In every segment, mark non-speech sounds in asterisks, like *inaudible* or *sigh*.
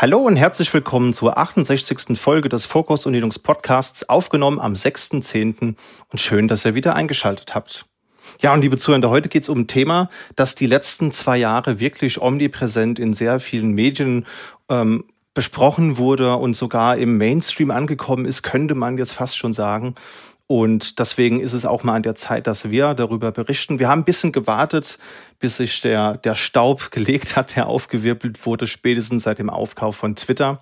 Hallo und herzlich willkommen zur 68. Folge des Fokus und Linux Podcasts, aufgenommen am 6.10. und schön, dass ihr wieder eingeschaltet habt. Ja, und liebe Zuhörer, heute geht es um ein Thema, das die letzten zwei Jahre wirklich omnipräsent in sehr vielen Medien ähm, besprochen wurde und sogar im Mainstream angekommen ist, könnte man jetzt fast schon sagen. Und deswegen ist es auch mal an der Zeit, dass wir darüber berichten. Wir haben ein bisschen gewartet, bis sich der, der Staub *laughs* gelegt hat, der aufgewirbelt wurde, spätestens seit dem Aufkauf von Twitter.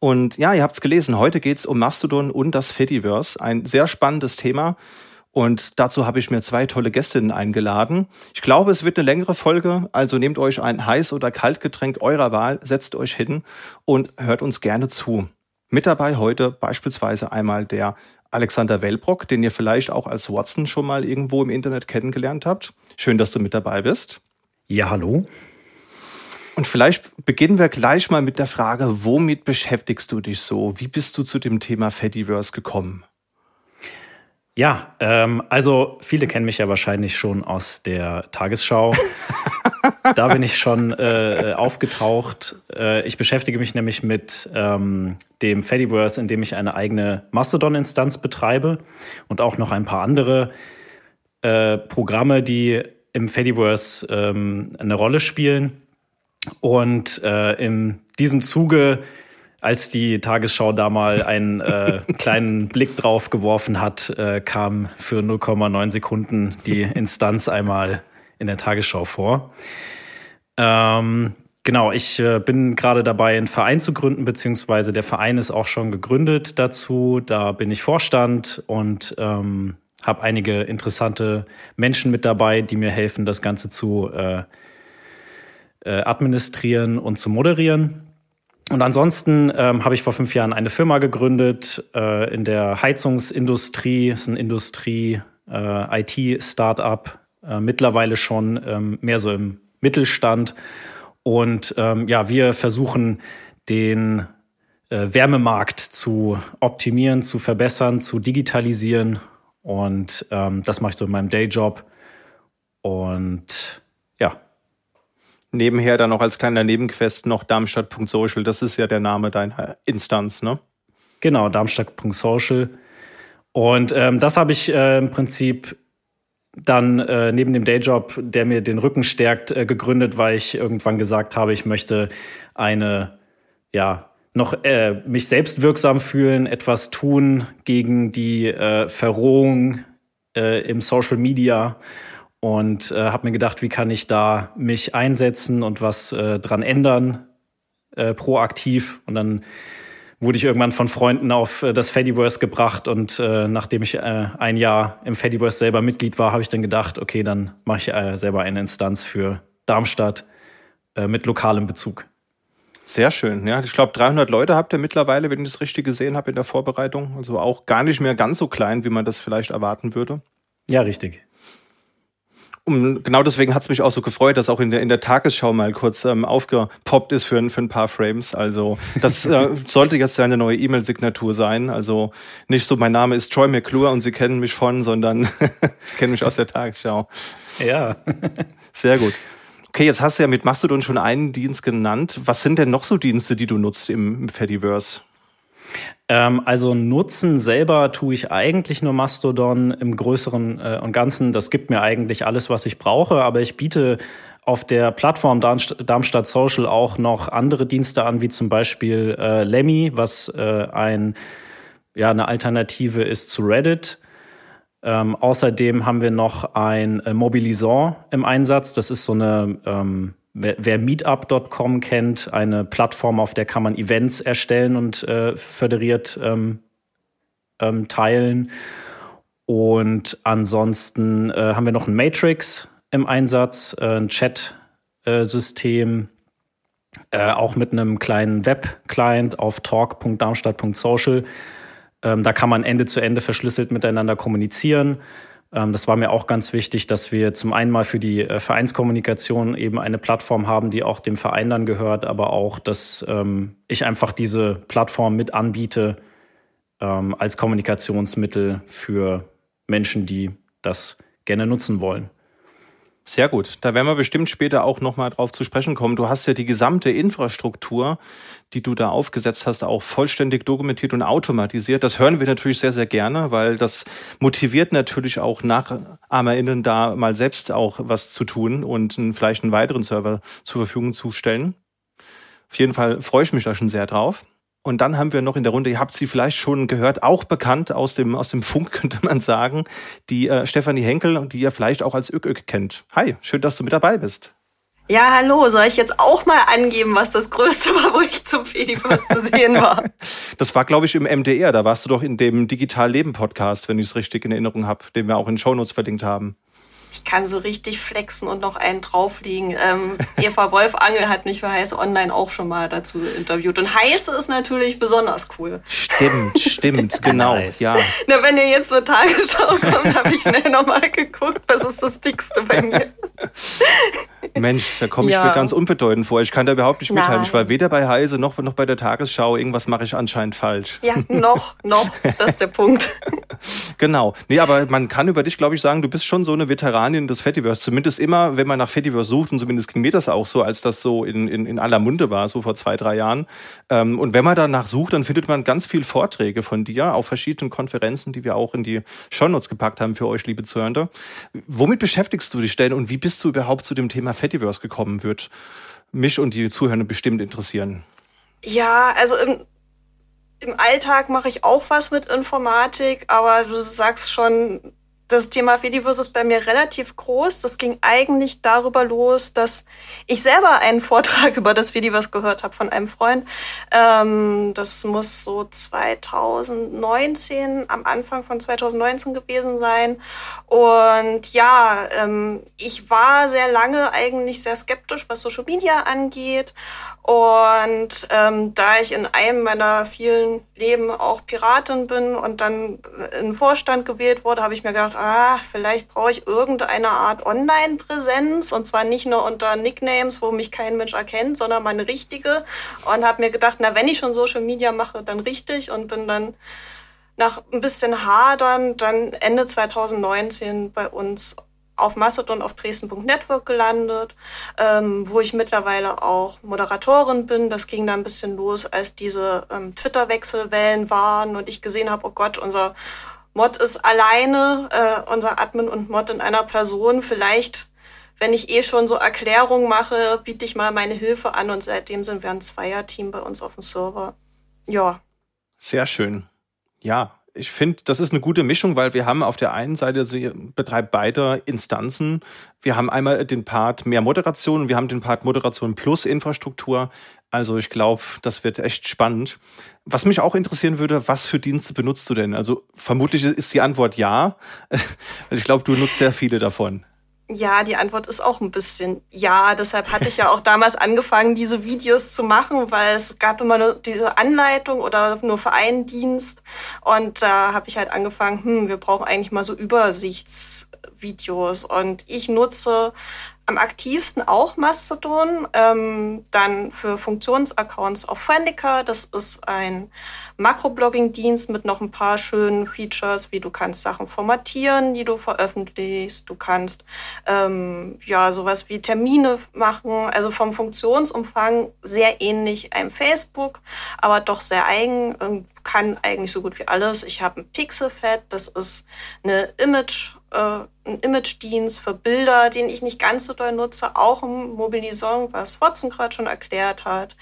Und ja, ihr habt es gelesen, heute geht es um Mastodon und das Fediverse. Ein sehr spannendes Thema. Und dazu habe ich mir zwei tolle Gästinnen eingeladen. Ich glaube, es wird eine längere Folge, also nehmt euch ein Heiß- oder Kaltgetränk eurer Wahl, setzt euch hin und hört uns gerne zu. Mit dabei heute beispielsweise einmal der Alexander Wellbrock, den ihr vielleicht auch als Watson schon mal irgendwo im Internet kennengelernt habt. Schön, dass du mit dabei bist. Ja, hallo. Und vielleicht beginnen wir gleich mal mit der Frage, womit beschäftigst du dich so? Wie bist du zu dem Thema Fediverse gekommen? Ja, ähm, also viele kennen mich ja wahrscheinlich schon aus der Tagesschau. *laughs* da bin ich schon äh, aufgetaucht. Äh, ich beschäftige mich nämlich mit ähm, dem Fediverse, in dem ich eine eigene Mastodon-Instanz betreibe und auch noch ein paar andere äh, Programme, die im Fediverse ähm, eine Rolle spielen. Und äh, in diesem Zuge als die Tagesschau da mal einen äh, *laughs* kleinen Blick drauf geworfen hat, äh, kam für 0,9 Sekunden die Instanz einmal in der Tagesschau vor. Ähm, genau, ich äh, bin gerade dabei, einen Verein zu gründen, beziehungsweise der Verein ist auch schon gegründet dazu. Da bin ich Vorstand und ähm, habe einige interessante Menschen mit dabei, die mir helfen, das Ganze zu äh, äh, administrieren und zu moderieren. Und ansonsten ähm, habe ich vor fünf Jahren eine Firma gegründet äh, in der Heizungsindustrie. Das ist ein Industrie-IT-Startup. Äh, mittlerweile schon ähm, mehr so im Mittelstand. Und ähm, ja, wir versuchen den äh, Wärmemarkt zu optimieren, zu verbessern, zu digitalisieren. Und ähm, das mache ich so in meinem Dayjob. Und nebenher dann noch als kleiner Nebenquest noch Darmstadt.social. Das ist ja der Name deiner Instanz, ne? Genau, Darmstadt.social. Und ähm, das habe ich äh, im Prinzip dann äh, neben dem Dayjob, der mir den Rücken stärkt, äh, gegründet, weil ich irgendwann gesagt habe, ich möchte eine, ja, noch äh, mich selbst wirksam fühlen, etwas tun gegen die äh, Verrohung äh, im Social Media und äh, habe mir gedacht, wie kann ich da mich einsetzen und was äh, dran ändern, äh, proaktiv. Und dann wurde ich irgendwann von Freunden auf äh, das Fediverse gebracht und äh, nachdem ich äh, ein Jahr im Fediverse selber Mitglied war, habe ich dann gedacht, okay, dann mache ich äh, selber eine Instanz für Darmstadt äh, mit lokalem Bezug. Sehr schön. Ja, ich glaube, 300 Leute habt ihr mittlerweile, wenn ich das richtig gesehen habe in der Vorbereitung. Also auch gar nicht mehr ganz so klein, wie man das vielleicht erwarten würde. Ja, richtig. Und genau deswegen hat es mich auch so gefreut, dass auch in der, in der Tagesschau mal kurz ähm, aufgepoppt ist für, für ein paar Frames. Also das äh, *laughs* sollte jetzt seine neue E-Mail-Signatur sein. Also nicht so, mein Name ist Troy McClure und Sie kennen mich von, sondern *laughs* Sie kennen mich aus der Tagesschau. Ja. *laughs* Sehr gut. Okay, jetzt hast du ja mit Mastodon schon einen Dienst genannt. Was sind denn noch so Dienste, die du nutzt im, im Fediverse? Ähm, also nutzen selber tue ich eigentlich nur Mastodon im Größeren äh, und Ganzen. Das gibt mir eigentlich alles, was ich brauche, aber ich biete auf der Plattform Darmstadt Social auch noch andere Dienste an, wie zum Beispiel äh, Lemmy, was äh, ein, ja, eine Alternative ist zu Reddit. Ähm, außerdem haben wir noch ein äh, Mobilisant im Einsatz. Das ist so eine ähm, Wer, Meetup.com kennt, eine Plattform, auf der kann man Events erstellen und äh, föderiert ähm, ähm, teilen. Und ansonsten äh, haben wir noch ein Matrix im Einsatz, äh, ein Chat-System, äh, auch mit einem kleinen Web-Client auf talk.darmstadt.social. Ähm, da kann man Ende zu Ende verschlüsselt miteinander kommunizieren. Ähm, das war mir auch ganz wichtig, dass wir zum einen mal für die äh, Vereinskommunikation eben eine Plattform haben, die auch dem Verein dann gehört, aber auch, dass ähm, ich einfach diese Plattform mit anbiete ähm, als Kommunikationsmittel für Menschen, die das gerne nutzen wollen. Sehr gut. Da werden wir bestimmt später auch nochmal drauf zu sprechen kommen. Du hast ja die gesamte Infrastruktur, die du da aufgesetzt hast, auch vollständig dokumentiert und automatisiert. Das hören wir natürlich sehr, sehr gerne, weil das motiviert natürlich auch NachahmerInnen da mal selbst auch was zu tun und vielleicht einen weiteren Server zur Verfügung zu stellen. Auf jeden Fall freue ich mich da schon sehr drauf. Und dann haben wir noch in der Runde, ihr habt sie vielleicht schon gehört, auch bekannt aus dem, aus dem Funk, *laughs* könnte man sagen, die äh, Stefanie Henkel, die ihr vielleicht auch als Ök-Ök kennt. Hi, schön, dass du mit dabei bist. Ja, hallo, soll ich jetzt auch mal angeben, was das Größte war, wo ich zum Fediverse *laughs* zu sehen war? *laughs* Das war, glaube ich, im MDR. Da warst du doch in dem Digital Leben Podcast, wenn ich es richtig in Erinnerung habe, den wir auch in Shownotes verlinkt haben ich kann so richtig flexen und noch einen drauflegen. Ähm, *laughs* Eva Wolfangel hat mich für Heiße Online auch schon mal dazu interviewt. Und Heiße ist natürlich besonders cool. Stimmt, stimmt, *laughs* genau, nice. ja. Na, wenn ihr jetzt zur Tagesschau kommt, habe ich schnell nochmal geguckt, was ist das Dickste bei mir. *laughs* Mensch, da komme ich ja. mir ganz unbedeutend vor. Ich kann da überhaupt nicht mithalten. Ich war weder bei Heise noch, noch bei der Tagesschau. Irgendwas mache ich anscheinend falsch. Ja, noch, noch. Das ist der Punkt. genau. Nee, aber man kann über dich, glaube ich, sagen, du bist schon so eine Veteranin des Fediverse. Zumindest immer, wenn man nach Fediverse sucht, und zumindest ging mir das auch so, als das so in, in, in aller Munde war, so vor zwei, drei Jahren. Ähm, und wenn man danach sucht, dann findet man ganz viele Vorträge von dir auf verschiedenen Konferenzen, die wir auch in die Shownotes gepackt haben für euch, liebe Zuhörende. Womit beschäftigst du dich denn und wie bist du überhaupt zu dem Thema Fediverse gekommen? Wird mich und die Zuhörer bestimmt interessieren. Ja, also im, im Alltag mache ich auch was mit Informatik, aber du sagst schon, das Thema Fediverse ist bei mir relativ groß. Das ging eigentlich darüber los, dass ich selber einen *laughs* Vortrag über das Fediverse gehört habe von einem Freund. Ähm, das muss so 2019, am Anfang von 2019 gewesen sein. Und ja, ähm, ich war sehr lange eigentlich sehr skeptisch, was Social Media angeht. Und ähm, da ich in einem meiner vielen Leben auch Piratin bin und dann in Vorstand gewählt wurde, habe ich mir gedacht, ah, vielleicht brauche ich irgendeine Art Online-Präsenz und zwar nicht nur unter Nicknames, wo mich kein Mensch erkennt, sondern meine richtige. Und habe mir gedacht, na, wenn ich schon Social Media mache, dann richtig und bin dann nach ein bisschen Hadern dann Ende 2019 bei uns auf Mastodon auf Dresden.network gelandet, ähm, wo ich mittlerweile auch Moderatorin bin. Das ging da ein bisschen los, als diese ähm, Twitter-Wechselwellen waren und ich gesehen habe, oh Gott, unser Mod ist alleine, äh, unser Admin und Mod in einer Person. Vielleicht, wenn ich eh schon so Erklärungen mache, biete ich mal meine Hilfe an und seitdem sind wir ein Zweier-Team bei uns auf dem Server. Ja. Sehr schön. Ja, ich finde, das ist eine gute Mischung, weil wir haben auf der einen Seite, sie betreibt beide Instanzen. Wir haben einmal den Part mehr Moderation und wir haben den Part Moderation plus Infrastruktur. Also ich glaube, das wird echt spannend. Was mich auch interessieren würde, was für Dienste benutzt du denn? Also vermutlich ist die Antwort ja. *laughs* Ich glaube, du nutzt sehr viele davon. Ja, die Antwort ist auch ein bisschen ja. Deshalb hatte ich ja auch damals angefangen, diese Videos zu machen, weil es gab immer nur diese Anleitung oder nur für einen Dienst. Und da habe ich halt angefangen, hm, wir brauchen eigentlich mal so Übersichtsvideos. Und ich nutze am aktivsten auch Mastodon, ähm, dann für Funktionsaccounts auf Friendica. Das ist ein Makroblogging-Dienst mit noch ein paar schönen Features, wie du kannst Sachen formatieren, die du veröffentlichst. Du kannst ähm, ja sowas wie Termine machen. Also vom Funktionsumfang sehr ähnlich einem Facebook, aber doch sehr eigen. Kann eigentlich so gut wie alles. Ich habe ein Pixelfed, das ist eine Image äh, ein Image-Dienst für Bilder, den ich nicht ganz so doll nutze, auch im Mobilisierung, was Watson gerade schon erklärt hat.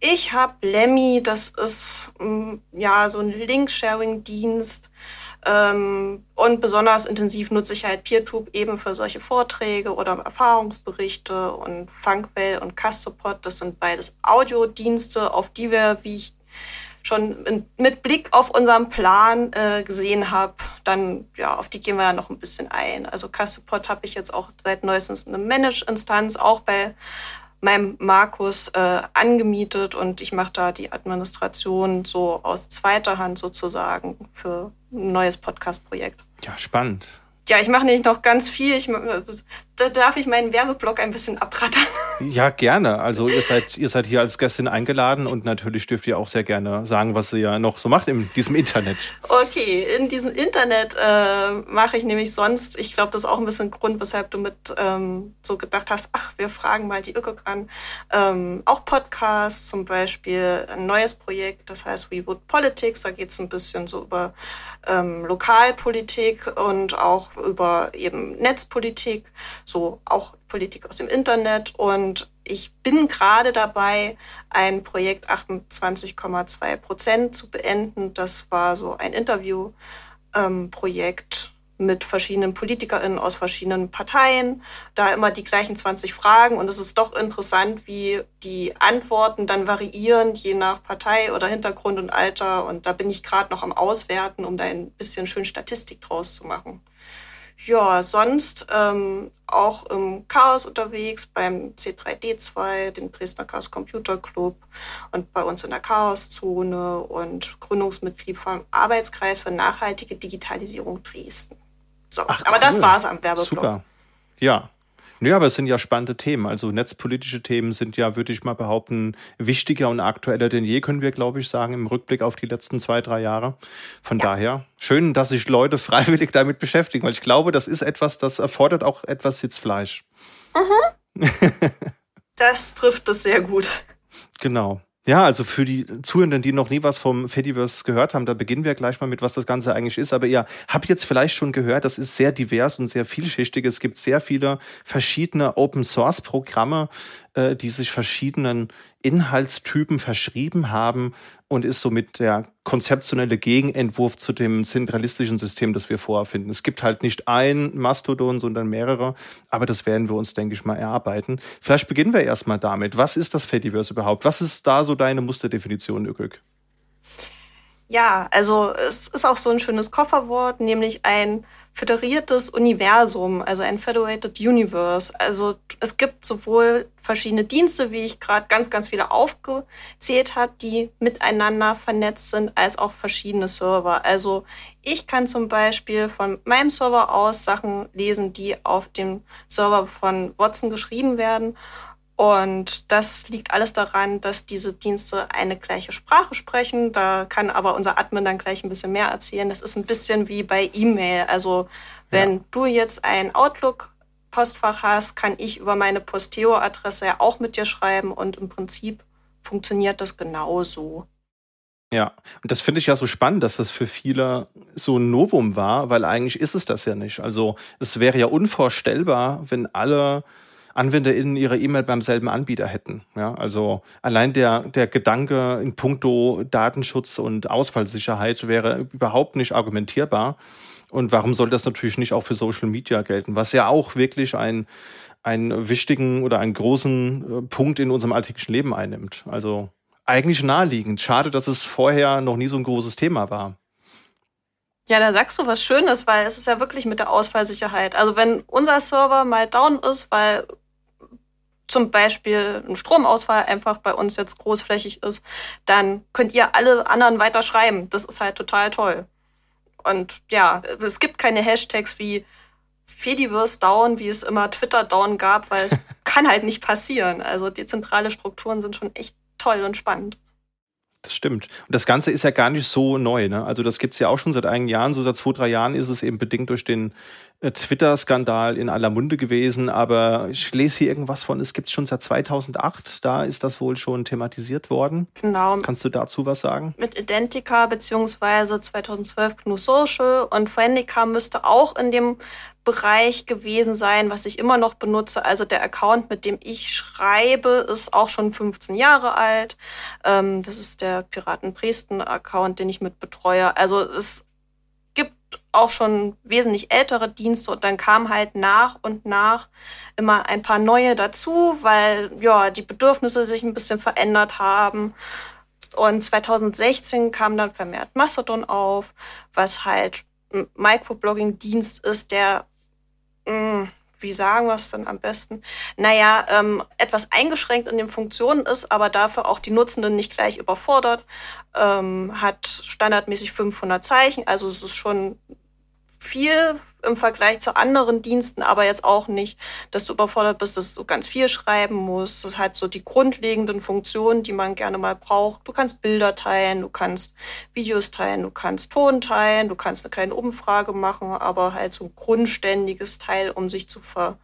Ich habe Lemmy, das ist mm, ja so ein Link-Sharing-Dienst. Ähm, und besonders intensiv nutze ich halt PeerTube eben für solche Vorträge oder Erfahrungsberichte und Funkwell und Castopod. Das sind beides Audiodienste, auf die wir, wie ich schon mit Blick auf unseren Plan äh, gesehen habe, dann ja, auf die gehen wir ja noch ein bisschen ein. Also Castopod habe ich jetzt auch seit neuestens eine Manage-Instanz auch bei meinem Markus äh, angemietet und ich mache da die Administration so aus zweiter Hand sozusagen für ein neues Podcast-Projekt. Ja, spannend. Ja, ich mache nicht noch ganz viel. Ich, da darf ich meinen Werbeblock ein bisschen abrattern. Ja, gerne. Also ihr seid, ihr seid hier als Gästin eingeladen und natürlich dürft ihr auch sehr gerne sagen, was ihr ja noch so macht in diesem Internet. Okay, in diesem Internet äh, mache ich nämlich sonst, ich glaube, das ist auch ein bisschen Grund, weshalb du mit ähm, so gedacht hast, ach, wir fragen mal die ÖKOK an. Ähm, auch Podcasts zum Beispiel, ein neues Projekt, das heißt Reboot Politics, da geht es ein bisschen so über ähm, Lokalpolitik und auch über eben Netzpolitik so auch Politik aus dem Internet. Und ich bin gerade dabei, ein Projekt 28,2 Prozent zu beenden. Das war so ein Interviewprojekt ähm, mit verschiedenen PolitikerInnen aus verschiedenen Parteien, da immer die gleichen 20 Fragen und es ist doch interessant, wie die Antworten dann variieren, je nach Partei oder Hintergrund und Alter und da bin ich gerade noch am Auswerten, um da ein bisschen schön Statistik draus zu machen. Ja, sonst ähm, auch im Chaos unterwegs, beim C3D2, dem Dresdner Chaos Computer Club und bei uns in der Chaoszone und Gründungsmitglied vom Arbeitskreis für nachhaltige Digitalisierung Dresden. So, Ach, aber cool. das war's am Werbeblock. Super. Ja, Nö, aber es sind ja spannende Themen. Also netzpolitische Themen sind ja, würde ich mal behaupten, wichtiger und aktueller denn je, können wir, glaube ich, sagen, im Rückblick auf die letzten zwei, drei Jahre. Von ja. daher schön, dass sich Leute *laughs* freiwillig damit beschäftigen, weil ich glaube, das ist etwas, das erfordert auch etwas Sitzfleisch. Mhm. *laughs* das trifft es sehr gut. Genau. Ja, also für die Zuhörenden, die noch nie was vom Fediverse gehört haben, da beginnen wir gleich mal mit, was das Ganze eigentlich ist. Aber ihr habt jetzt vielleicht schon gehört, das ist sehr divers und sehr vielschichtig. Es gibt sehr viele verschiedene Open-Source-Programme, äh, die sich verschiedenen Inhaltstypen verschrieben haben und ist somit der konzeptionelle Gegenentwurf zu dem zentralistischen System, das wir vorfinden. Es gibt halt nicht ein Mastodon, sondern mehrere, aber das werden wir uns, denke ich mal, erarbeiten. Vielleicht beginnen wir erstmal damit. Was ist das Fediverse überhaupt? Was ist da so deine Musterdefinition, Ükök? Ja, also es ist auch so ein schönes Kofferwort, nämlich ein föderiertes Universum, also ein Federated Universe. Also es gibt sowohl verschiedene Dienste, wie ich gerade ganz, ganz viele aufgezählt habe, die miteinander vernetzt sind, als auch verschiedene Server. Also ich kann zum Beispiel von meinem Server aus Sachen lesen, die auf dem Server von Watson geschrieben werden. Und das liegt alles daran, dass diese Dienste eine gleiche Sprache sprechen. Da kann aber unser Admin dann gleich ein bisschen mehr erzählen. Das ist ein bisschen wie bei E-Mail. Also wenn ja. du jetzt ein Outlook-Postfach hast, kann ich über meine Posteo-Adresse ja auch mit dir schreiben und im Prinzip funktioniert das genauso. Ja, und das finde ich ja so spannend, dass das für viele so ein Novum war, weil eigentlich ist es das ja nicht. Also es wäre ja unvorstellbar, wenn alle AnwenderInnen ihre E-Mail beim selben Anbieter hätten. Ja, also allein der, der Gedanke in puncto Datenschutz und Ausfallsicherheit wäre überhaupt nicht argumentierbar. Und warum soll das natürlich nicht auch für Social Media gelten? Was ja auch wirklich ein, einen wichtigen oder einen großen äh, Punkt in unserem alltäglichen Leben einnimmt. Also eigentlich naheliegend. Schade, dass es vorher noch nie so ein großes Thema war. Ja, da sagst du was Schönes, weil es ist ja wirklich mit der Ausfallsicherheit. Also wenn unser Server mal down ist, weil zum Beispiel ein Stromausfall einfach bei uns jetzt großflächig ist, dann könnt ihr alle anderen weiter schreiben. Das ist halt total toll. Und ja, es gibt keine Hashtags wie Fediverse down, wie es immer Twitter down gab, weil *laughs* kann halt nicht passieren. Also dezentrale Strukturen sind schon echt toll und spannend. Das stimmt. Und das Ganze ist ja gar nicht so neu. Ne? Also das gibt's ja auch schon seit einigen Jahren. So seit zwei, drei Jahren ist es eben bedingt durch den Twitter-Skandal in aller Munde gewesen. Aber ich lese hier irgendwas von, es gibt's schon seit 2008. Da ist das wohl schon thematisiert worden. Genau. Kannst du dazu was sagen? Mit Identica beziehungsweise 2012 GNU Social. Und Friendica müsste auch in dem Bereich gewesen sein, was ich immer noch benutze. Also der Account, mit dem ich schreibe, ist auch schon 15 Jahre alt. Ähm, das ist der Piraten Dresden Account, den ich mit betreue. Also es gibt auch schon wesentlich ältere Dienste und dann kam halt nach und nach immer ein paar neue dazu, weil ja die Bedürfnisse sich ein bisschen verändert haben. Und 2016 kam dann vermehrt Mastodon auf, was halt ein Microblogging-Dienst ist, der hm, wie sagen wir es denn am besten? Naja, ähm, etwas eingeschränkt in den Funktionen ist, aber dafür auch die Nutzenden nicht gleich überfordert, ähm, hat standardmäßig 500 Zeichen, also es ist schon viel im Vergleich zu anderen Diensten, aber jetzt auch nicht, dass du überfordert bist, dass du ganz viel schreiben musst. Das hat so die grundlegenden Funktionen, die man gerne mal braucht. Du kannst Bilder teilen, du kannst Videos teilen, du kannst Ton teilen, du kannst eine kleine Umfrage machen, aber halt so ein grundständiges Teil, um sich zu ver,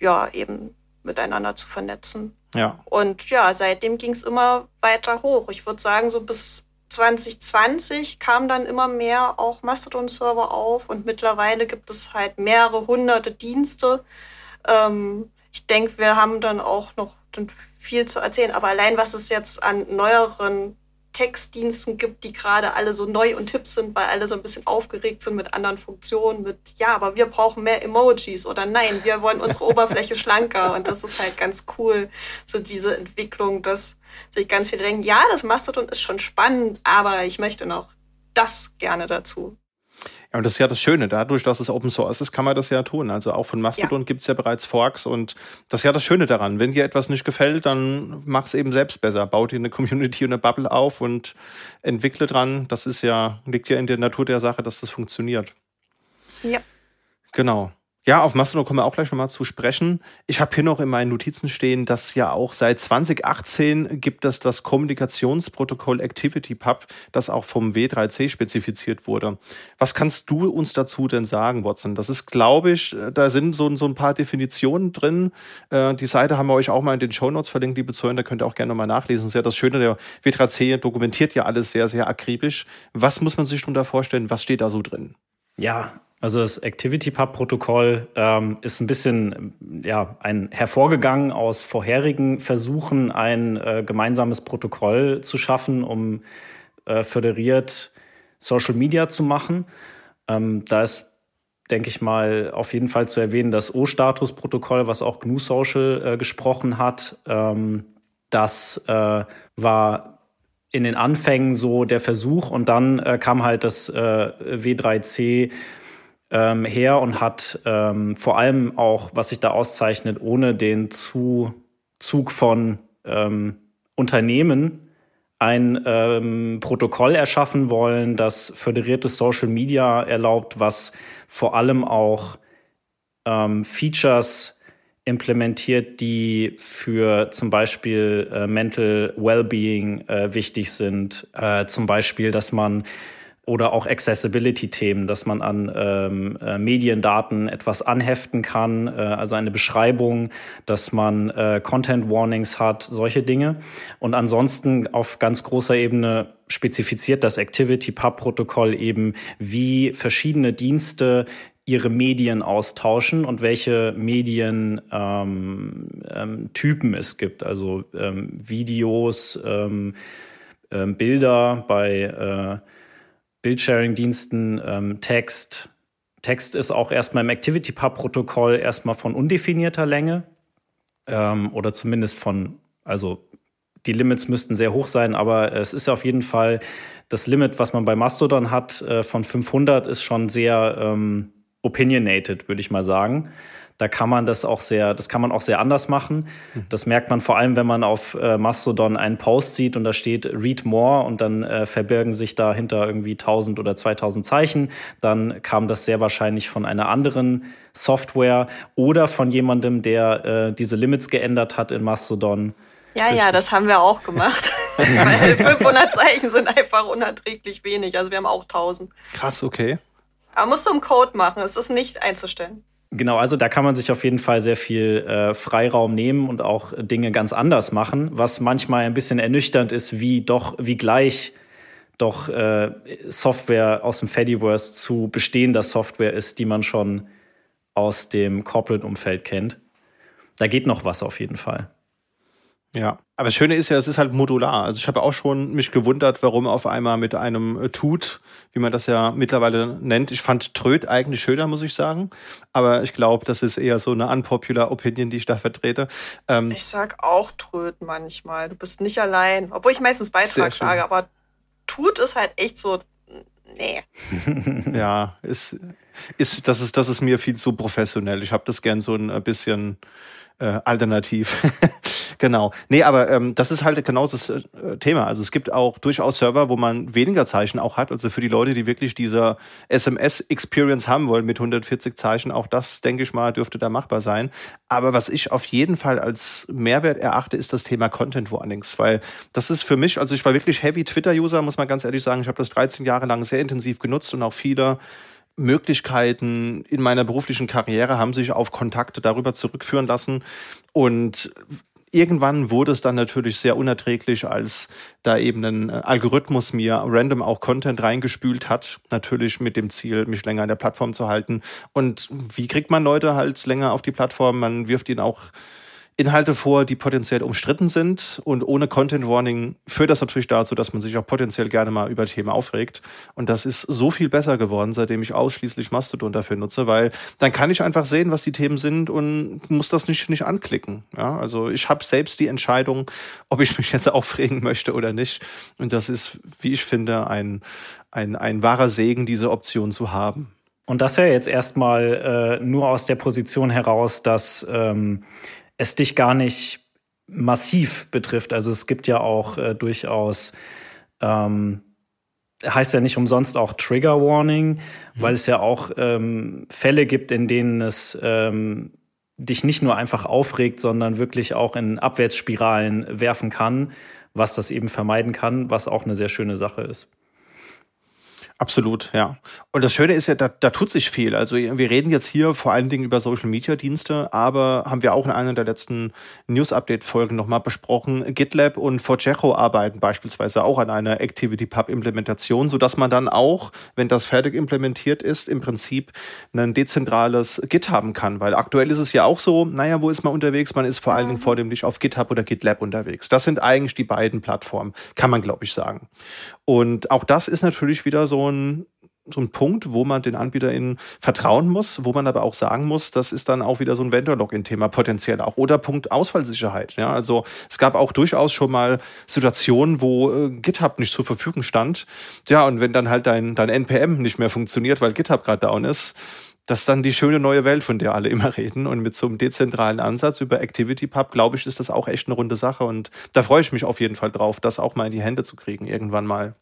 ja, eben miteinander zu vernetzen. Ja. Und ja, seitdem ging es immer weiter hoch. Ich würde sagen, so bis 2020 kamen dann immer mehr auch Mastodon-Server auf und mittlerweile gibt es halt mehrere hunderte Dienste. Ähm, ich denke, wir haben dann auch noch viel zu erzählen, aber allein was es jetzt an neueren Textdiensten gibt, die gerade alle so neu und hip sind, weil alle so ein bisschen aufgeregt sind mit anderen Funktionen, mit ja, aber wir brauchen mehr Emojis oder nein, wir wollen unsere *laughs* Oberfläche schlanker und das ist halt ganz cool, so diese Entwicklung, dass sich ganz viele denken, ja, das Mastodon ist schon spannend, aber ich möchte noch das gerne dazu. Ja, und das ist ja das Schöne. Dadurch, dass es Open Source ist, kann man das ja tun. Also auch von Mastodon ja. gibt es ja bereits Forks und das ist ja das Schöne daran. Wenn dir etwas nicht gefällt, dann mach es eben selbst besser. Bau dir eine Community und eine Bubble auf und entwickle dran. Das ist ja, liegt ja in der Natur der Sache, dass das funktioniert. Ja. Genau. Ja, auf Mastodon kommen wir auch gleich nochmal zu sprechen. Ich habe hier noch in meinen Notizen stehen, dass ja auch seit 2018 gibt es das Kommunikationsprotokoll ActivityPub, das auch vom W3C spezifiziert wurde. Was kannst du uns dazu denn sagen, Watson? Das ist, glaube ich, da sind so, so ein paar Definitionen drin. Äh, die Seite haben wir euch auch mal in den Show Notes verlinkt, liebe Zuhörer, da könnt ihr auch gerne nochmal nachlesen. Das ist ja das Schöne, der W3C dokumentiert ja alles sehr, sehr akribisch. Was muss man sich darunter vorstellen? Was steht da so drin? Ja, also das ActivityPub-Protokoll ähm, ist ein bisschen ja, ein hervorgegangen aus vorherigen Versuchen, ein äh, gemeinsames Protokoll zu schaffen, um äh, föderiert Social Media zu machen. Ähm, da ist, denke ich mal, auf jeden Fall zu erwähnen, das O-Status-Protokoll, was auch GNU Social äh, gesprochen hat. Ähm, das äh, war in den Anfängen so der Versuch und dann äh, kam halt das äh, W3C ähm, her und hat ähm, vor allem auch, was sich da auszeichnet, ohne den Zuzug von ähm, Unternehmen ein ähm, Protokoll erschaffen wollen, das föderiertes Social Media erlaubt, was vor allem auch ähm, Features implementiert, die für zum Beispiel äh, Mental Wellbeing äh, wichtig sind. Äh, zum Beispiel, dass man oder auch Accessibility-Themen, dass man an ähm, äh, Mediendaten etwas anheften kann, äh, also eine Beschreibung, dass man äh, Content-Warnings hat, solche Dinge. Und ansonsten auf ganz großer Ebene spezifiziert das Activity-Pub-Protokoll eben, wie verschiedene Dienste ihre Medien austauschen und welche Medientypen ähm, ähm, Typen es gibt, also ähm, Videos, ähm, ähm, Bilder bei äh, Bildsharing-Diensten ähm, Text. Text ist auch erstmal im ActivityPub-Protokoll erstmal von undefinierter Länge ähm, oder zumindest von, also die Limits müssten sehr hoch sein, aber es ist auf jeden Fall das Limit, was man bei Mastodon hat, äh, von 500 ist schon sehr ähm, opinionated, würde ich mal sagen. Da kann man das auch sehr, das kann man auch sehr anders machen. Hm. Das merkt man vor allem, wenn man auf äh, Mastodon einen Post sieht und da steht Read More und dann äh, verbirgen sich dahinter irgendwie 1000 oder 2000 Zeichen. Dann kam das sehr wahrscheinlich von einer anderen Software oder von jemandem, der äh, diese Limits geändert hat in Mastodon. Ja, ja, das haben wir auch gemacht. *laughs* Weil 500 Zeichen sind einfach unerträglich wenig. Also wir haben auch 1000. Krass, okay. Aber musst du im Code machen. Es ist nicht einzustellen. Genau, also da kann man sich auf jeden Fall sehr viel äh, Freiraum nehmen und auch Dinge ganz anders machen, was manchmal ein bisschen ernüchternd ist, wie doch, wie gleich doch äh, Software aus dem Fediverse zu bestehender Software ist, die man schon aus dem Corporate-Umfeld kennt. Da geht noch was auf jeden Fall. Ja, aber das Schöne ist ja, es ist halt modular. Also ich habe auch schon mich gewundert, warum auf einmal mit einem äh, Tut, wie man das ja mittlerweile nennt. Ich fand Tröd eigentlich schöner, muss ich sagen. Aber ich glaube, das ist eher so eine unpopular Opinion, die ich da vertrete. Ähm, ich sag auch Tröd manchmal. Du bist nicht allein. Obwohl ich meistens Beitrag sage, aber Tut ist halt echt so, nee. *laughs* *laughs* ja, ist, ist, das ist, das ist mir viel zu professionell. Ich habe das gern so ein bisschen äh, alternativ. *laughs* Genau. Nee, aber ähm, das ist halt genau das äh, Thema. Also es gibt auch durchaus Server, wo man weniger Zeichen auch hat. Also für die Leute, die wirklich diese SMS-Experience haben wollen mit 140 Zeichen, auch das, denke ich mal, dürfte da machbar sein. Aber was ich auf jeden Fall als Mehrwert erachte, ist das Thema Content Warnings, weil das ist für mich, also ich war wirklich Heavy Twitter-User, muss man ganz ehrlich sagen. Ich habe das 13 Jahre lang sehr intensiv genutzt und auch viele Möglichkeiten in meiner beruflichen Karriere haben sich auf Kontakte darüber zurückführen lassen. Und irgendwann wurde es dann natürlich sehr unerträglich, als da eben ein Algorithmus mir random auch Content reingespült hat. Natürlich mit dem Ziel, mich länger an der Plattform zu halten. Und wie kriegt man Leute halt länger auf die Plattform? Man wirft ihnen auch Inhalte vor, die potenziell umstritten sind. Und ohne Content Warning führt das natürlich dazu, dass man sich auch potenziell gerne mal über Themen aufregt. Und das ist so viel besser geworden, seitdem ich ausschließlich Mastodon dafür nutze, weil dann kann ich einfach sehen, was die Themen sind und muss das nicht, nicht anklicken. Ja, also ich habe selbst die Entscheidung, ob ich mich jetzt *laughs* aufregen möchte oder nicht. Und das ist, wie ich finde, ein, ein, ein wahrer Segen, diese Option zu haben. Und das ja jetzt erstmal äh, nur aus der Position heraus, dass ähm, es dich gar nicht massiv betrifft. Also es gibt ja auch äh, durchaus, ähm, heißt ja nicht umsonst auch Trigger Warning, mhm. weil es ja auch ähm, Fälle gibt, in denen es ähm, dich nicht nur einfach aufregt, sondern wirklich auch in Abwärtsspiralen werfen kann, was das eben vermeiden kann, was auch eine sehr schöne Sache ist. Absolut, ja. Und das Schöne ist ja, da, da tut sich viel. Also wir reden jetzt hier vor allen Dingen über Social Media Dienste, aber haben wir auch in einer der letzten News Update Folgen nochmal besprochen. GitLab und Forgejo arbeiten beispielsweise auch an einer Activity Pub Implementation, so dass man dann auch, wenn das fertig implementiert ist, im Prinzip ein dezentrales Git haben kann. Weil aktuell ist es ja auch so, naja, wo ist man unterwegs? Man ist vor allen Dingen vornehmlich auf GitHub oder GitLab unterwegs. Das sind eigentlich die beiden Plattformen, kann man glaube ich sagen. Und auch das ist natürlich wieder so ein, so ein Punkt, wo man den AnbieterInnen vertrauen muss, wo man aber auch sagen muss, das ist dann auch wieder so ein Vendor-Login-Thema potenziell auch. Oder Punkt Ausfallsicherheit. Ja, also es gab auch durchaus schon mal Situationen, wo äh, GitHub nicht zur Verfügung stand. Ja, und wenn dann halt dein, dein NPM nicht mehr funktioniert, weil GitHub gerade down ist, das ist dann die schöne neue Welt, von der alle *laughs* immer reden. Und mit so einem dezentralen Ansatz über ActivityPub, glaube ich, ist das auch echt eine runde Sache. Und da freue ich mich auf jeden Fall drauf, das auch mal in die Hände zu kriegen, irgendwann mal.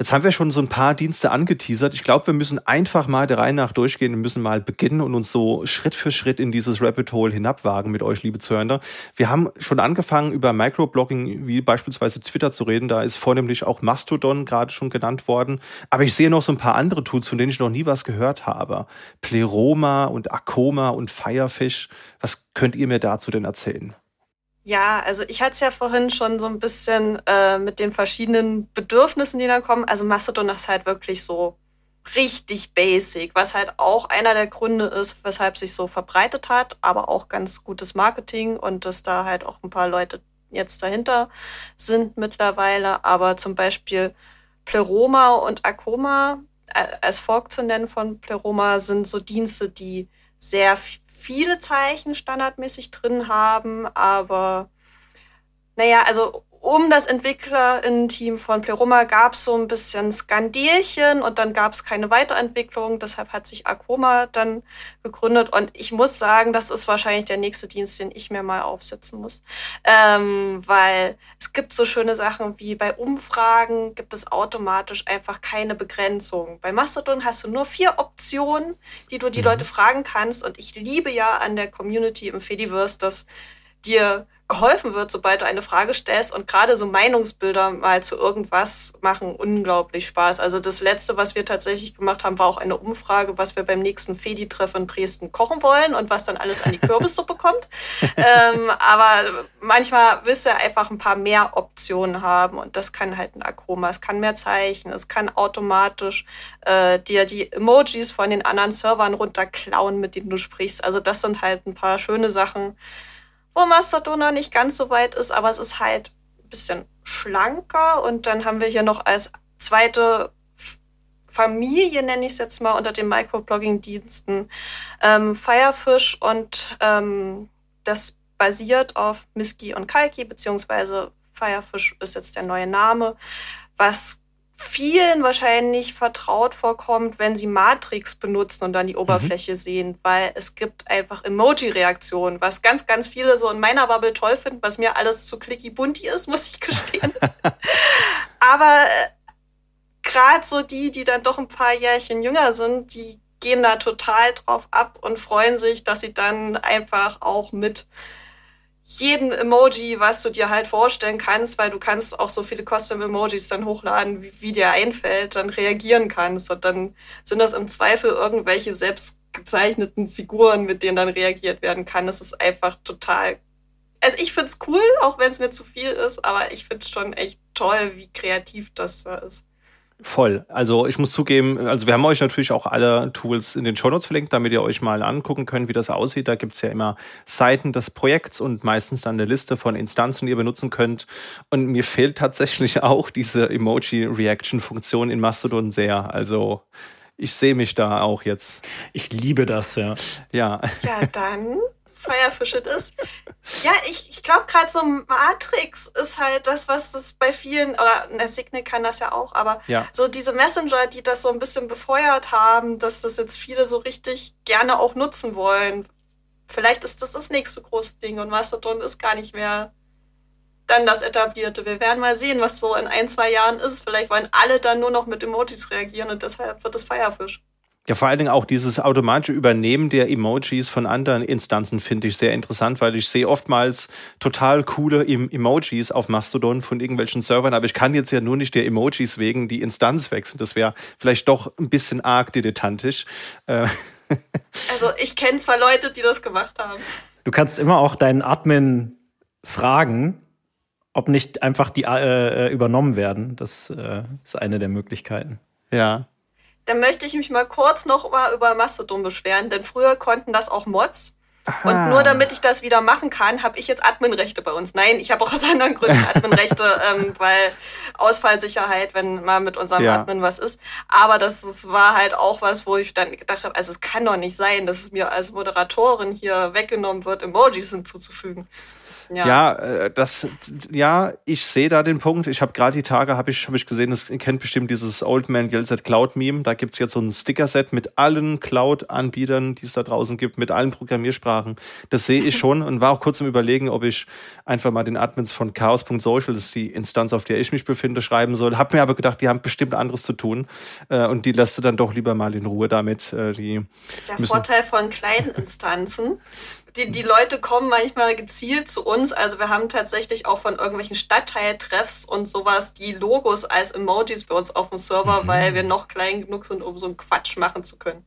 Jetzt haben wir schon so ein paar Dienste angeteasert. Ich glaube, wir müssen einfach mal der Reihe nach durchgehen. Wir müssen mal beginnen und uns so Schritt für Schritt in dieses Rabbit Hole hinabwagen mit euch, liebe Zuhörer. Wir haben schon angefangen, über Microblogging wie beispielsweise Twitter zu reden. Da ist vornehmlich auch Mastodon gerade schon genannt worden. Aber ich sehe noch so ein paar andere Tools, von denen ich noch nie was gehört habe. Pleroma und Akoma und Firefish. Was könnt ihr mir dazu denn erzählen? Ja, also ich hatte es ja vorhin schon so ein bisschen äh, mit den verschiedenen Bedürfnissen, die da kommen. Also Mastodon ist halt wirklich so richtig basic, was halt auch einer der Gründe ist, weshalb sich so verbreitet hat, aber auch ganz gutes Marketing und dass da halt auch ein paar Leute jetzt dahinter sind mittlerweile. Aber zum Beispiel Pleroma und Akoma äh, als Fork zu nennen von Pleroma sind so Dienste, die sehr viele Zeichen standardmäßig drin haben, aber naja, also um das Entwicklerinnen-Team von Pleroma gab es so ein bisschen Skandelchen und dann gab es keine Weiterentwicklung. Deshalb hat sich Akoma dann gegründet. Und ich muss sagen, das ist wahrscheinlich der nächste Dienst, den ich mir mal aufsetzen muss. Ähm, weil es gibt so schöne Sachen wie bei Umfragen gibt es automatisch einfach keine Begrenzung. Bei Mastodon hast du nur vier Optionen, die du die mhm. Leute fragen kannst. Und ich liebe ja an der Community im Fediverse, dass dir geholfen wird, sobald du eine Frage stellst. Und gerade so Meinungsbilder mal zu irgendwas machen unglaublich Spaß. Also das letzte, was wir tatsächlich gemacht haben, war auch eine Umfrage, was wir beim nächsten Fedi-Treff in Dresden kochen wollen und was dann alles an die Kürbissuppe *laughs* kommt. ähm, aber manchmal willst du ja einfach ein paar mehr Optionen haben und das kann halt ein Akroma. Es kann mehr Zeichen, es kann automatisch äh, dir die Emojis von den anderen Servern runterklauen, mit denen du sprichst. Also das sind halt ein paar schöne Sachen wo Mastodon nicht ganz so weit ist, aber es ist halt ein bisschen schlanker. Und dann haben wir hier noch als zweite Familie, nenne ich es jetzt mal, unter den Microblogging-Diensten ähm, Firefish und ähm, das basiert auf Miski und Kalki, beziehungsweise Firefish ist jetzt der neue Name, was vielen wahrscheinlich vertraut vorkommt, wenn sie Matrix benutzen und dann die mhm. Oberfläche mhm. sehen, weil es gibt einfach Emoji-Reaktionen, was ganz, ganz viele so in meiner Bubble toll finden, was mir alles zu clicky bunti ist, *laughs* muss ich gestehen. *laughs* Aber äh, gerade so die, die dann doch ein paar Jährchen jünger sind, die gehen da total drauf ab und freuen sich, dass sie dann einfach auch mit jedem Emoji, was du dir halt vorstellen kannst, weil du kannst auch so viele Custom-Emojis dann hochladen, wie, wie dir einfällt, dann reagieren kannst. Und dann sind das im Zweifel irgendwelche selbst gezeichneten Figuren, mit denen dann reagiert werden kann. Das ist einfach total. Also ich find's cool, auch wenn es mir zu viel ist, aber ich find's schon echt toll, wie kreativ das da ist. Voll. Also ich muss zugeben, also wir haben euch natürlich auch alle Tools in den Shownotes verlinkt, damit ihr euch mal angucken könnt, wie das aussieht. Da gibt's ja immer Seiten des Projekts und meistens dann eine Liste von Instanzen, die ihr benutzen könnt. Und mir fehlt tatsächlich *laughs* auch diese Emoji-Reaction-Funktion in Mastodon sehr. Also ich sehe mich da auch jetzt. Ich liebe das, ja. Ja. Ja, dann Firefish it ist. Ja, ich, ich glaube gerade so Matrix ist halt das, was das bei vielen, oder der Signal kann das ja auch, aber ja. so diese Messenger, die das so ein bisschen befeuert haben, dass das jetzt viele so richtig gerne auch nutzen wollen. Vielleicht ist das das nächste große Ding und Mastodon ist gar nicht mehr dann das etablierte. Wir werden mal sehen, was so in ein, zwei Jahren ist. Vielleicht wollen alle dann nur noch mit Emojis reagieren und deshalb wird es Firefish. Ja, vor allen Dingen auch dieses automatische Übernehmen der Emojis von anderen Instanzen finde ich sehr interessant, weil ich sehe oftmals total coole Emojis auf Mastodon von irgendwelchen Servern, aber ich kann jetzt ja nur nicht der Emojis wegen die Instanz wechseln. Das wäre vielleicht doch ein bisschen arg dilettantisch. Äh, also ich kenne zwar Leute, die das gemacht haben. Du kannst immer auch deinen Admin fragen, ob nicht einfach die äh, äh übernommen werden. Das äh, ist eine der Möglichkeiten. Ja. Dann möchte ich mich mal kurz noch mal über Mastodon beschweren, denn früher konnten das auch Mods. Aha. Und nur damit ich das wieder machen kann, habe ich jetzt Adminrechte bei uns. Nein, ich habe auch aus anderen Gründen Adminrechte, *laughs* ähm, weil Ausfallsicherheit, wenn mal mit unserem ja. Admin was ist. Aber das, das war halt auch was, wo ich dann gedacht habe, also es kann doch nicht sein, dass es mir als Moderatorin hier weggenommen wird, Emojis hinzuzufügen. Ja, ja äh, das, ja, ich sehe da den Punkt. Ich habe gerade die Tage, habe ich, hab ich gesehen, das, kennt bestimmt dieses Old Man at Cloud Meme. Da gibt's jetzt so ein Sticker-Set mit allen Cloud-Anbietern, die es da draußen gibt, mit allen Programmiersprachen. Das sehe ich *laughs* schon und war auch kurz im Überlegen, ob ich einfach mal den Admins von chaos.social, das ist die Instanz, auf der ich mich befinde, schreiben soll. Hab mir aber gedacht, die haben bestimmt anderes zu tun äh, und die lässt du dann doch lieber mal in Ruhe damit. Äh, die das ist der Vorteil von kleinen Instanzen *laughs* die, die Leute kommen manchmal gezielt zu uns. Also wir haben tatsächlich auch von irgendwelchen Stadtteiltreffs und sowas die Logos als Emojis bei uns auf dem Server, mhm. weil wir noch klein genug sind, um so einen Quatsch machen zu können.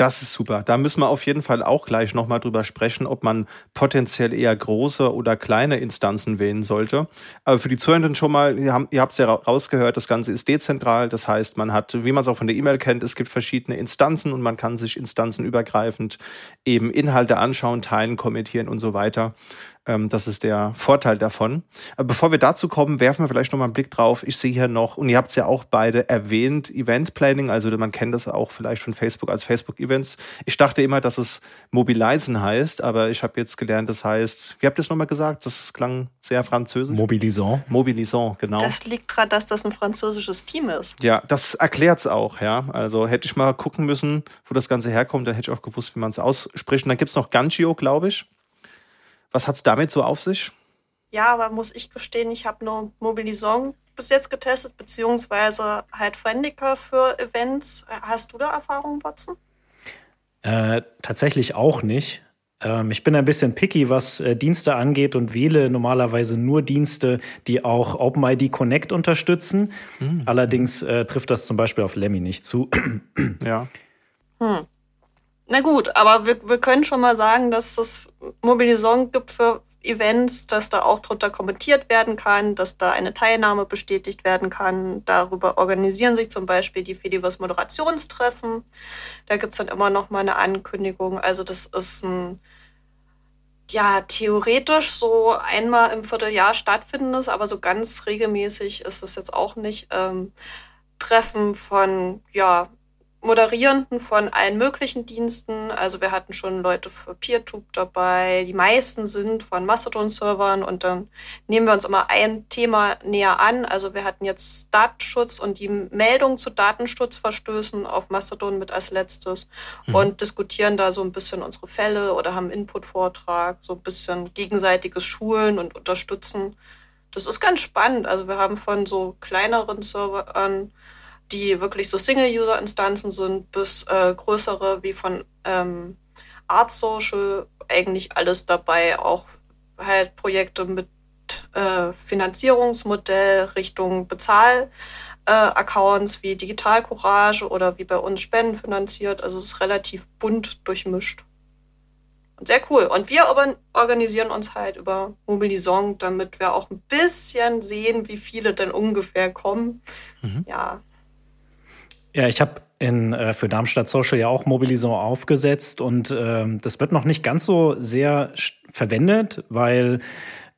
Das ist super. Da müssen wir auf jeden Fall auch gleich nochmal drüber sprechen, ob man potenziell eher große oder kleine Instanzen wählen sollte. Aber für die Zuhörenden schon mal, ihr habt es ja rausgehört, das Ganze ist dezentral. Das heißt, man hat, wie man es auch von der E-Mail kennt, es gibt verschiedene Instanzen und man kann sich instanzenübergreifend eben Inhalte anschauen, teilen, kommentieren und so weiter. Ähm, das ist der Vorteil davon. Aber bevor wir dazu kommen, werfen wir vielleicht noch mal einen Blick drauf. Ich sehe hier noch, und ihr habt es ja auch beide erwähnt, Event Planning. Also man kennt das auch vielleicht von Facebook als Facebook Events. Ich dachte immer, dass es Mobilisen heißt, aber ich habe jetzt gelernt, das heißt, wie habt ihr es nochmal gesagt? Das klang sehr französisch. Mobilisant. Mobilisant, genau. Das liegt daran, dass das ein französisches Team ist. Ja, das erklärt es auch, ja. Also hätte ich mal gucken müssen, wo das Ganze herkommt, dann hätte ich auch gewusst, wie man es ausspricht. Und dann gibt es noch Ganchio, glaube ich. Was hat es damit so auf sich? Ja, aber muss ich gestehen, ich habe nur Mobilisong bis jetzt getestet, beziehungsweise halt Friendica für Events. Hast du da Erfahrung, Watson? Äh, tatsächlich auch nicht. Ähm, ich bin ein bisschen picky, was äh, Dienste angeht und wähle normalerweise nur Dienste, die auch OpenID Connect unterstützen. Mhm. Allerdings äh, trifft das zum Beispiel auf Lemmy nicht zu. ja. Hm. Na gut, aber wir, wir können schon mal sagen, dass es Mobilisierung gibt für Events, dass da auch drunter kommentiert werden kann, dass da eine Teilnahme bestätigt werden kann. Darüber organisieren sich zum Beispiel die Fediverse Moderationstreffen. Da gibt's dann immer noch mal eine Ankündigung. Also das ist ein ja, theoretisch so einmal im Vierteljahr stattfindendes, aber so ganz regelmäßig ist es jetzt auch nicht. Ähm, Treffen von ja, Moderierenden von allen möglichen Diensten. Also wir hatten schon Leute für PeerTube dabei. Die meisten sind von Mastodon-Servern und dann nehmen wir uns immer ein Thema näher an. Also wir hatten jetzt Datenschutz und die Meldung zu Datenschutzverstößen auf Mastodon mit als letztes mhm. und diskutieren da so ein bisschen unsere Fälle oder haben Input-Vortrag, so ein bisschen gegenseitiges Schulen und unterstützen. Das ist ganz spannend. Also wir haben von so kleineren Servern die wirklich so Single-User-Instanzen sind, bis äh, größere wie von ähm, Art Social, eigentlich alles dabei, auch halt Projekte mit äh, Finanzierungsmodell Richtung Bezahl-Accounts äh, wie Digital Courage oder wie bei uns Spenden finanziert. Also es ist relativ bunt durchmischt. Und sehr cool. Und wir organisieren uns halt über Mobilisong, damit wir auch ein bisschen sehen, wie viele denn ungefähr kommen. Mhm. Ja, ja, ich habe in, äh, für Darmstadt Social ja auch Mobilisation aufgesetzt und ähm, das wird noch nicht ganz so sehr verwendet, weil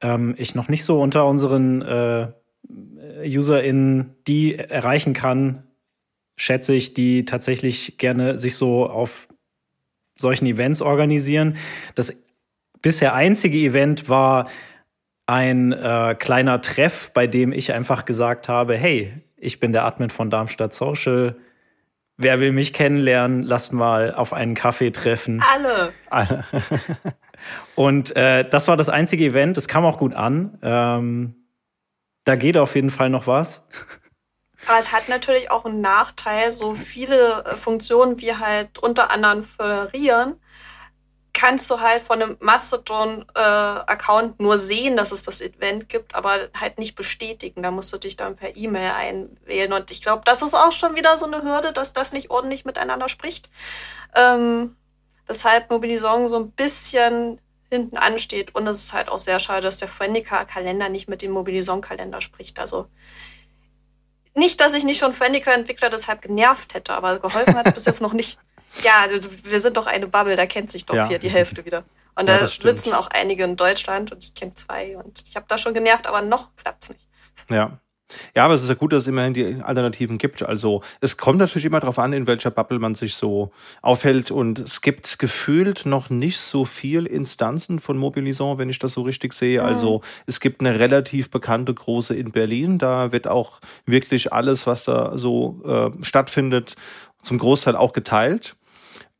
ähm, ich noch nicht so unter unseren äh, UserInnen die erreichen kann, schätze ich, die tatsächlich gerne sich so auf solchen Events organisieren. Das bisher einzige Event war ein äh, kleiner Treff, bei dem ich einfach gesagt habe, hey, ich bin der Admin von Darmstadt Social. Wer will mich kennenlernen? Lass mal auf einen Kaffee treffen. Alle. Alle. *laughs* Und äh, das war das einzige Event. Es kam auch gut an. Ähm, da geht auf jeden Fall noch was. *laughs* Aber es hat natürlich auch einen Nachteil, so viele äh, Funktionen wie halt unter anderem föderieren kannst du halt von einem Mastodon-Account nur sehen, dass es das Event gibt, aber halt nicht bestätigen. Da musst du dich dann per E-Mail einwählen. Und ich glaube, das ist auch schon wieder so eine Hürde, dass das nicht ordentlich miteinander spricht. Ähm, weshalb Mobilisong so ein bisschen hinten ansteht. Und es ist halt auch sehr schade, dass der Friendica-Kalender nicht mit dem Mobilisong-Kalender spricht. Also nicht, dass ich nicht schon Friendica-Entwickler deshalb genervt hätte, aber geholfen hat es bis jetzt noch nicht. Ja, wir sind doch eine Bubble, da kennt sich doch ja. hier die Hälfte wieder. Und *laughs* ja, da sitzen auch einige in Deutschland und ich kenne zwei und ich habe da schon genervt, aber noch klappt's nicht. Ja. Ja, aber es ist ja gut, dass es immerhin die Alternativen gibt. Also es kommt natürlich immer darauf an, in welcher Bubble man sich so aufhält. Und es gibt gefühlt noch nicht so viel Instanzen von Mobilisant, wenn ich das so richtig sehe. Mhm. Also es gibt eine relativ bekannte große in Berlin. Da wird auch wirklich alles, was da so äh, stattfindet, zum Großteil auch geteilt.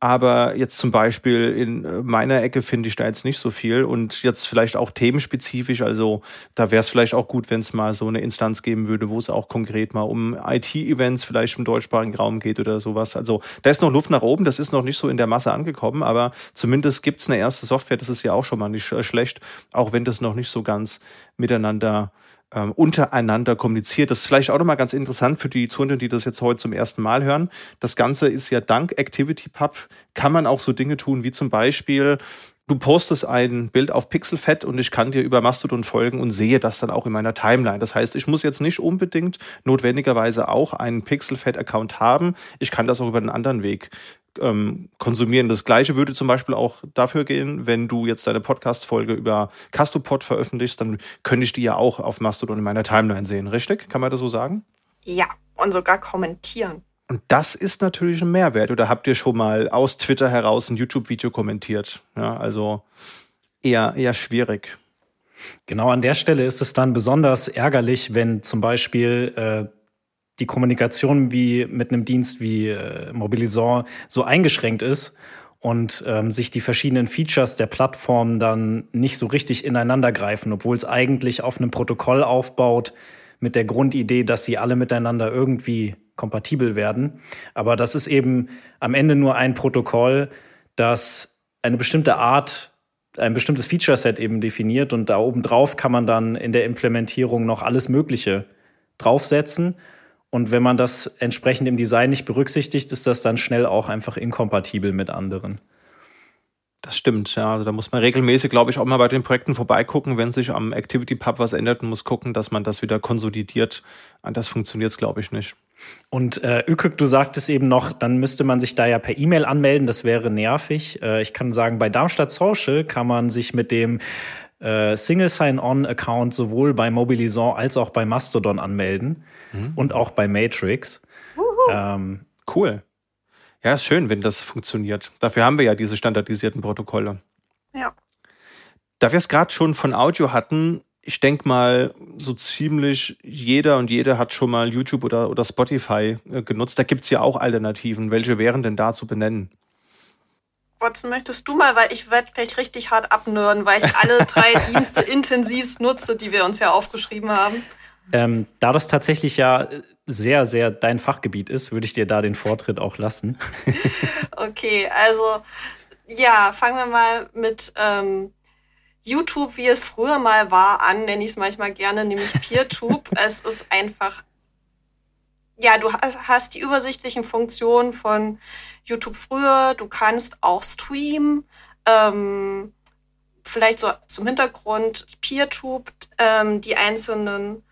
Aber jetzt zum Beispiel in äh, meiner Ecke finde ich da jetzt nicht so viel und jetzt vielleicht auch themenspezifisch. Also da wäre es vielleicht auch gut, wenn es mal so eine Instanz geben würde, wo es auch konkret mal um IT-Events vielleicht im deutschsprachigen Raum geht oder sowas. Also da ist noch Luft nach oben. Das ist noch nicht so in der Masse angekommen, aber zumindest gibt es eine erste Software. Das ist ja auch schon mal nicht schlecht, auch wenn das noch nicht so ganz miteinander ähm, untereinander kommuniziert. Das ist vielleicht auch nochmal ganz interessant für die Zuhörer, die das jetzt heute zum ersten Mal hören. Das Ganze ist ja dank ActivityPub kann man auch so Dinge tun, wie zum Beispiel Du postest ein Bild auf Pixelfett und ich kann dir über Mastodon folgen und sehe das dann auch in meiner Timeline. Das heißt, ich muss jetzt nicht unbedingt notwendigerweise auch einen Pixelfett-Account haben. Ich kann das auch über einen anderen Weg ähm, konsumieren. Das gleiche würde zum Beispiel auch dafür gehen, wenn du jetzt deine Podcast-Folge über Castopod veröffentlichst, dann könnte ich die ja auch auf Mastodon in meiner Timeline sehen, richtig? Kann man das so sagen? Ja, und sogar kommentieren. Und das ist natürlich ein Mehrwert. Oder habt ihr schon mal aus Twitter heraus ein YouTube-Video kommentiert? Ja, also eher, eher schwierig. Genau an der Stelle ist es dann besonders ärgerlich, wenn zum Beispiel äh, die Kommunikation wie mit einem Dienst wie äh, Mobilisant so eingeschränkt ist und ähm, sich die verschiedenen Features der Plattform dann nicht so richtig ineinander greifen, obwohl es eigentlich auf einem Protokoll aufbaut mit der Grundidee, dass sie alle miteinander irgendwie kompatibel werden. Aber das ist eben am Ende nur ein Protokoll, das eine bestimmte Art ein bestimmtes Feature-Set eben definiert und da oben drauf kann man dann in der Implementierung noch alles Mögliche draufsetzen und wenn man das entsprechend im Design nicht berücksichtigt, ist das dann schnell auch einfach inkompatibel mit anderen. Das stimmt, ja. Also da muss man regelmäßig, glaube ich, auch mal bei den Projekten vorbeigucken, wenn sich am Activity Pub was ändert und muss gucken, dass man das wieder konsolidiert. Anders funktioniert es, glaube ich, nicht. Und äh, Ükük, du sagtest eben noch, dann müsste man sich da ja per E-Mail anmelden, das wäre nervig. Äh, ich kann sagen, bei Darmstadt Social kann man sich mit dem äh, Single Sign-On-Account sowohl bei Mobilisant als auch bei Mastodon anmelden mhm. und auch bei Matrix. Ähm, cool. Ja, ist schön, wenn das funktioniert. Dafür haben wir ja diese standardisierten Protokolle. Ja. Da wir es gerade schon von Audio hatten, ich denke mal, so ziemlich jeder und jede hat schon mal YouTube oder, oder Spotify äh, genutzt. Da gibt es ja auch Alternativen. Welche wären denn da zu benennen? Watson, möchtest du mal, weil ich werde gleich richtig hart abnörden, weil ich alle drei *laughs* Dienste intensivst nutze, die wir uns ja aufgeschrieben haben. Ähm, da das tatsächlich ja sehr, sehr dein Fachgebiet ist, würde ich dir da den Vortritt auch lassen. *laughs* okay, also ja, fangen wir mal mit ähm, YouTube, wie es früher mal war, an, nenne ich es manchmal gerne, nämlich PeerTube. *laughs* es ist einfach ja, du hast die übersichtlichen Funktionen von YouTube früher. Du kannst auch streamen. Ähm, vielleicht so zum Hintergrund PeerTube, ähm, die einzelnen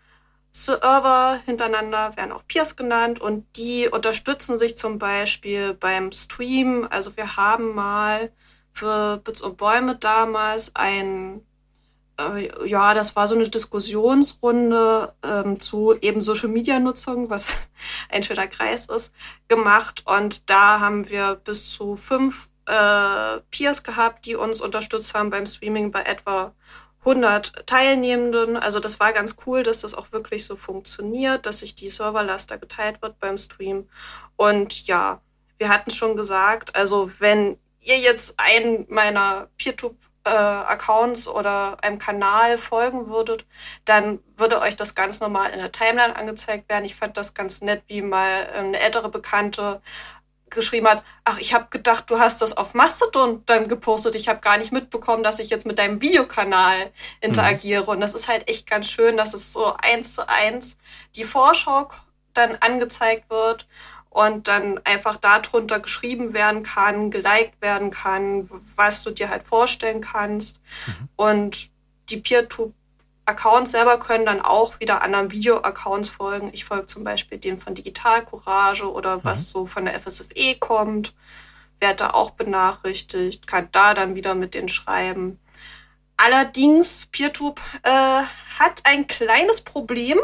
Server hintereinander werden auch Peers genannt und die unterstützen sich zum Beispiel beim Stream. Also wir haben mal für Bits und Bäume damals ein äh, ja, das war so eine Diskussionsrunde ähm, zu eben Social Media Nutzung, was *laughs* ein schöner Kreis ist, gemacht. Und da haben wir bis zu fünf äh, Peers gehabt, die uns unterstützt haben beim Streaming bei etwa 100 Teilnehmenden. Also das war ganz cool, dass das auch wirklich so funktioniert, dass sich die Serverlast da geteilt wird beim Stream. Und ja, wir hatten schon gesagt, also wenn ihr jetzt einen meiner PeerTube äh, oder einem Kanal folgen würdet, dann würde euch das ganz normal in der Timeline angezeigt werden. Ich fand das ganz nett, wie mal eine ältere Bekannte geschrieben hat, ach, ich habe gedacht, du hast das auf Mastodon dann gepostet. Ich habe gar nicht mitbekommen, dass ich jetzt mit deinem Videokanal interagiere. Mhm. Und das ist halt echt ganz schön, dass es so eins zu eins die Vorschau dann angezeigt wird und dann einfach darunter geschrieben werden kann, geliked werden kann, was du dir halt vorstellen kannst. Mhm. Und die Peer-to-Accounts selber können dann auch wieder anderen Video-Accounts folgen. Ich folge zum Beispiel dem von Digital Courage oder mhm. was so von der FSFE kommt, werde da auch benachrichtigt, kann da dann wieder mit denen schreiben. Allerdings, PeerTube äh, hat ein kleines Problem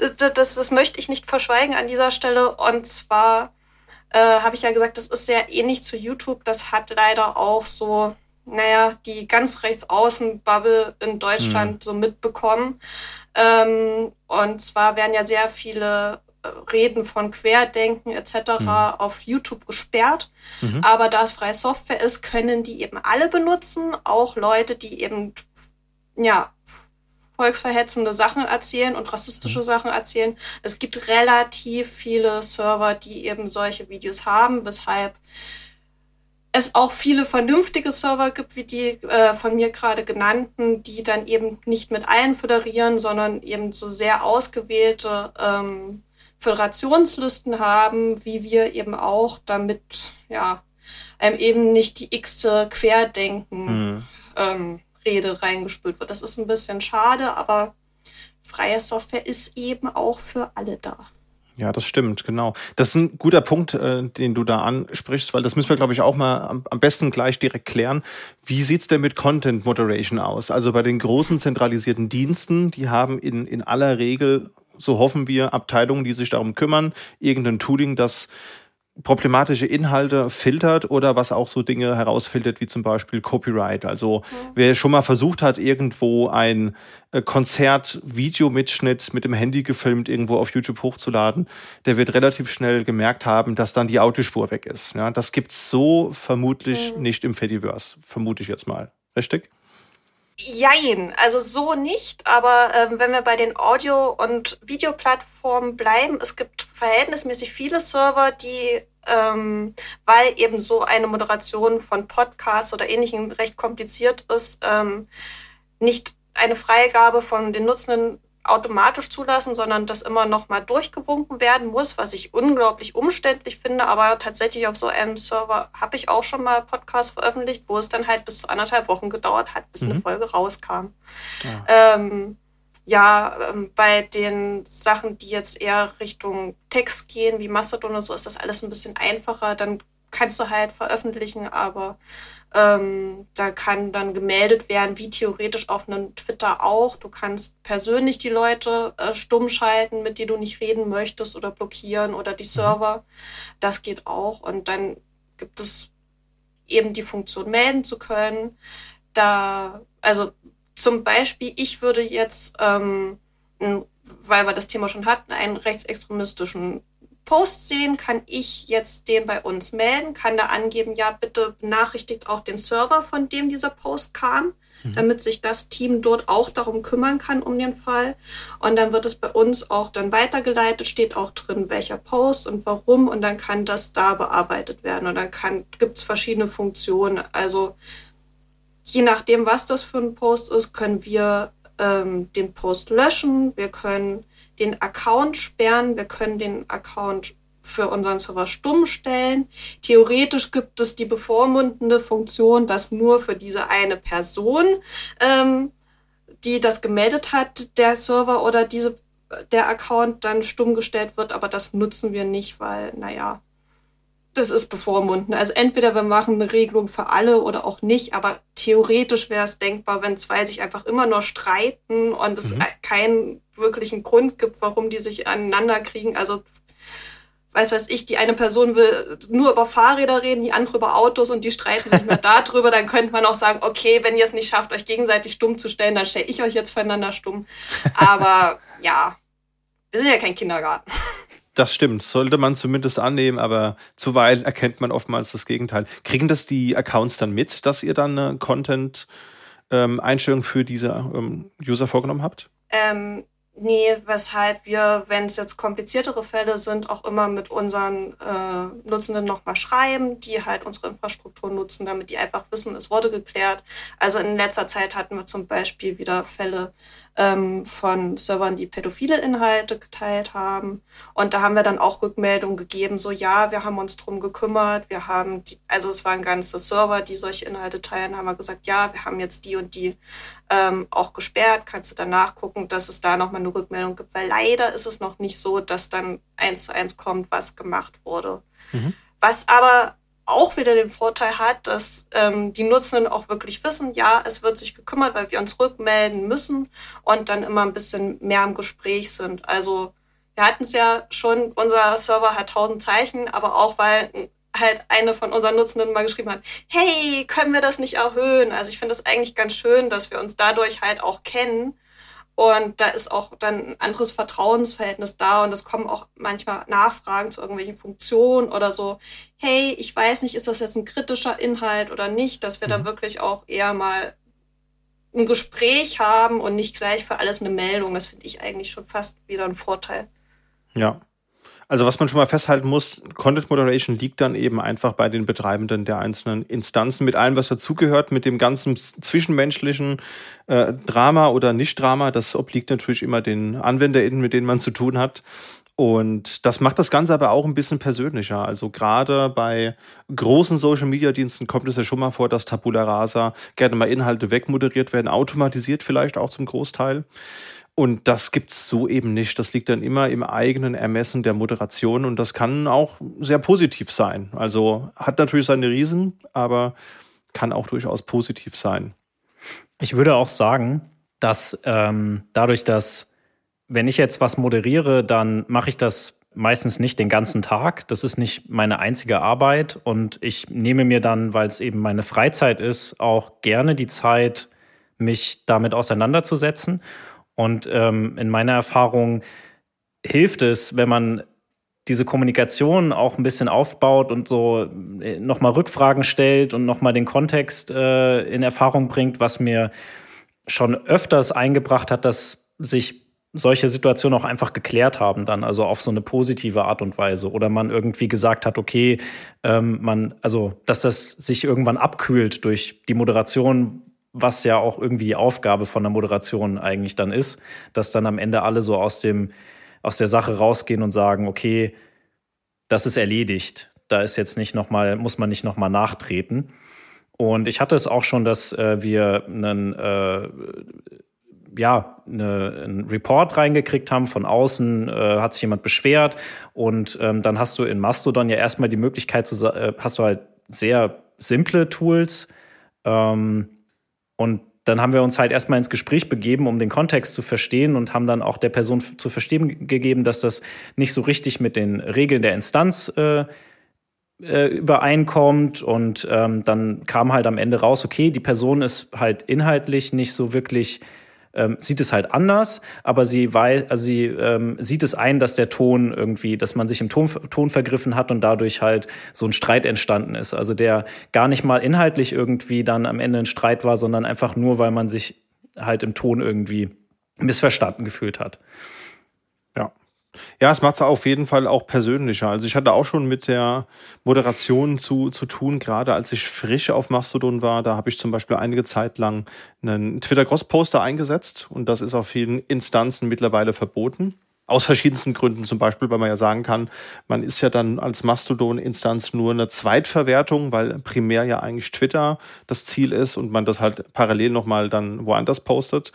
das, das, das möchte ich nicht verschweigen an dieser Stelle. Und zwar äh, habe ich ja gesagt, das ist sehr ähnlich zu YouTube. Das hat leider auch so, naja, die ganz rechtsaußen-Bubble in Deutschland mhm. so mitbekommen. Ähm, und zwar werden ja sehr viele äh, Reden von Querdenken etc. Mhm. auf YouTube gesperrt. Mhm. Aber da es freie Software ist, können die eben alle benutzen, auch Leute, die eben ja volksverhetzende Sachen erzählen und rassistische mhm. Sachen erzählen. Es gibt relativ viele Server, die eben solche Videos haben, weshalb es auch viele vernünftige Server gibt, wie die äh, von mir gerade genannten, die dann eben nicht mit allen föderieren, sondern eben so sehr ausgewählte ähm, Föderationslisten haben, wie wir eben auch, damit ja einem eben nicht die x-te Querdenken mhm. ähm, Rede reingespült wird. Das ist ein bisschen schade, aber freie Software ist eben auch für alle da. Ja, das stimmt, genau. Das ist ein guter Punkt, äh, den du da ansprichst, weil das müssen wir, glaube ich, auch mal am, am besten gleich direkt klären. Wie sieht's denn mit Content Moderation aus? Also bei den großen zentralisierten Diensten, die haben in, in aller Regel, so hoffen wir, Abteilungen, die sich darum kümmern, irgendein Tooling, das problematische Inhalte filtert oder was auch so Dinge herausfiltert, wie zum Beispiel Copyright. Also mhm. wer schon mal versucht hat, irgendwo ein äh, Konzert-Videomitschnitt mit dem Handy gefilmt irgendwo auf YouTube hochzuladen, der wird relativ schnell gemerkt haben, dass dann die Audiospur weg ist. Ja, das gibt's so vermutlich mhm. nicht im Fediverse, vermute ich jetzt mal. Richtig? Jein, also so nicht, aber ähm, wenn wir bei den Audio- und Videoplattformen bleiben, es gibt verhältnismäßig viele Server, die, ähm, weil eben so eine Moderation von Podcasts oder ähnlichem recht kompliziert ist, ähm, nicht eine Freigabe von den Nutzenden automatisch zulassen, sondern das immer noch mal durchgewunken werden muss, was ich unglaublich umständlich finde. Aber tatsächlich auf so einem Server habe ich auch schon mal Podcasts veröffentlicht, wo es dann halt bis zu anderthalb Wochen gedauert hat, bis mhm. eine Folge rauskam. Ja, ähm, ja ähm, bei den Sachen, die jetzt eher Richtung Text gehen, wie Mastodon und so, ist das alles ein bisschen einfacher. Dann kannst du halt veröffentlichen, aber ähm, da kann dann gemeldet werden, wie theoretisch auf einem Twitter auch. Du kannst persönlich die Leute äh, stumm schalten, mit denen du nicht reden möchtest oder blockieren oder die mhm. Server. Das geht auch. Und dann gibt es eben die Funktion melden zu können. Da, also zum Beispiel, ich würde jetzt, ähm, weil wir das Thema schon hatten, einen rechtsextremistischen Post sehen, kann ich jetzt den bei uns melden, kann da angeben, ja, bitte benachrichtigt auch den Server, von dem dieser Post kam, mhm. damit sich das Team dort auch darum kümmern kann, um den Fall. Und dann wird es bei uns auch dann weitergeleitet, steht auch drin, welcher Post und warum, und dann kann das da bearbeitet werden. Und dann gibt es verschiedene Funktionen. Also je nachdem, was das für ein Post ist, können wir ähm, den Post löschen, wir können den Account sperren, wir können den Account für unseren Server stumm stellen. Theoretisch gibt es die bevormundende Funktion, dass nur für diese eine Person, ähm, die das gemeldet hat, der Server oder diese, der Account dann stumm gestellt wird, aber das nutzen wir nicht, weil, naja, das ist bevormunden. Also entweder wir machen eine Regelung für alle oder auch nicht, aber theoretisch wäre es denkbar, wenn zwei sich einfach immer nur streiten und es mhm. keinen wirklichen Grund gibt, warum die sich aneinander kriegen. Also weiß was ich, die eine Person will nur über Fahrräder reden, die andere über Autos und die streiten sich nur *laughs* darüber, dann könnte man auch sagen, okay, wenn ihr es nicht schafft, euch gegenseitig stumm zu stellen, dann stelle ich euch jetzt voneinander stumm. Aber ja, wir sind ja kein Kindergarten. Das stimmt, sollte man zumindest annehmen, aber zuweilen erkennt man oftmals das Gegenteil. Kriegen das die Accounts dann mit, dass ihr dann eine Content-Einstellung ähm, für diese ähm, User vorgenommen habt? Ähm, Nee, weshalb wir, wenn es jetzt kompliziertere Fälle sind, auch immer mit unseren äh, Nutzenden nochmal schreiben, die halt unsere Infrastruktur nutzen, damit die einfach wissen, es wurde geklärt. Also in letzter Zeit hatten wir zum Beispiel wieder Fälle ähm, von Servern, die pädophile Inhalte geteilt haben. Und da haben wir dann auch Rückmeldungen gegeben, so ja, wir haben uns drum gekümmert, wir haben, die, also es waren ganze Server, die solche Inhalte teilen, haben wir gesagt, ja, wir haben jetzt die und die ähm, auch gesperrt, kannst du dann nachgucken, dass es da nochmal eine Rückmeldung gibt, weil leider ist es noch nicht so, dass dann eins zu eins kommt, was gemacht wurde. Mhm. Was aber auch wieder den Vorteil hat, dass ähm, die Nutzenden auch wirklich wissen, ja, es wird sich gekümmert, weil wir uns rückmelden müssen und dann immer ein bisschen mehr im Gespräch sind. Also wir hatten es ja schon, unser Server hat 1000 Zeichen, aber auch weil halt eine von unseren Nutzenden mal geschrieben hat, hey, können wir das nicht erhöhen? Also ich finde das eigentlich ganz schön, dass wir uns dadurch halt auch kennen und da ist auch dann ein anderes Vertrauensverhältnis da und es kommen auch manchmal Nachfragen zu irgendwelchen Funktionen oder so, hey, ich weiß nicht, ist das jetzt ein kritischer Inhalt oder nicht, dass wir mhm. da wirklich auch eher mal ein Gespräch haben und nicht gleich für alles eine Meldung. Das finde ich eigentlich schon fast wieder ein Vorteil. Ja, also was man schon mal festhalten muss, Content Moderation liegt dann eben einfach bei den Betreibenden der einzelnen Instanzen mit allem, was dazugehört, mit dem ganzen zwischenmenschlichen äh, Drama oder Nicht-Drama. Das obliegt natürlich immer den AnwenderInnen, mit denen man zu tun hat. Und das macht das Ganze aber auch ein bisschen persönlicher. Also gerade bei großen Social-Media-Diensten kommt es ja schon mal vor, dass Tabula Rasa gerne mal Inhalte wegmoderiert werden, automatisiert vielleicht auch zum Großteil. Und das gibt's so eben nicht. Das liegt dann immer im eigenen Ermessen der Moderation und das kann auch sehr positiv sein. Also hat natürlich seine Riesen, aber kann auch durchaus positiv sein. Ich würde auch sagen, dass ähm, dadurch, dass wenn ich jetzt was moderiere, dann mache ich das meistens nicht den ganzen Tag. Das ist nicht meine einzige Arbeit und ich nehme mir dann, weil es eben meine Freizeit ist, auch gerne die Zeit, mich damit auseinanderzusetzen. Und ähm, in meiner Erfahrung hilft es, wenn man diese Kommunikation auch ein bisschen aufbaut und so äh, nochmal Rückfragen stellt und nochmal den Kontext äh, in Erfahrung bringt, was mir schon öfters eingebracht hat, dass sich solche Situationen auch einfach geklärt haben dann, also auf so eine positive Art und Weise. Oder man irgendwie gesagt hat, okay, ähm, man, also dass das sich irgendwann abkühlt durch die Moderation, was ja auch irgendwie die Aufgabe von der Moderation eigentlich dann ist, dass dann am Ende alle so aus dem aus der Sache rausgehen und sagen, okay, das ist erledigt. Da ist jetzt nicht noch mal, muss man nicht noch mal nachtreten. Und ich hatte es auch schon, dass äh, wir einen, äh, ja, eine, einen Report reingekriegt haben von außen, äh, hat sich jemand beschwert und ähm, dann hast du in Mastodon ja erstmal die Möglichkeit zu, äh, hast du halt sehr simple Tools ähm, und dann haben wir uns halt erstmal ins Gespräch begeben, um den Kontext zu verstehen und haben dann auch der Person zu verstehen gegeben, dass das nicht so richtig mit den Regeln der Instanz äh, äh, übereinkommt. Und ähm, dann kam halt am Ende raus, okay, die Person ist halt inhaltlich nicht so wirklich ähm, sieht es halt anders, aber sie weiß, also sie ähm, sieht es ein, dass der Ton irgendwie, dass man sich im Ton, Ton vergriffen hat und dadurch halt so ein Streit entstanden ist. Also der gar nicht mal inhaltlich irgendwie dann am Ende ein Streit war, sondern einfach nur, weil man sich halt im Ton irgendwie missverstanden gefühlt hat. Ja, es macht es auf jeden Fall auch persönlicher. Also ich hatte auch schon mit der Moderation zu, zu tun, gerade als ich frisch auf Mastodon war. Da habe ich zum Beispiel einige Zeit lang einen Twitter-Cross-Poster eingesetzt und das ist auf vielen Instanzen mittlerweile verboten. Aus verschiedensten Gründen, zum Beispiel, weil man ja sagen kann, man ist ja dann als Mastodon-Instanz nur eine Zweitverwertung, weil primär ja eigentlich Twitter das Ziel ist und man das halt parallel nochmal dann woanders postet.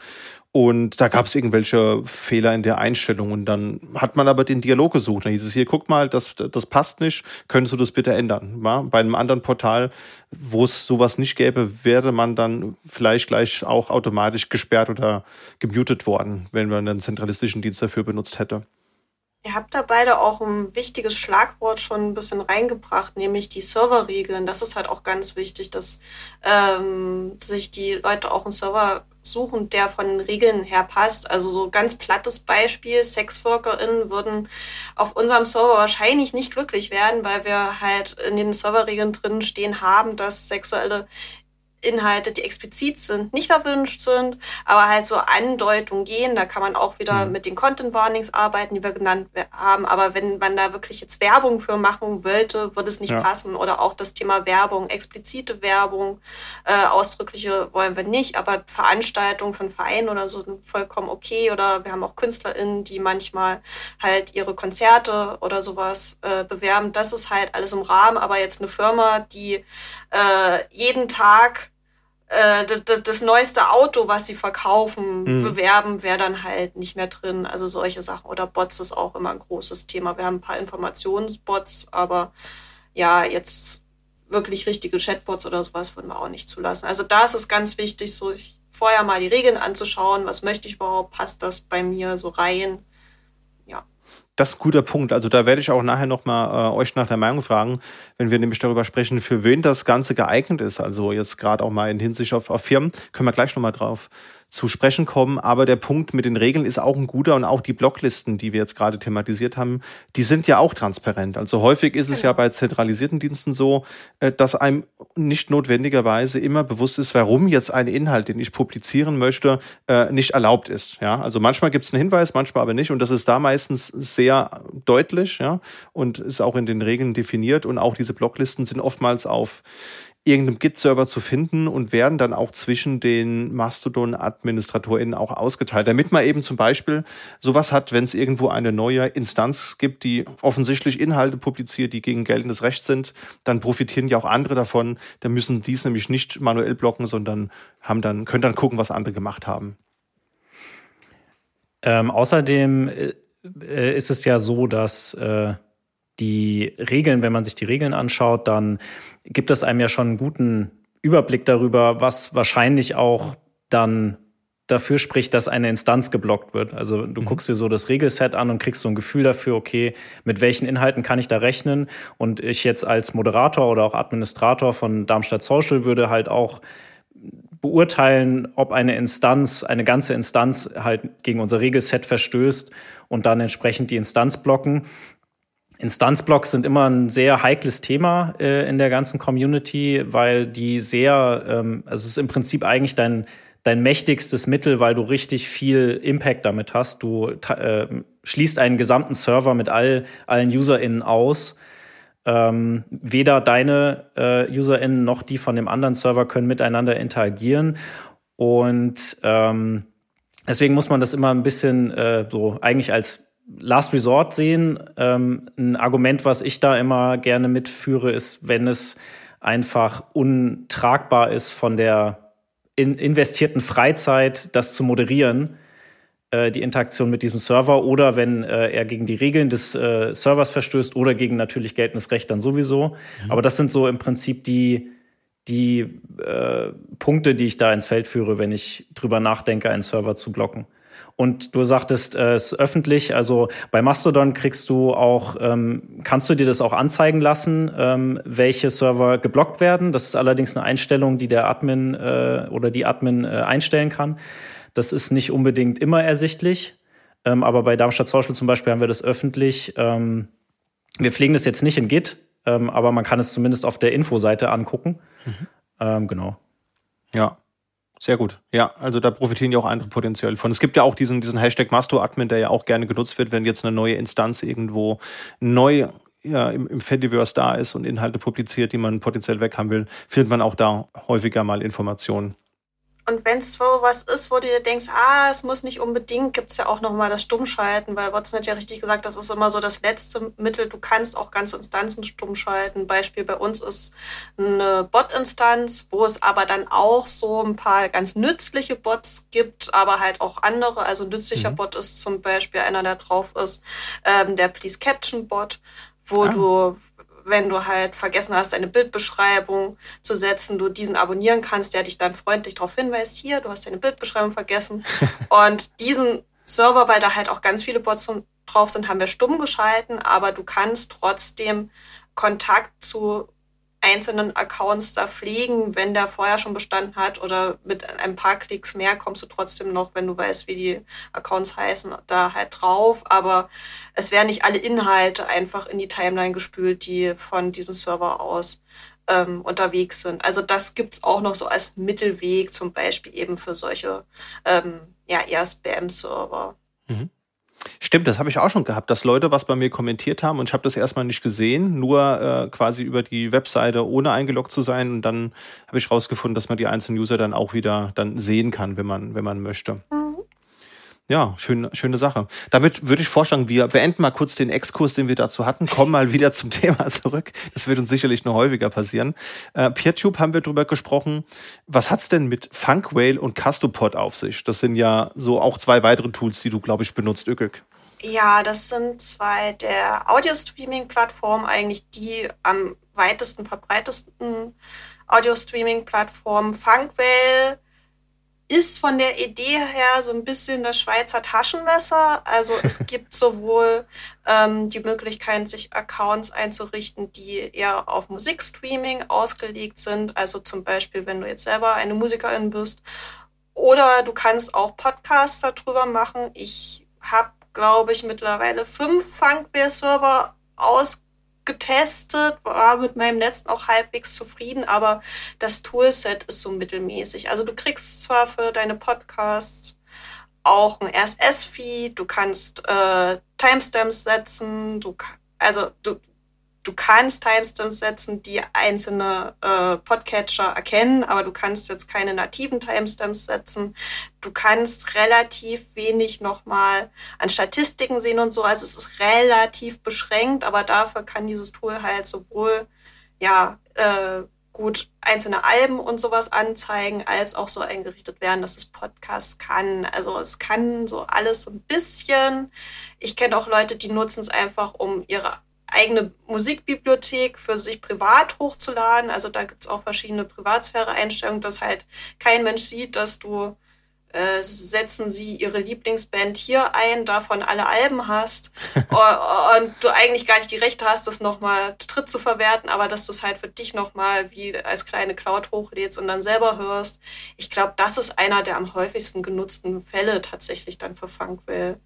Und da gab es irgendwelche Fehler in der Einstellung. Und dann hat man aber den Dialog gesucht. Dann hieß es hier, guck mal, das, das passt nicht, könntest du das bitte ändern? Ja? Bei einem anderen Portal, wo es sowas nicht gäbe, wäre man dann vielleicht gleich auch automatisch gesperrt oder gemutet worden, wenn man einen zentralistischen Dienst dafür benutzt hätte. Ihr habt da beide auch ein wichtiges Schlagwort schon ein bisschen reingebracht, nämlich die Serverregeln. Das ist halt auch ganz wichtig, dass ähm, sich die Leute auch einen Server suchen, der von den Regeln her passt. Also so ganz plattes Beispiel, SexworkerInnen würden auf unserem Server wahrscheinlich nicht glücklich werden, weil wir halt in den Serverregeln drin stehen haben, dass sexuelle Inhalte, die explizit sind, nicht erwünscht sind, aber halt so Andeutungen gehen. Da kann man auch wieder mhm. mit den Content Warnings arbeiten, die wir genannt haben. Aber wenn man da wirklich jetzt Werbung für machen wollte, würde es nicht ja. passen. Oder auch das Thema Werbung, explizite Werbung, äh, ausdrückliche wollen wir nicht, aber Veranstaltungen von Vereinen oder so sind vollkommen okay. Oder wir haben auch KünstlerInnen, die manchmal halt ihre Konzerte oder sowas äh, bewerben. Das ist halt alles im Rahmen, aber jetzt eine Firma, die äh, jeden Tag äh, das, das, das neueste Auto, was sie verkaufen, mhm. bewerben, wäre dann halt nicht mehr drin. Also solche Sachen. Oder Bots ist auch immer ein großes Thema. Wir haben ein paar Informationsbots, aber ja, jetzt wirklich richtige Chatbots oder sowas würden wir auch nicht zulassen. Also da ist es ganz wichtig, so vorher mal die Regeln anzuschauen. Was möchte ich überhaupt? Passt das bei mir so rein? Das ist ein guter Punkt. Also da werde ich auch nachher nochmal äh, euch nach der Meinung fragen, wenn wir nämlich darüber sprechen, für wen das Ganze geeignet ist. Also jetzt gerade auch mal in Hinsicht auf, auf Firmen, können wir gleich nochmal drauf zu sprechen kommen. Aber der Punkt mit den Regeln ist auch ein guter und auch die Blocklisten, die wir jetzt gerade thematisiert haben, die sind ja auch transparent. Also häufig ist es ja genau. bei zentralisierten Diensten so, äh, dass einem nicht notwendigerweise immer bewusst ist, warum jetzt ein Inhalt, den ich publizieren möchte, äh, nicht erlaubt ist. Ja, also manchmal gibt es einen Hinweis, manchmal aber nicht. Und das ist da meistens sehr deutlich, ja, und ist auch in den Regeln definiert. Und auch diese Blocklisten sind oftmals auf irgendeinem Git-Server zu finden und werden dann auch zwischen den Mastodon-AdministratorInnen auch ausgeteilt, damit man eben zum Beispiel sowas hat, wenn es irgendwo eine neue Instanz gibt, die offensichtlich Inhalte publiziert, die gegen geltendes Recht sind, dann profitieren ja auch andere davon. Da müssen dies nämlich nicht manuell blocken, sondern haben dann, können dann gucken, was andere gemacht haben. Ähm, außerdem äh, ist es ja so, dass äh, die Regeln, wenn man sich die Regeln anschaut, dann gibt es einem ja schon einen guten Überblick darüber, was wahrscheinlich auch dann dafür spricht, dass eine Instanz geblockt wird. Also du mhm. guckst dir so das Regelset an und kriegst so ein Gefühl dafür, okay, mit welchen Inhalten kann ich da rechnen? Und ich jetzt als Moderator oder auch Administrator von Darmstadt Social würde halt auch beurteilen, ob eine Instanz, eine ganze Instanz halt gegen unser Regelset verstößt und dann entsprechend die Instanz blocken. Instanzblocks sind immer ein sehr heikles Thema äh, in der ganzen Community, weil die sehr, ähm, also es ist im Prinzip eigentlich dein, dein mächtigstes Mittel, weil du richtig viel Impact damit hast. Du äh, schließt einen gesamten Server mit all, allen UserInnen aus. Ähm, weder deine äh, UserInnen noch die von dem anderen Server können miteinander interagieren. Und ähm, deswegen muss man das immer ein bisschen äh, so eigentlich als Last Resort sehen. Ähm, ein Argument, was ich da immer gerne mitführe, ist, wenn es einfach untragbar ist von der in investierten Freizeit, das zu moderieren, äh, die Interaktion mit diesem Server, oder wenn äh, er gegen die Regeln des äh, Servers verstößt oder gegen natürlich geltendes Recht dann sowieso. Mhm. Aber das sind so im Prinzip die, die äh, Punkte, die ich da ins Feld führe, wenn ich drüber nachdenke, einen Server zu blocken. Und du sagtest, äh, es ist öffentlich. Also bei Mastodon kriegst du auch, ähm, kannst du dir das auch anzeigen lassen, ähm, welche Server geblockt werden. Das ist allerdings eine Einstellung, die der Admin äh, oder die Admin äh, einstellen kann. Das ist nicht unbedingt immer ersichtlich. Ähm, aber bei Darmstadt Social zum Beispiel haben wir das öffentlich. Ähm, wir pflegen das jetzt nicht in Git, ähm, aber man kann es zumindest auf der Infoseite angucken. Mhm. Genau. Ja. Sehr gut. Ja, also da profitieren ja auch andere potenziell von. Es gibt ja auch diesen, diesen Hashtag Masto-Admin, der ja auch gerne genutzt wird, wenn jetzt eine neue Instanz irgendwo neu ja, im, im Fediverse da ist und Inhalte publiziert, die man potenziell weg haben will, findet man auch da häufiger mal Informationen. Und wenn es so was ist, wo du dir denkst, ah, es muss nicht unbedingt, gibt es ja auch nochmal das Stummschalten, weil Watson hat ja richtig gesagt, das ist immer so das letzte Mittel. Du kannst auch ganze Instanzen stummschalten. Beispiel bei uns ist eine Bot-Instanz, wo es aber dann auch so ein paar ganz nützliche Bots gibt, aber halt auch andere. Also ein nützlicher mhm. Bot ist zum Beispiel einer, der drauf ist, ähm, der Please Caption Bot, wo ah. du wenn du halt vergessen hast, eine Bildbeschreibung zu setzen, du diesen abonnieren kannst, der dich dann freundlich darauf hinweist, hier, du hast deine Bildbeschreibung vergessen. *laughs* und diesen Server, weil da halt auch ganz viele Bots drauf sind, haben wir stumm geschalten, aber du kannst trotzdem Kontakt zu einzelnen Accounts da pflegen, wenn der vorher schon bestanden hat oder mit ein paar Klicks mehr kommst du trotzdem noch, wenn du weißt, wie die Accounts heißen, da halt drauf. Aber es werden nicht alle Inhalte einfach in die Timeline gespült, die von diesem Server aus ähm, unterwegs sind. Also das gibt's auch noch so als Mittelweg, zum Beispiel eben für solche ähm, ja, eher Spam-Server. Mhm. Stimmt, das habe ich auch schon gehabt, dass Leute was bei mir kommentiert haben und ich habe das erstmal nicht gesehen, nur äh, quasi über die Webseite ohne eingeloggt zu sein und dann habe ich rausgefunden, dass man die einzelnen User dann auch wieder dann sehen kann, wenn man wenn man möchte. Mhm. Ja, schöne, schöne Sache. Damit würde ich vorschlagen, wir beenden mal kurz den Exkurs, den wir dazu hatten, kommen mal wieder zum *laughs* Thema zurück. Das wird uns sicherlich noch häufiger passieren. Äh, PeerTube haben wir drüber gesprochen. Was hat's denn mit Funkwhale und Castopod auf sich? Das sind ja so auch zwei weitere Tools, die du, glaube ich, benutzt, Ökek. Ja, das sind zwei der Audio-Streaming-Plattformen, eigentlich die am weitesten verbreitesten Audio-Streaming-Plattformen. Funkwhale ist von der Idee her so ein bisschen das Schweizer Taschenmesser. Also *laughs* es gibt sowohl ähm, die Möglichkeit, sich Accounts einzurichten, die eher auf Musikstreaming ausgelegt sind. Also zum Beispiel, wenn du jetzt selber eine Musikerin bist. Oder du kannst auch Podcasts darüber machen. Ich habe, glaube ich, mittlerweile fünf Funkware-Server ausgelegt getestet, war mit meinem letzten auch halbwegs zufrieden, aber das Toolset ist so mittelmäßig. Also du kriegst zwar für deine Podcasts auch ein RSS-Feed, du kannst äh, Timestamps setzen, du also du, du kannst Timestamps setzen, die einzelne äh, Podcatcher erkennen, aber du kannst jetzt keine nativen Timestamps setzen. Du kannst relativ wenig nochmal an Statistiken sehen und so. Also es ist relativ beschränkt, aber dafür kann dieses Tool halt sowohl ja äh, gut einzelne Alben und sowas anzeigen, als auch so eingerichtet werden, dass es Podcast kann. Also es kann so alles so ein bisschen. Ich kenne auch Leute, die nutzen es einfach, um ihre eigene Musikbibliothek für sich privat hochzuladen. Also da gibt es auch verschiedene Privatsphäre-Einstellungen, dass halt kein Mensch sieht, dass du äh, setzen sie ihre Lieblingsband hier ein, davon alle Alben hast *laughs* und du eigentlich gar nicht die Rechte hast, das nochmal Tritt zu verwerten, aber dass du es halt für dich nochmal wie als kleine Cloud hochlädst und dann selber hörst. Ich glaube, das ist einer der am häufigsten genutzten Fälle tatsächlich dann für Funkwell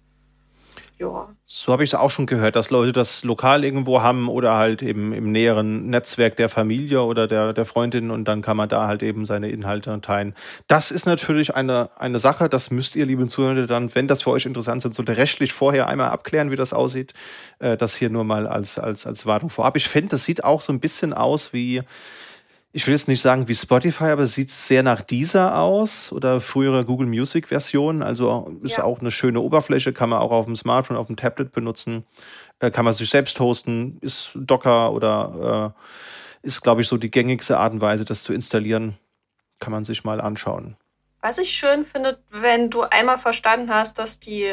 ja. So habe ich es auch schon gehört, dass Leute das lokal irgendwo haben oder halt eben im näheren Netzwerk der Familie oder der, der Freundin und dann kann man da halt eben seine Inhalte teilen. Das ist natürlich eine, eine Sache, das müsst ihr, liebe Zuhörer, dann, wenn das für euch interessant ist, so rechtlich vorher einmal abklären, wie das aussieht. Äh, das hier nur mal als, als, als Wartung vorab. Ich finde, das sieht auch so ein bisschen aus wie ich will jetzt nicht sagen wie Spotify, aber es sieht sehr nach dieser aus oder frühere Google Music Version. Also ist ja. auch eine schöne Oberfläche, kann man auch auf dem Smartphone, auf dem Tablet benutzen, äh, kann man sich selbst hosten, ist Docker oder äh, ist, glaube ich, so die gängigste Art und Weise, das zu installieren. kann man sich mal anschauen. Was ich schön finde, wenn du einmal verstanden hast, dass die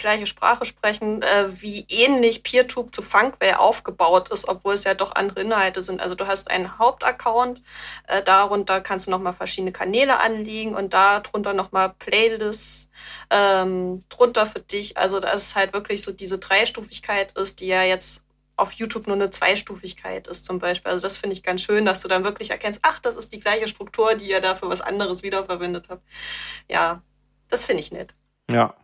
gleiche Sprache sprechen, äh, wie ähnlich PeerTube zu Funkware aufgebaut ist, obwohl es ja doch andere Inhalte sind. Also du hast einen Hauptaccount, äh, darunter kannst du nochmal verschiedene Kanäle anlegen und darunter nochmal Playlists ähm, drunter für dich. Also dass es halt wirklich so diese Dreistufigkeit ist, die ja jetzt auf YouTube nur eine Zweistufigkeit ist zum Beispiel. Also das finde ich ganz schön, dass du dann wirklich erkennst, ach, das ist die gleiche Struktur, die ihr dafür was anderes wiederverwendet habt. Ja, das finde ich nett. Ja.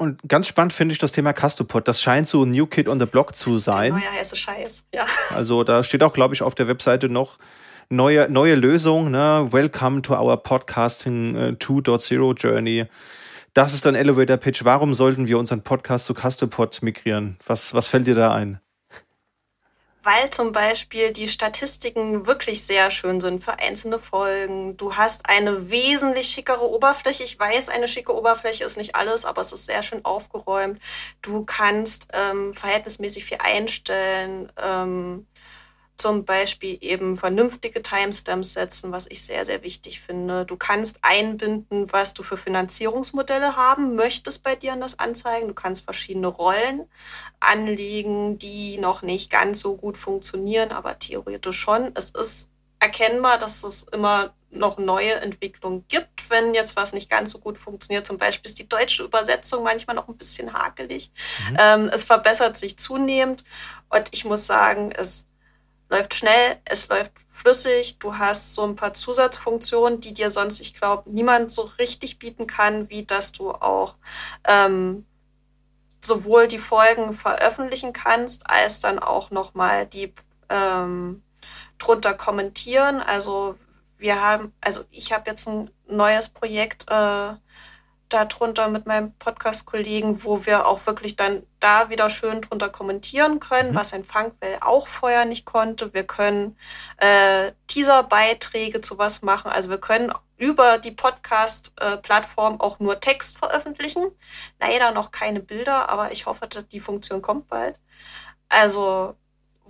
Und ganz spannend finde ich das Thema Castopod. Das scheint so ein New Kid on the Block zu sein. Neuer heiße Scheiß, ja. Also da steht auch, glaube ich, auf der Webseite noch neue, neue Lösung. Ne? Welcome to our Podcasting 2.0 äh, Journey. Das ist ein Elevator Pitch. Warum sollten wir unseren Podcast zu Castopod migrieren? Was, was fällt dir da ein? Weil zum Beispiel die Statistiken wirklich sehr schön sind für einzelne Folgen. Du hast eine wesentlich schickere Oberfläche. Ich weiß, eine schicke Oberfläche ist nicht alles, aber es ist sehr schön aufgeräumt. Du kannst ähm, verhältnismäßig viel einstellen. Ähm, zum Beispiel eben vernünftige Timestamps setzen, was ich sehr, sehr wichtig finde. Du kannst einbinden, was du für Finanzierungsmodelle haben möchtest bei dir an das Anzeigen. Du kannst verschiedene Rollen anlegen, die noch nicht ganz so gut funktionieren, aber theoretisch schon. Es ist erkennbar, dass es immer noch neue Entwicklungen gibt, wenn jetzt was nicht ganz so gut funktioniert. Zum Beispiel ist die deutsche Übersetzung manchmal noch ein bisschen hakelig. Mhm. Ähm, es verbessert sich zunehmend und ich muss sagen, es läuft schnell, es läuft flüssig, du hast so ein paar Zusatzfunktionen, die dir sonst, ich glaube, niemand so richtig bieten kann, wie dass du auch ähm, sowohl die Folgen veröffentlichen kannst, als dann auch nochmal die ähm, drunter kommentieren. Also wir haben, also ich habe jetzt ein neues Projekt äh, darunter mit meinem Podcast-Kollegen, wo wir auch wirklich dann da wieder schön drunter kommentieren können, mhm. was ein Funkwell auch vorher nicht konnte. Wir können äh, Teaser-Beiträge zu was machen. Also wir können über die Podcast-Plattform auch nur Text veröffentlichen. Leider noch keine Bilder, aber ich hoffe, die Funktion kommt bald. Also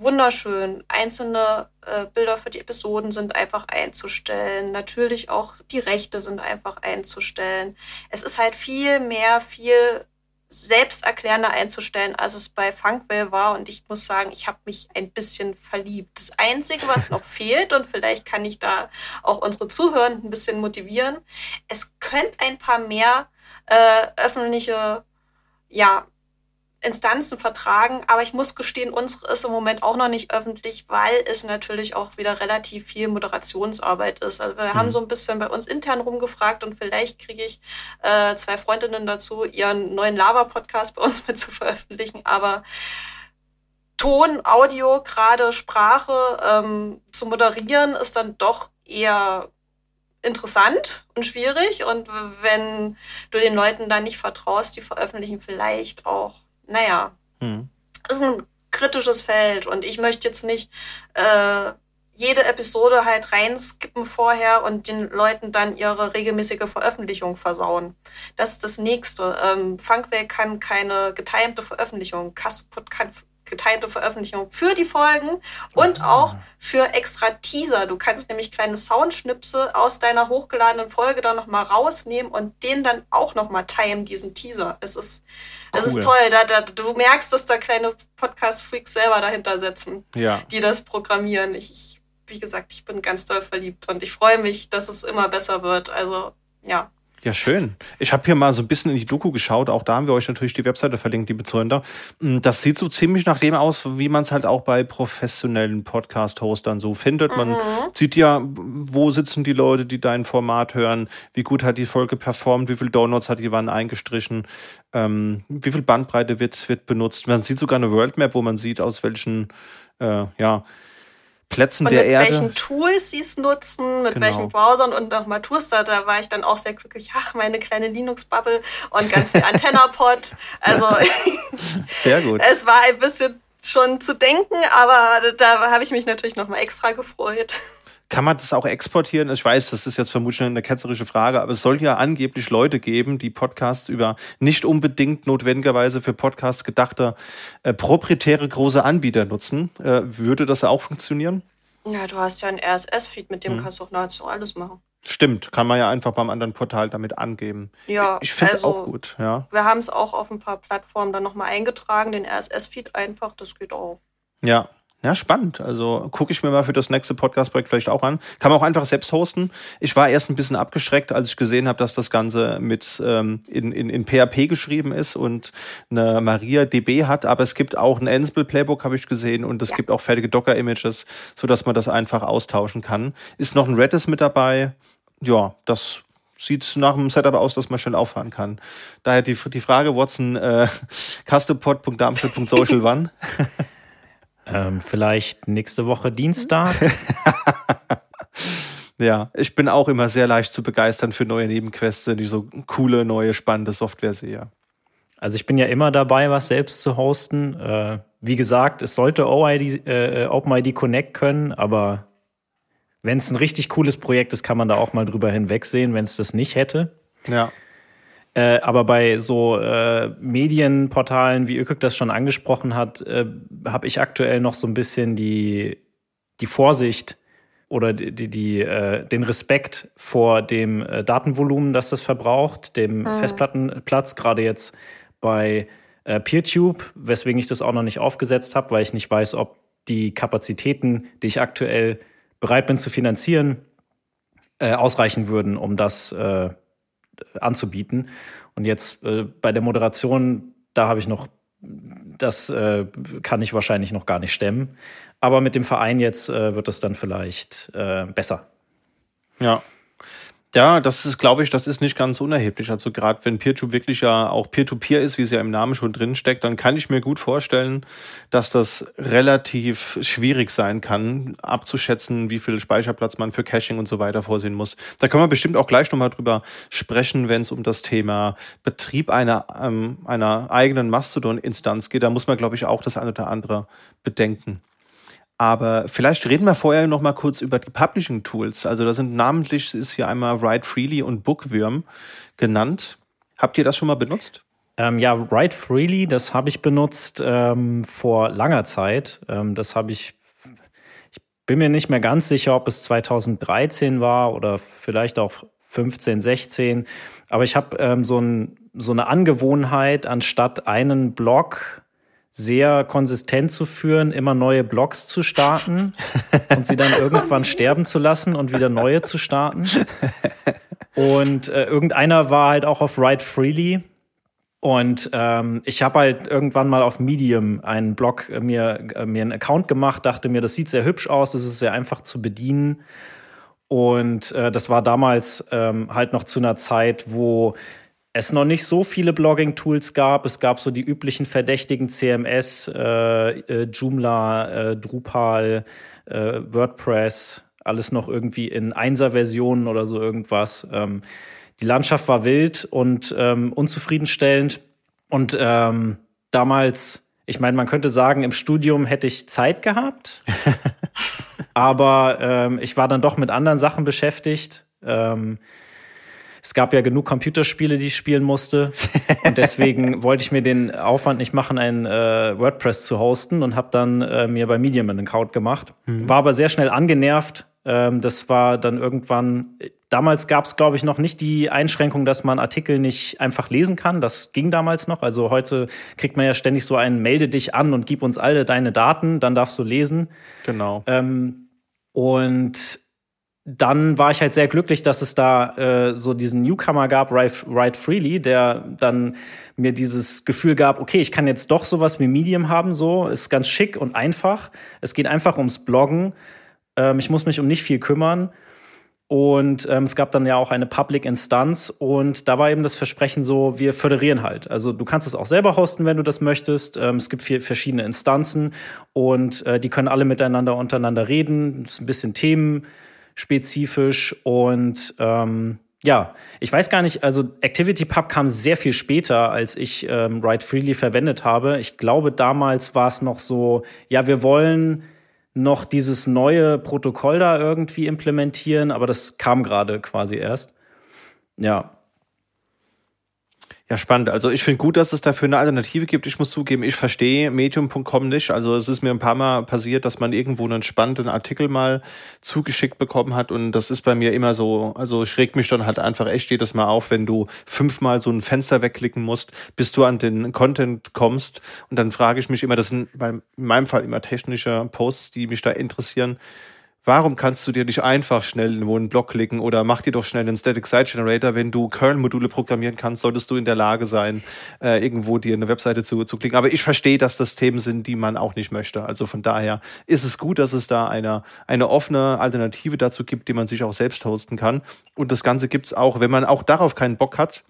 wunderschön. Einzelne äh, Bilder für die Episoden sind einfach einzustellen. Natürlich auch die Rechte sind einfach einzustellen. Es ist halt viel mehr, viel selbsterklärender einzustellen, als es bei Funkwell war. Und ich muss sagen, ich habe mich ein bisschen verliebt. Das Einzige, was noch *laughs* fehlt, und vielleicht kann ich da auch unsere Zuhörenden ein bisschen motivieren, es könnte ein paar mehr äh, öffentliche ja, Instanzen vertragen, aber ich muss gestehen, unsere ist im Moment auch noch nicht öffentlich, weil es natürlich auch wieder relativ viel Moderationsarbeit ist. Also wir mhm. haben so ein bisschen bei uns intern rumgefragt und vielleicht kriege ich äh, zwei Freundinnen dazu, ihren neuen Lava-Podcast bei uns *laughs* mit zu veröffentlichen, aber Ton, Audio, gerade Sprache ähm, zu moderieren, ist dann doch eher interessant und schwierig. Und wenn du den Leuten dann nicht vertraust, die veröffentlichen vielleicht auch naja, hm. ist ein kritisches Feld und ich möchte jetzt nicht äh, jede Episode halt reinskippen vorher und den Leuten dann ihre regelmäßige Veröffentlichung versauen. Das ist das Nächste. Ähm, Funkwell kann keine getimte Veröffentlichung. Kasput kann geteilte Veröffentlichung für die Folgen und Aha. auch für extra Teaser. Du kannst nämlich kleine Soundschnipse aus deiner hochgeladenen Folge dann nochmal rausnehmen und den dann auch nochmal timen, diesen Teaser. Es ist, cool. es ist toll. Da, da, du merkst, dass da kleine Podcast-Freaks selber dahinter sitzen, ja. die das programmieren. Ich, ich, wie gesagt, ich bin ganz doll verliebt und ich freue mich, dass es immer besser wird. Also, ja. Ja, schön. Ich habe hier mal so ein bisschen in die Doku geschaut. Auch da haben wir euch natürlich die Webseite verlinkt, liebe Zuhörer. Mm, das sieht so ziemlich nach dem aus, wie man es halt auch bei professionellen Podcast-Hostern so findet. Man mhm. sieht ja, wo sitzen die Leute, die dein Format hören, wie gut hat die Folge performt, wie viele Downloads hat die wann eingestrichen, ähm, wie viel Bandbreite wird, wird benutzt. Man sieht sogar eine World Map, wo man sieht, aus welchen, äh, ja, Plätzen und der mit Erde. Mit welchen Tools sie es nutzen, mit genau. welchen Browsern und nochmal Tools. Da, da war ich dann auch sehr glücklich. Ach, meine kleine Linux-Bubble und ganz viel Antennapod. *laughs* Also sehr gut. Es war ein bisschen schon zu denken, aber da habe ich mich natürlich nochmal extra gefreut. Kann man das auch exportieren? Ich weiß, das ist jetzt vermutlich eine ketzerische Frage, aber es soll ja angeblich Leute geben, die Podcasts über nicht unbedingt notwendigerweise für Podcasts gedachte äh, proprietäre große Anbieter nutzen. Äh, würde das auch funktionieren? Ja, du hast ja einen RSS-Feed, mit dem hm. kannst du auch nahezu alles machen. Stimmt, kann man ja einfach beim anderen Portal damit angeben. Ja, ich finde es also, auch gut, ja. Wir haben es auch auf ein paar Plattformen dann nochmal eingetragen, den RSS-Feed einfach, das geht auch. Ja, ja, spannend. Also gucke ich mir mal für das nächste Podcast-Projekt vielleicht auch an. Kann man auch einfach selbst hosten. Ich war erst ein bisschen abgeschreckt, als ich gesehen habe, dass das Ganze mit ähm, in, in, in PHP geschrieben ist und eine MariaDB hat. Aber es gibt auch ein Ansible-Playbook, habe ich gesehen, und es ja. gibt auch fertige Docker-Images, sodass man das einfach austauschen kann. Ist noch ein Redis mit dabei. Ja, das sieht nach einem Setup aus, das man schnell auffahren kann. Daher die, die Frage, Watson, äh, *laughs* custopod.darmstadt.social wann? *laughs* Ähm, vielleicht nächste Woche Dienstag. *laughs* ja, ich bin auch immer sehr leicht zu begeistern für neue Nebenquests, die so coole, neue, spannende Software sehe. Also ich bin ja immer dabei, was selbst zu hosten. Äh, wie gesagt, es sollte OID, äh, OpenID Connect können, aber wenn es ein richtig cooles Projekt ist, kann man da auch mal drüber hinwegsehen, wenn es das nicht hätte. Ja. Äh, aber bei so äh, Medienportalen, wie Ökök das schon angesprochen hat, äh, habe ich aktuell noch so ein bisschen die, die Vorsicht oder die, die, die äh, den Respekt vor dem äh, Datenvolumen, das das verbraucht, dem mhm. Festplattenplatz, gerade jetzt bei äh, PeerTube, weswegen ich das auch noch nicht aufgesetzt habe, weil ich nicht weiß, ob die Kapazitäten, die ich aktuell bereit bin zu finanzieren, äh, ausreichen würden, um das äh, anzubieten. Und jetzt äh, bei der Moderation, da habe ich noch, das äh, kann ich wahrscheinlich noch gar nicht stemmen. Aber mit dem Verein jetzt äh, wird es dann vielleicht äh, besser. Ja, ja, das ist, glaube ich, das ist nicht ganz unerheblich. Also gerade wenn PeerTube wirklich ja auch Peer-to-Peer -Peer ist, wie es ja im Namen schon drin steckt, dann kann ich mir gut vorstellen, dass das relativ schwierig sein kann, abzuschätzen, wie viel Speicherplatz man für Caching und so weiter vorsehen muss. Da können wir bestimmt auch gleich nochmal drüber sprechen, wenn es um das Thema Betrieb einer, ähm, einer eigenen Mastodon-Instanz geht. Da muss man, glaube ich, auch das eine oder andere bedenken. Aber vielleicht reden wir vorher noch mal kurz über die Publishing Tools. Also da sind namentlich ist hier einmal Write Freely und Bookworm genannt. Habt ihr das schon mal benutzt? Ähm, ja, Write Freely, das habe ich benutzt ähm, vor langer Zeit. Ähm, das habe ich, ich bin mir nicht mehr ganz sicher, ob es 2013 war oder vielleicht auch 15, 16. Aber ich habe ähm, so, ein, so eine Angewohnheit, anstatt einen Blog sehr konsistent zu führen, immer neue Blogs zu starten *laughs* und sie dann irgendwann sterben zu lassen und wieder neue zu starten. Und äh, irgendeiner war halt auch auf Write Freely. Und ähm, ich habe halt irgendwann mal auf Medium einen Blog äh, mir, äh, mir einen Account gemacht, dachte mir, das sieht sehr hübsch aus, das ist sehr einfach zu bedienen. Und äh, das war damals ähm, halt noch zu einer Zeit, wo es noch nicht so viele Blogging-Tools gab. Es gab so die üblichen verdächtigen CMS, äh, äh, Joomla, äh, Drupal, äh, WordPress, alles noch irgendwie in Einser-Versionen oder so irgendwas. Ähm, die Landschaft war wild und ähm, unzufriedenstellend. Und ähm, damals, ich meine, man könnte sagen, im Studium hätte ich Zeit gehabt, *laughs* aber ähm, ich war dann doch mit anderen Sachen beschäftigt. Es gab ja genug Computerspiele, die ich spielen musste. Und deswegen *laughs* wollte ich mir den Aufwand nicht machen, ein äh, WordPress zu hosten und habe dann äh, mir bei Medium einen Account gemacht. Mhm. War aber sehr schnell angenervt. Ähm, das war dann irgendwann, damals gab es, glaube ich, noch nicht die Einschränkung, dass man Artikel nicht einfach lesen kann. Das ging damals noch. Also heute kriegt man ja ständig so einen Melde dich an und gib uns alle deine Daten, dann darfst du lesen. Genau. Ähm, und dann war ich halt sehr glücklich, dass es da äh, so diesen Newcomer gab, Write Freely, der dann mir dieses Gefühl gab, okay, ich kann jetzt doch sowas wie Medium haben, so ist ganz schick und einfach. Es geht einfach ums Bloggen. Ähm, ich muss mich um nicht viel kümmern. Und ähm, es gab dann ja auch eine Public Instanz und da war eben das Versprechen so, wir föderieren halt. Also du kannst es auch selber hosten, wenn du das möchtest. Ähm, es gibt vier verschiedene Instanzen und äh, die können alle miteinander untereinander reden. Es ist ein bisschen Themen spezifisch und ähm, ja, ich weiß gar nicht, also ActivityPub kam sehr viel später, als ich ähm, Write Freely verwendet habe. Ich glaube, damals war es noch so, ja, wir wollen noch dieses neue Protokoll da irgendwie implementieren, aber das kam gerade quasi erst. Ja. Ja, spannend. Also ich finde gut, dass es dafür eine Alternative gibt. Ich muss zugeben, ich verstehe medium.com nicht. Also es ist mir ein paar Mal passiert, dass man irgendwo einen spannenden Artikel mal zugeschickt bekommen hat und das ist bei mir immer so, also ich reg mich dann halt einfach echt jedes Mal auf, wenn du fünfmal so ein Fenster wegklicken musst, bis du an den Content kommst und dann frage ich mich immer, das sind bei, in meinem Fall immer technische Posts, die mich da interessieren Warum kannst du dir nicht einfach schnell in einen Blog klicken oder mach dir doch schnell einen Static Site Generator? Wenn du Kernel-Module programmieren kannst, solltest du in der Lage sein, äh, irgendwo dir eine Webseite zu, zu klicken. Aber ich verstehe, dass das Themen sind, die man auch nicht möchte. Also von daher ist es gut, dass es da eine, eine offene Alternative dazu gibt, die man sich auch selbst hosten kann. Und das Ganze gibt's auch, wenn man auch darauf keinen Bock hat,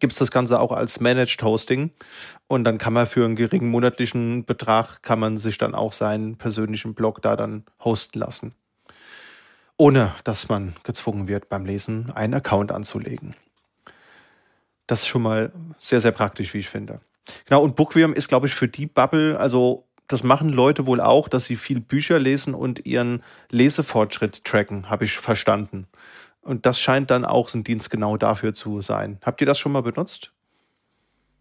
gibt's das Ganze auch als Managed Hosting. Und dann kann man für einen geringen monatlichen Betrag, kann man sich dann auch seinen persönlichen Blog da dann hosten lassen ohne dass man gezwungen wird, beim Lesen einen Account anzulegen. Das ist schon mal sehr, sehr praktisch, wie ich finde. Genau, und Bookworm ist, glaube ich, für die Bubble, also das machen Leute wohl auch, dass sie viel Bücher lesen und ihren Lesefortschritt tracken, habe ich verstanden. Und das scheint dann auch so ein Dienst genau dafür zu sein. Habt ihr das schon mal benutzt?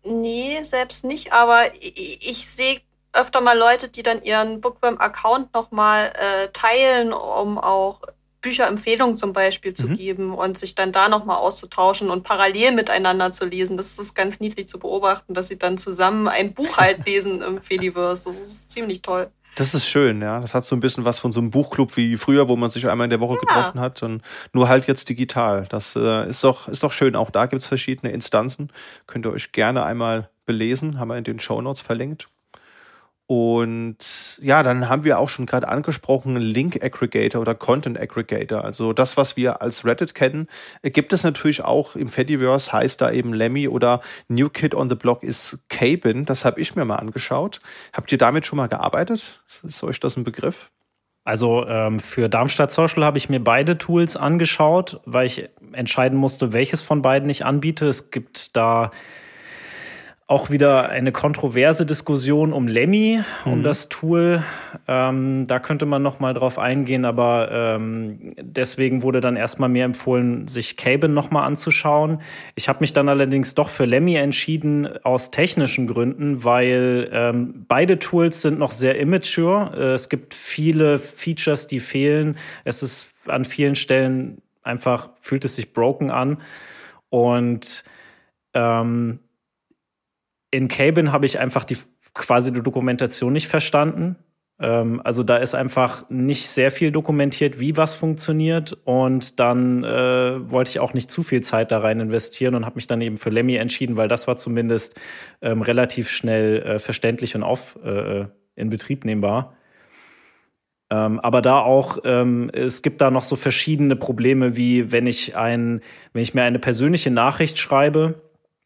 Nee, selbst nicht, aber ich, ich sehe öfter mal Leute, die dann ihren Bookworm-Account nochmal äh, teilen, um auch Bücherempfehlungen zum Beispiel zu mhm. geben und sich dann da nochmal auszutauschen und parallel miteinander zu lesen. Das ist ganz niedlich zu beobachten, dass sie dann zusammen ein Buch halt *laughs* lesen im Fediverse. Das ist ziemlich toll. Das ist schön, ja. Das hat so ein bisschen was von so einem Buchclub wie früher, wo man sich einmal in der Woche ja. getroffen hat und nur halt jetzt digital. Das äh, ist, doch, ist doch schön. Auch da gibt es verschiedene Instanzen. Könnt ihr euch gerne einmal belesen, haben wir in den Show Notes verlinkt. Und ja, dann haben wir auch schon gerade angesprochen, Link Aggregator oder Content Aggregator. Also das, was wir als Reddit kennen, gibt es natürlich auch im Fediverse, heißt da eben Lemmy oder New Kid on the Block ist Cabin. Das habe ich mir mal angeschaut. Habt ihr damit schon mal gearbeitet? Ist euch das ein Begriff? Also ähm, für Darmstadt Social habe ich mir beide Tools angeschaut, weil ich entscheiden musste, welches von beiden ich anbiete. Es gibt da auch wieder eine kontroverse Diskussion um Lemmy, um mhm. das Tool. Ähm, da könnte man noch mal drauf eingehen, aber ähm, deswegen wurde dann erstmal mir empfohlen, sich Cabin noch mal anzuschauen. Ich habe mich dann allerdings doch für Lemmy entschieden aus technischen Gründen, weil ähm, beide Tools sind noch sehr immature. Äh, es gibt viele Features, die fehlen. Es ist an vielen Stellen einfach fühlt es sich broken an und ähm, in Cabin habe ich einfach die quasi die Dokumentation nicht verstanden. Ähm, also da ist einfach nicht sehr viel dokumentiert, wie was funktioniert. Und dann äh, wollte ich auch nicht zu viel Zeit da rein investieren und habe mich dann eben für Lemmy entschieden, weil das war zumindest ähm, relativ schnell äh, verständlich und auf äh, in Betrieb nehmbar. Ähm, aber da auch, ähm, es gibt da noch so verschiedene Probleme, wie wenn ich ein, wenn ich mir eine persönliche Nachricht schreibe,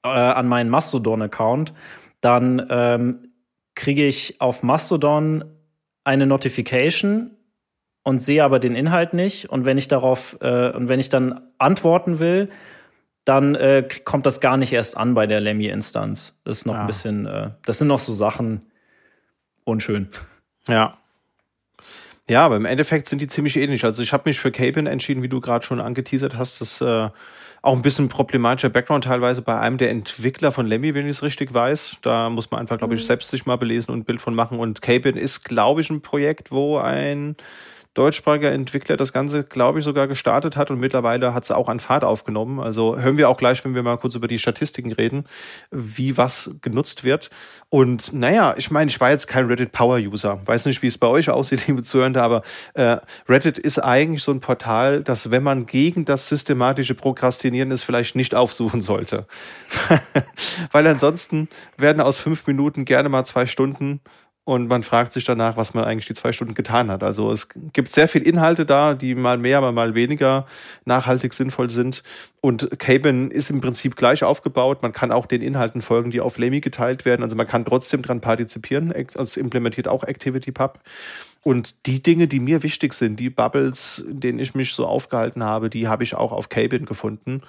äh, an meinen Mastodon-Account, dann ähm, kriege ich auf Mastodon eine Notification und sehe aber den Inhalt nicht. Und wenn ich darauf äh, und wenn ich dann antworten will, dann äh, kommt das gar nicht erst an bei der Lemmy-Instanz. Das ist noch ja. ein bisschen, äh, das sind noch so Sachen unschön. Ja. Ja, aber im Endeffekt sind die ziemlich ähnlich. Also ich habe mich für Cabin entschieden, wie du gerade schon angeteasert hast. Das äh, auch ein bisschen problematischer Background teilweise bei einem der Entwickler von Lemmy, wenn ich es richtig weiß. Da muss man einfach, glaube ich, mhm. selbst sich mal belesen und ein Bild von machen. Und Cabin ist, glaube ich, ein Projekt, wo ein deutschsprachiger Entwickler das Ganze, glaube ich, sogar gestartet hat und mittlerweile hat es auch an Fahrt aufgenommen. Also hören wir auch gleich, wenn wir mal kurz über die Statistiken reden, wie was genutzt wird. Und naja, ich meine, ich war jetzt kein Reddit Power User. Weiß nicht, wie es bei euch aussieht, *laughs* liebe Zuhörende, aber äh, Reddit ist eigentlich so ein Portal, das, wenn man gegen das systematische Prokrastinieren ist, vielleicht nicht aufsuchen sollte. *laughs* Weil ansonsten werden aus fünf Minuten gerne mal zwei Stunden und man fragt sich danach, was man eigentlich die zwei Stunden getan hat. Also es gibt sehr viel Inhalte da, die mal mehr, aber mal weniger nachhaltig sinnvoll sind. Und Cabin ist im Prinzip gleich aufgebaut. Man kann auch den Inhalten folgen, die auf Lemmy geteilt werden. Also man kann trotzdem dran partizipieren. Also implementiert auch ActivityPub. Und die Dinge, die mir wichtig sind, die Bubbles, in denen ich mich so aufgehalten habe, die habe ich auch auf Cabin gefunden.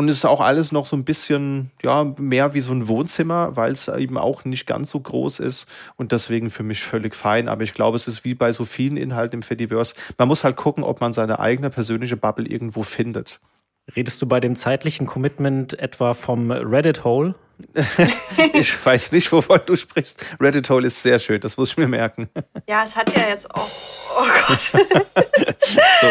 Und es ist auch alles noch so ein bisschen, ja, mehr wie so ein Wohnzimmer, weil es eben auch nicht ganz so groß ist und deswegen für mich völlig fein. Aber ich glaube, es ist wie bei so vielen Inhalten im Fediverse. Man muss halt gucken, ob man seine eigene persönliche Bubble irgendwo findet. Redest du bei dem zeitlichen Commitment etwa vom Reddit Hole? *laughs* ich weiß nicht, wovon du sprichst. Reddit Hole ist sehr schön, das muss ich mir merken. Ja, es hat ja jetzt auch. Oh Gott. *laughs* so.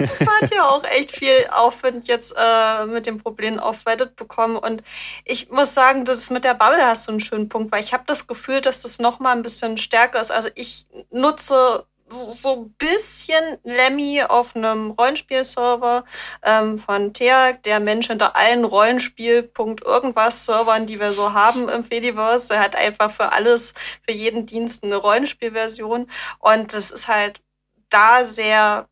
Es hat ja auch echt viel Aufwand jetzt äh, mit dem Problem auf bekommen. Und ich muss sagen, das mit der Bubble hast du einen schönen Punkt, weil ich habe das Gefühl, dass das noch mal ein bisschen stärker ist. Also ich nutze so ein bisschen Lemmy auf einem Rollenspielserver ähm, von Teak, der Mensch hinter allen Rollenspiel.punkt irgendwas Servern, die wir so haben im Fediverse. Der hat einfach für alles, für jeden Dienst eine Rollenspielversion. Und das ist halt da sehr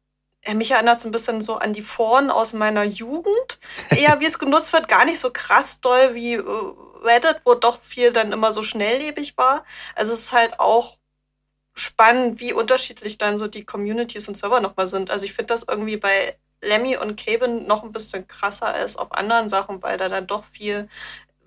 mich erinnert es ein bisschen so an die Foren aus meiner Jugend. Eher wie es genutzt wird, gar nicht so krass doll wie äh, Reddit, wo doch viel dann immer so schnelllebig war. Also es ist halt auch spannend, wie unterschiedlich dann so die Communities und Server nochmal sind. Also ich finde das irgendwie bei Lemmy und Caben noch ein bisschen krasser als auf anderen Sachen, weil da dann doch viel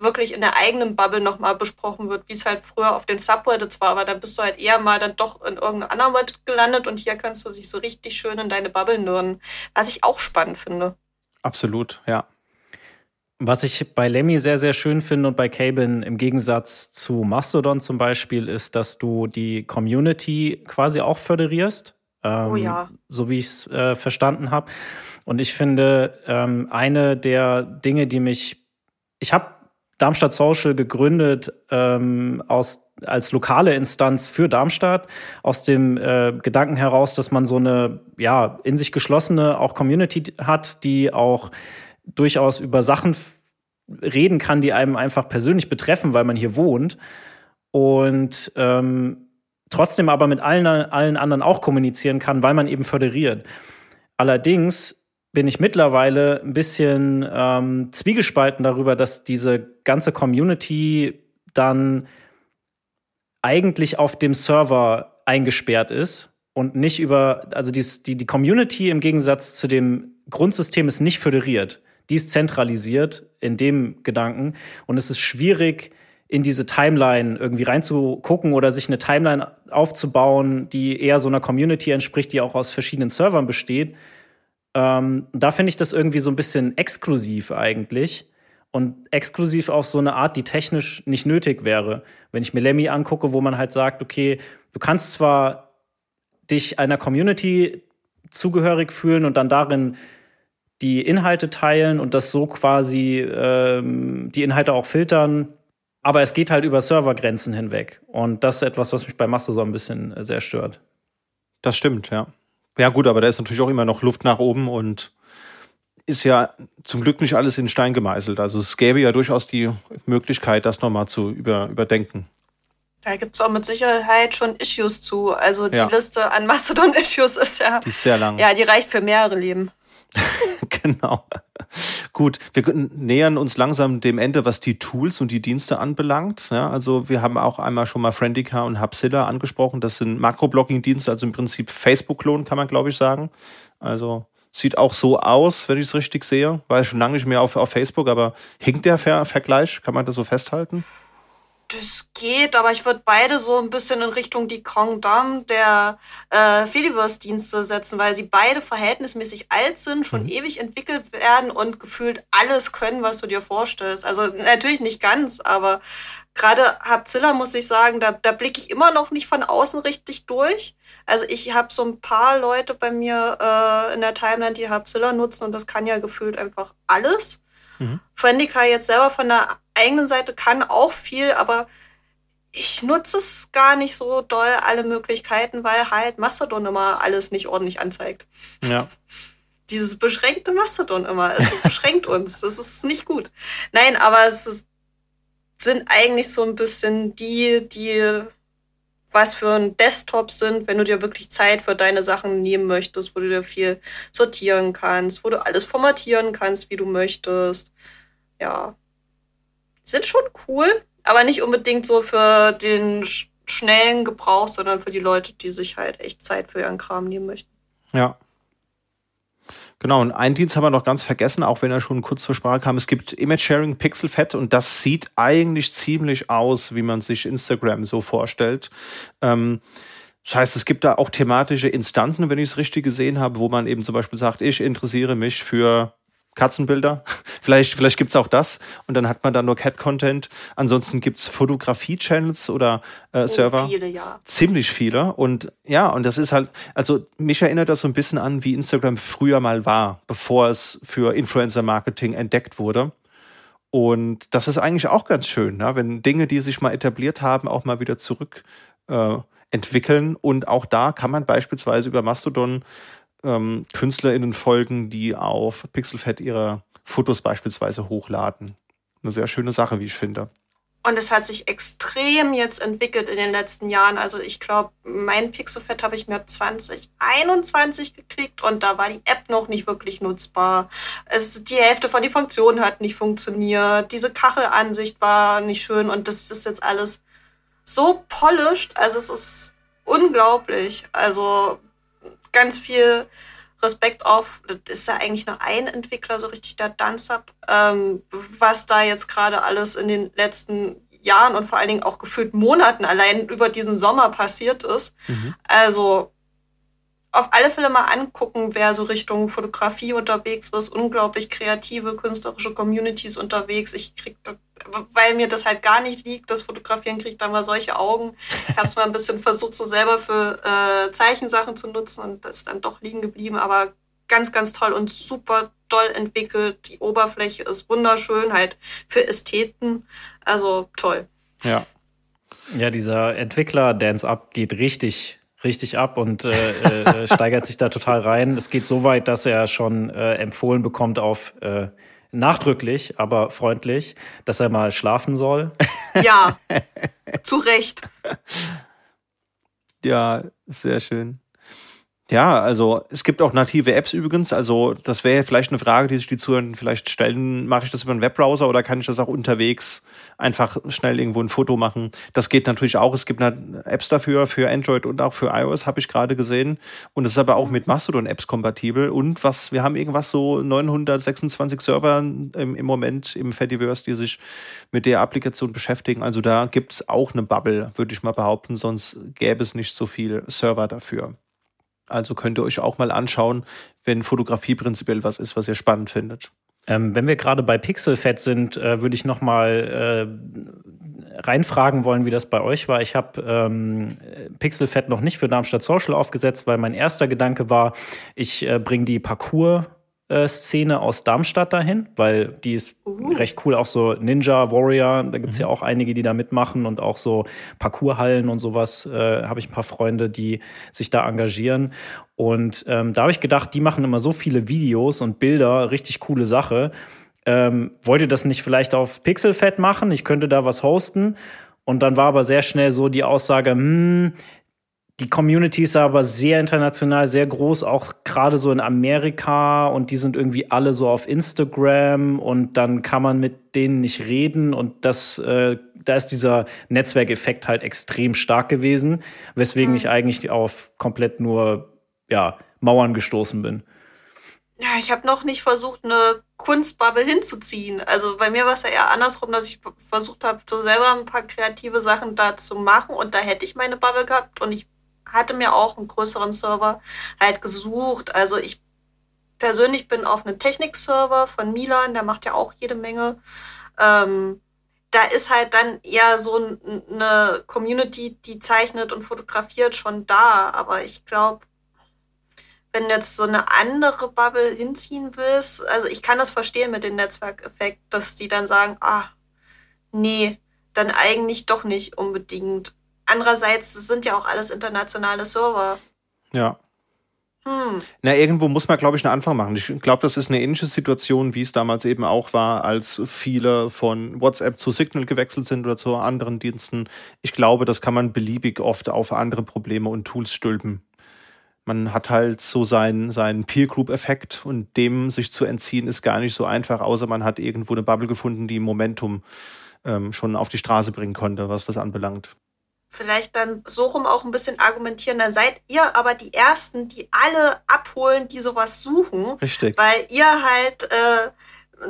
wirklich in der eigenen Bubble nochmal besprochen wird, wie es halt früher auf den Subreddits war, aber dann bist du halt eher mal dann doch in irgendeinem anderen Reddit gelandet und hier kannst du dich so richtig schön in deine Bubble nirren, was ich auch spannend finde. Absolut, ja. Was ich bei Lemmy sehr, sehr schön finde und bei Cabin im Gegensatz zu Mastodon zum Beispiel, ist, dass du die Community quasi auch föderierst. Ähm, oh ja. So wie ich es äh, verstanden habe. Und ich finde, ähm, eine der Dinge, die mich. Ich habe Darmstadt Social gegründet ähm, aus, als lokale Instanz für Darmstadt, aus dem äh, Gedanken heraus, dass man so eine ja in sich geschlossene auch Community hat, die auch durchaus über Sachen reden kann, die einem einfach persönlich betreffen, weil man hier wohnt. Und ähm, trotzdem aber mit allen, allen anderen auch kommunizieren kann, weil man eben föderiert. Allerdings bin ich mittlerweile ein bisschen ähm, zwiegespalten darüber, dass diese ganze Community dann eigentlich auf dem Server eingesperrt ist und nicht über, also die, die, die Community im Gegensatz zu dem Grundsystem ist nicht föderiert die ist zentralisiert in dem Gedanken. Und es ist schwierig, in diese Timeline irgendwie reinzugucken oder sich eine Timeline aufzubauen, die eher so einer Community entspricht, die auch aus verschiedenen Servern besteht. Ähm, da finde ich das irgendwie so ein bisschen exklusiv eigentlich. Und exklusiv auf so eine Art, die technisch nicht nötig wäre. Wenn ich mir Lemmy angucke, wo man halt sagt, okay, du kannst zwar dich einer Community zugehörig fühlen und dann darin die Inhalte teilen und das so quasi ähm, die Inhalte auch filtern. Aber es geht halt über Servergrenzen hinweg. Und das ist etwas, was mich bei Mastodon ein bisschen äh, sehr stört. Das stimmt, ja. Ja, gut, aber da ist natürlich auch immer noch Luft nach oben und ist ja zum Glück nicht alles in Stein gemeißelt. Also es gäbe ja durchaus die Möglichkeit, das nochmal zu über, überdenken. Da gibt es auch mit Sicherheit schon Issues zu. Also die ja. Liste an Mastodon-Issues ist ja. Die ist sehr lang. Ja, die reicht für mehrere Leben. *laughs* genau. Gut, wir nähern uns langsam dem Ende, was die Tools und die Dienste anbelangt. Ja, also wir haben auch einmal schon mal Friendica und Hubzilla angesprochen. Das sind Makroblogging-Dienste, also im Prinzip Facebook-Klon, kann man glaube ich sagen. Also sieht auch so aus, wenn ich es richtig sehe. War schon lange nicht mehr auf, auf Facebook, aber hinkt der Ver Vergleich? Kann man das so festhalten? Das geht, aber ich würde beide so ein bisschen in Richtung die Grand Dame der äh, Fediverse-Dienste setzen, weil sie beide verhältnismäßig alt sind, schon mhm. ewig entwickelt werden und gefühlt alles können, was du dir vorstellst. Also natürlich nicht ganz, aber gerade Habzilla muss ich sagen, da, da blicke ich immer noch nicht von außen richtig durch. Also ich habe so ein paar Leute bei mir äh, in der Timeline, die Habzilla nutzen und das kann ja gefühlt einfach alles. Mhm. Friendica jetzt selber von der eigenen Seite kann auch viel, aber ich nutze es gar nicht so doll, alle Möglichkeiten, weil halt Mastodon immer alles nicht ordentlich anzeigt. Ja. *laughs* Dieses beschränkte Mastodon immer, es beschränkt *laughs* uns, das ist nicht gut. Nein, aber es ist, sind eigentlich so ein bisschen die, die was für ein Desktop sind, wenn du dir wirklich Zeit für deine Sachen nehmen möchtest, wo du dir viel sortieren kannst, wo du alles formatieren kannst, wie du möchtest. Ja. Sind schon cool, aber nicht unbedingt so für den schnellen Gebrauch, sondern für die Leute, die sich halt echt Zeit für ihren Kram nehmen möchten. Ja. Genau, und einen Dienst haben wir noch ganz vergessen, auch wenn er schon kurz zur Sprache kam. Es gibt Image Sharing Pixelfed und das sieht eigentlich ziemlich aus, wie man sich Instagram so vorstellt. Ähm, das heißt, es gibt da auch thematische Instanzen, wenn ich es richtig gesehen habe, wo man eben zum Beispiel sagt, ich interessiere mich für Katzenbilder. *laughs* vielleicht vielleicht gibt's auch das und dann hat man da nur Cat-Content. Ansonsten gibt's Fotografie-Channels oder äh, Server. Oh, viele, ja. Ziemlich viele. Und ja, und das ist halt, also mich erinnert das so ein bisschen an, wie Instagram früher mal war, bevor es für Influencer-Marketing entdeckt wurde. Und das ist eigentlich auch ganz schön, ne? wenn Dinge, die sich mal etabliert haben, auch mal wieder zurück äh, entwickeln. Und auch da kann man beispielsweise über Mastodon ähm, KünstlerInnen folgen, die auf Pixelfed ihre Fotos beispielsweise hochladen. Eine sehr schöne Sache, wie ich finde. Und es hat sich extrem jetzt entwickelt in den letzten Jahren. Also ich glaube, mein Pixelfed habe ich mir 2021 geklickt und da war die App noch nicht wirklich nutzbar. Es, die Hälfte von den Funktionen hat nicht funktioniert. Diese Kachelansicht war nicht schön und das ist jetzt alles so polished. Also es ist unglaublich. Also ganz viel Respekt auf, das ist ja eigentlich nur ein Entwickler, so richtig der Danzup, ähm, was da jetzt gerade alles in den letzten Jahren und vor allen Dingen auch gefühlt Monaten allein über diesen Sommer passiert ist. Mhm. Also auf alle Fälle mal angucken, wer so Richtung Fotografie unterwegs ist. Unglaublich kreative, künstlerische Communities unterwegs. Ich krieg, weil mir das halt gar nicht liegt, das Fotografieren kriegt dann mal solche Augen. Ich habe es mal ein bisschen versucht, so selber für äh, Zeichensachen zu nutzen und das ist dann doch liegen geblieben. Aber ganz, ganz toll und super doll entwickelt. Die Oberfläche ist wunderschön, halt für Ästheten. Also toll. Ja. Ja, dieser Entwickler Dance Up geht richtig richtig ab und äh, äh, steigert sich da total rein. Es geht so weit, dass er schon äh, empfohlen bekommt auf äh, nachdrücklich, aber freundlich, dass er mal schlafen soll. *laughs* Ja, zu Recht. Ja, sehr schön. Ja, also es gibt auch native Apps übrigens. Also das wäre vielleicht eine Frage, die sich die Zuhörer vielleicht stellen. Mache ich das über einen Webbrowser oder kann ich das auch unterwegs einfach schnell irgendwo ein Foto machen? Das geht natürlich auch. Es gibt Apps dafür, für Android und auch für iOS, habe ich gerade gesehen. Und es ist aber auch mit Mastodon-Apps kompatibel. Und was, wir haben irgendwas so 926 Server im, im Moment im Fediverse, die sich mit der Applikation beschäftigen. Also da gibt es auch eine Bubble, würde ich mal behaupten. Sonst gäbe es nicht so viel Server dafür. Also könnt ihr euch auch mal anschauen, wenn Fotografie prinzipiell was ist, was ihr spannend findet. Ähm, wenn wir gerade bei Pixelfett sind, äh, würde ich noch mal äh, reinfragen wollen, wie das bei euch war. Ich habe ähm, Pixelfett noch nicht für Darmstadt Social aufgesetzt, weil mein erster Gedanke war, ich äh, bringe die Parcours Szene aus Darmstadt dahin, weil die ist uh. recht cool. Auch so Ninja Warrior, da gibt's mhm. ja auch einige, die da mitmachen und auch so Parkourhallen und sowas. Äh, habe ich ein paar Freunde, die sich da engagieren. Und ähm, da habe ich gedacht, die machen immer so viele Videos und Bilder, richtig coole Sache. Ähm, wollt ihr das nicht vielleicht auf Pixelfett machen? Ich könnte da was hosten. Und dann war aber sehr schnell so die Aussage, hm, die Community ist aber sehr international, sehr groß, auch gerade so in Amerika und die sind irgendwie alle so auf Instagram und dann kann man mit denen nicht reden und das, äh, da ist dieser Netzwerkeffekt halt extrem stark gewesen, weswegen mhm. ich eigentlich auf komplett nur ja, Mauern gestoßen bin. Ja, ich habe noch nicht versucht, eine Kunstbubble hinzuziehen. Also bei mir war es ja eher andersrum, dass ich versucht habe, so selber ein paar kreative Sachen da zu machen und da hätte ich meine Bubble gehabt und ich hatte mir auch einen größeren Server halt gesucht. Also ich persönlich bin auf einem Technik-Server von Milan, der macht ja auch jede Menge. Ähm, da ist halt dann eher so eine Community, die zeichnet und fotografiert schon da. Aber ich glaube, wenn jetzt so eine andere Bubble hinziehen willst, also ich kann das verstehen mit dem Netzwerkeffekt, dass die dann sagen, ah, nee, dann eigentlich doch nicht unbedingt. Andererseits sind ja auch alles internationale Server. Ja. Hm. Na, irgendwo muss man, glaube ich, einen Anfang machen. Ich glaube, das ist eine ähnliche Situation, wie es damals eben auch war, als viele von WhatsApp zu Signal gewechselt sind oder zu anderen Diensten. Ich glaube, das kann man beliebig oft auf andere Probleme und Tools stülpen. Man hat halt so seinen, seinen Peer-Group-Effekt und dem sich zu entziehen ist gar nicht so einfach, außer man hat irgendwo eine Bubble gefunden, die Momentum ähm, schon auf die Straße bringen konnte, was das anbelangt vielleicht dann so rum auch ein bisschen argumentieren, dann seid ihr aber die Ersten, die alle abholen, die sowas suchen. Richtig. Weil ihr halt äh,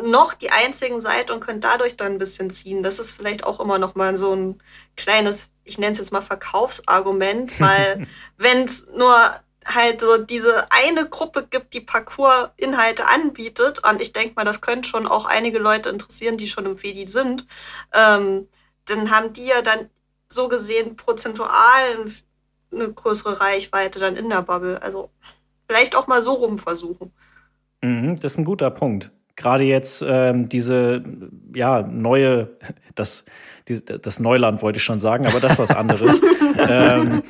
noch die Einzigen seid und könnt dadurch dann ein bisschen ziehen. Das ist vielleicht auch immer noch mal so ein kleines, ich nenne es jetzt mal Verkaufsargument, *laughs* weil wenn es nur halt so diese eine Gruppe gibt, die Parcours-Inhalte anbietet. Und ich denke mal, das könnte schon auch einige Leute interessieren, die schon im Fedi sind. Ähm, dann haben die ja dann so gesehen prozentual eine größere Reichweite dann in der Bubble. Also vielleicht auch mal so rum versuchen. Mhm, das ist ein guter Punkt. Gerade jetzt ähm, diese ja neue, *laughs* das, die, das Neuland wollte ich schon sagen, aber das was anderes. *laughs* ähm,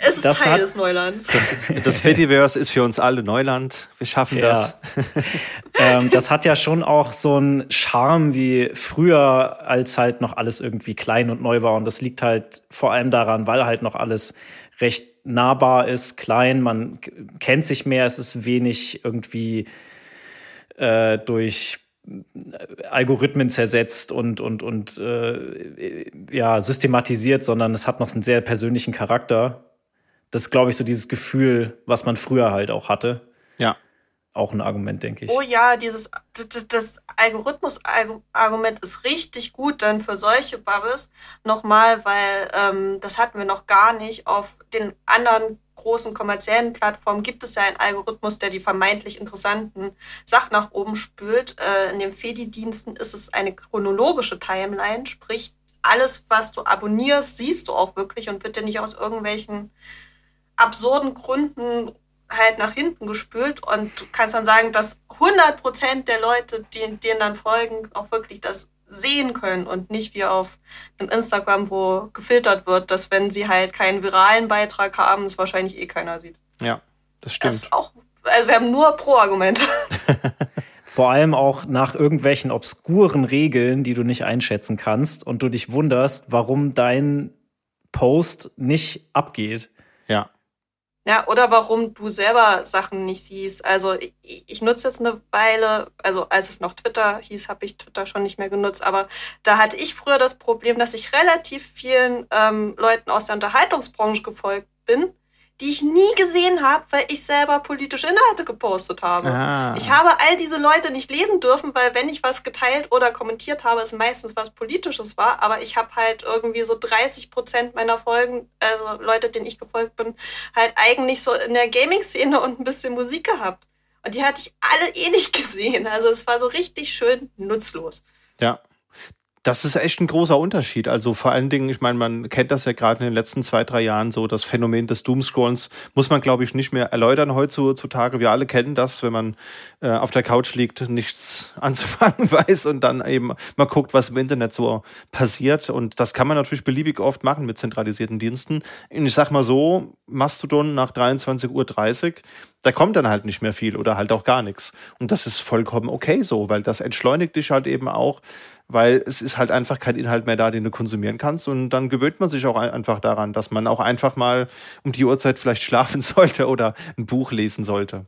es ist das Teil hat, des Neulands. Das, *laughs* das Fediverse ist für uns alle Neuland. Wir schaffen ja. das. *laughs* ähm, das hat ja schon auch so einen Charme wie früher, als halt noch alles irgendwie klein und neu war. Und das liegt halt vor allem daran, weil halt noch alles recht nahbar ist, klein, man kennt sich mehr, es ist wenig irgendwie äh, durch Algorithmen zersetzt und, und, und äh, ja, systematisiert, sondern es hat noch einen sehr persönlichen Charakter. Das ist, glaube ich, so dieses Gefühl, was man früher halt auch hatte. Ja. Auch ein Argument, denke ich. Oh ja, dieses das Algorithmus-Argument ist richtig gut dann für solche Bubbles. Nochmal, weil ähm, das hatten wir noch gar nicht. Auf den anderen großen kommerziellen Plattformen gibt es ja einen Algorithmus, der die vermeintlich interessanten Sachen nach oben spült. Äh, in den Fedi-Diensten ist es eine chronologische Timeline, sprich alles, was du abonnierst, siehst du auch wirklich und wird dir nicht aus irgendwelchen absurden Gründen halt nach hinten gespült und du kannst dann sagen, dass 100 Prozent der Leute, die denen dann folgen, auch wirklich das sehen können und nicht wie auf einem Instagram, wo gefiltert wird, dass wenn sie halt keinen viralen Beitrag haben, es wahrscheinlich eh keiner sieht. Ja, das stimmt. Das ist auch, also wir haben nur Pro-Argumente. *laughs* Vor allem auch nach irgendwelchen obskuren Regeln, die du nicht einschätzen kannst und du dich wunderst, warum dein Post nicht abgeht. Ja. Oder warum du selber Sachen nicht siehst. Also ich, ich nutze jetzt eine Weile, also als es noch Twitter hieß, habe ich Twitter schon nicht mehr genutzt, aber da hatte ich früher das Problem, dass ich relativ vielen ähm, Leuten aus der Unterhaltungsbranche gefolgt bin die ich nie gesehen habe, weil ich selber politische Inhalte gepostet habe. Ah. Ich habe all diese Leute nicht lesen dürfen, weil wenn ich was geteilt oder kommentiert habe, es meistens was Politisches war. Aber ich habe halt irgendwie so 30 Prozent meiner Folgen, also Leute, denen ich gefolgt bin, halt eigentlich so in der Gaming-Szene und ein bisschen Musik gehabt. Und die hatte ich alle eh nicht *laughs* gesehen. Also es war so richtig schön nutzlos. Ja. Das ist echt ein großer Unterschied. Also vor allen Dingen, ich meine, man kennt das ja gerade in den letzten zwei, drei Jahren so, das Phänomen des Doomscrollens muss man, glaube ich, nicht mehr erläutern heutzutage. Wir alle kennen das, wenn man äh, auf der Couch liegt, nichts *laughs* anzufangen weiß und dann eben mal guckt, was im Internet so passiert. Und das kann man natürlich beliebig oft machen mit zentralisierten Diensten. Und ich sag mal so, Mastodon nach 23.30 Uhr, da kommt dann halt nicht mehr viel oder halt auch gar nichts. Und das ist vollkommen okay so, weil das entschleunigt dich halt eben auch weil es ist halt einfach kein Inhalt mehr da, den du konsumieren kannst. Und dann gewöhnt man sich auch einfach daran, dass man auch einfach mal um die Uhrzeit vielleicht *laughs* schlafen sollte oder ein Buch lesen sollte.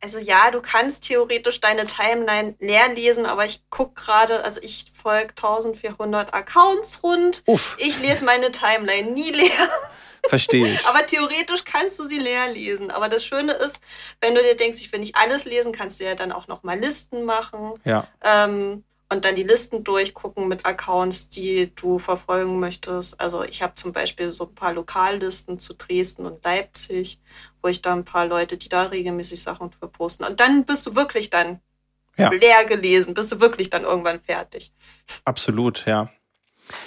Also ja, du kannst theoretisch deine Timeline leer lesen, aber ich gucke gerade, also ich folge 1400 Accounts rund. Uff. Ich lese meine Timeline nie leer. *laughs* Verstehe ich. aber theoretisch kannst du sie leer lesen. Aber das Schöne ist, wenn du dir denkst, ich will nicht alles lesen, kannst du ja dann auch noch mal Listen machen. Ja. Ähm, und dann die Listen durchgucken mit Accounts, die du verfolgen möchtest. Also ich habe zum Beispiel so ein paar Lokallisten zu Dresden und Leipzig, wo ich da ein paar Leute, die da regelmäßig Sachen für posten. Und dann bist du wirklich dann ja. leer gelesen, bist du wirklich dann irgendwann fertig. Absolut, ja.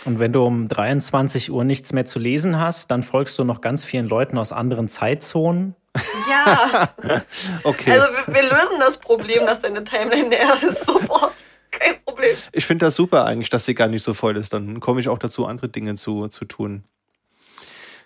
Und wenn du um 23 Uhr nichts mehr zu lesen hast, dann folgst du noch ganz vielen Leuten aus anderen Zeitzonen. Ja. *laughs* okay. Also wir, wir lösen das Problem, dass deine Timeline leer ist sofort. Kein Problem. Ich finde das super eigentlich, dass sie gar nicht so voll ist. Dann komme ich auch dazu, andere Dinge zu, zu tun.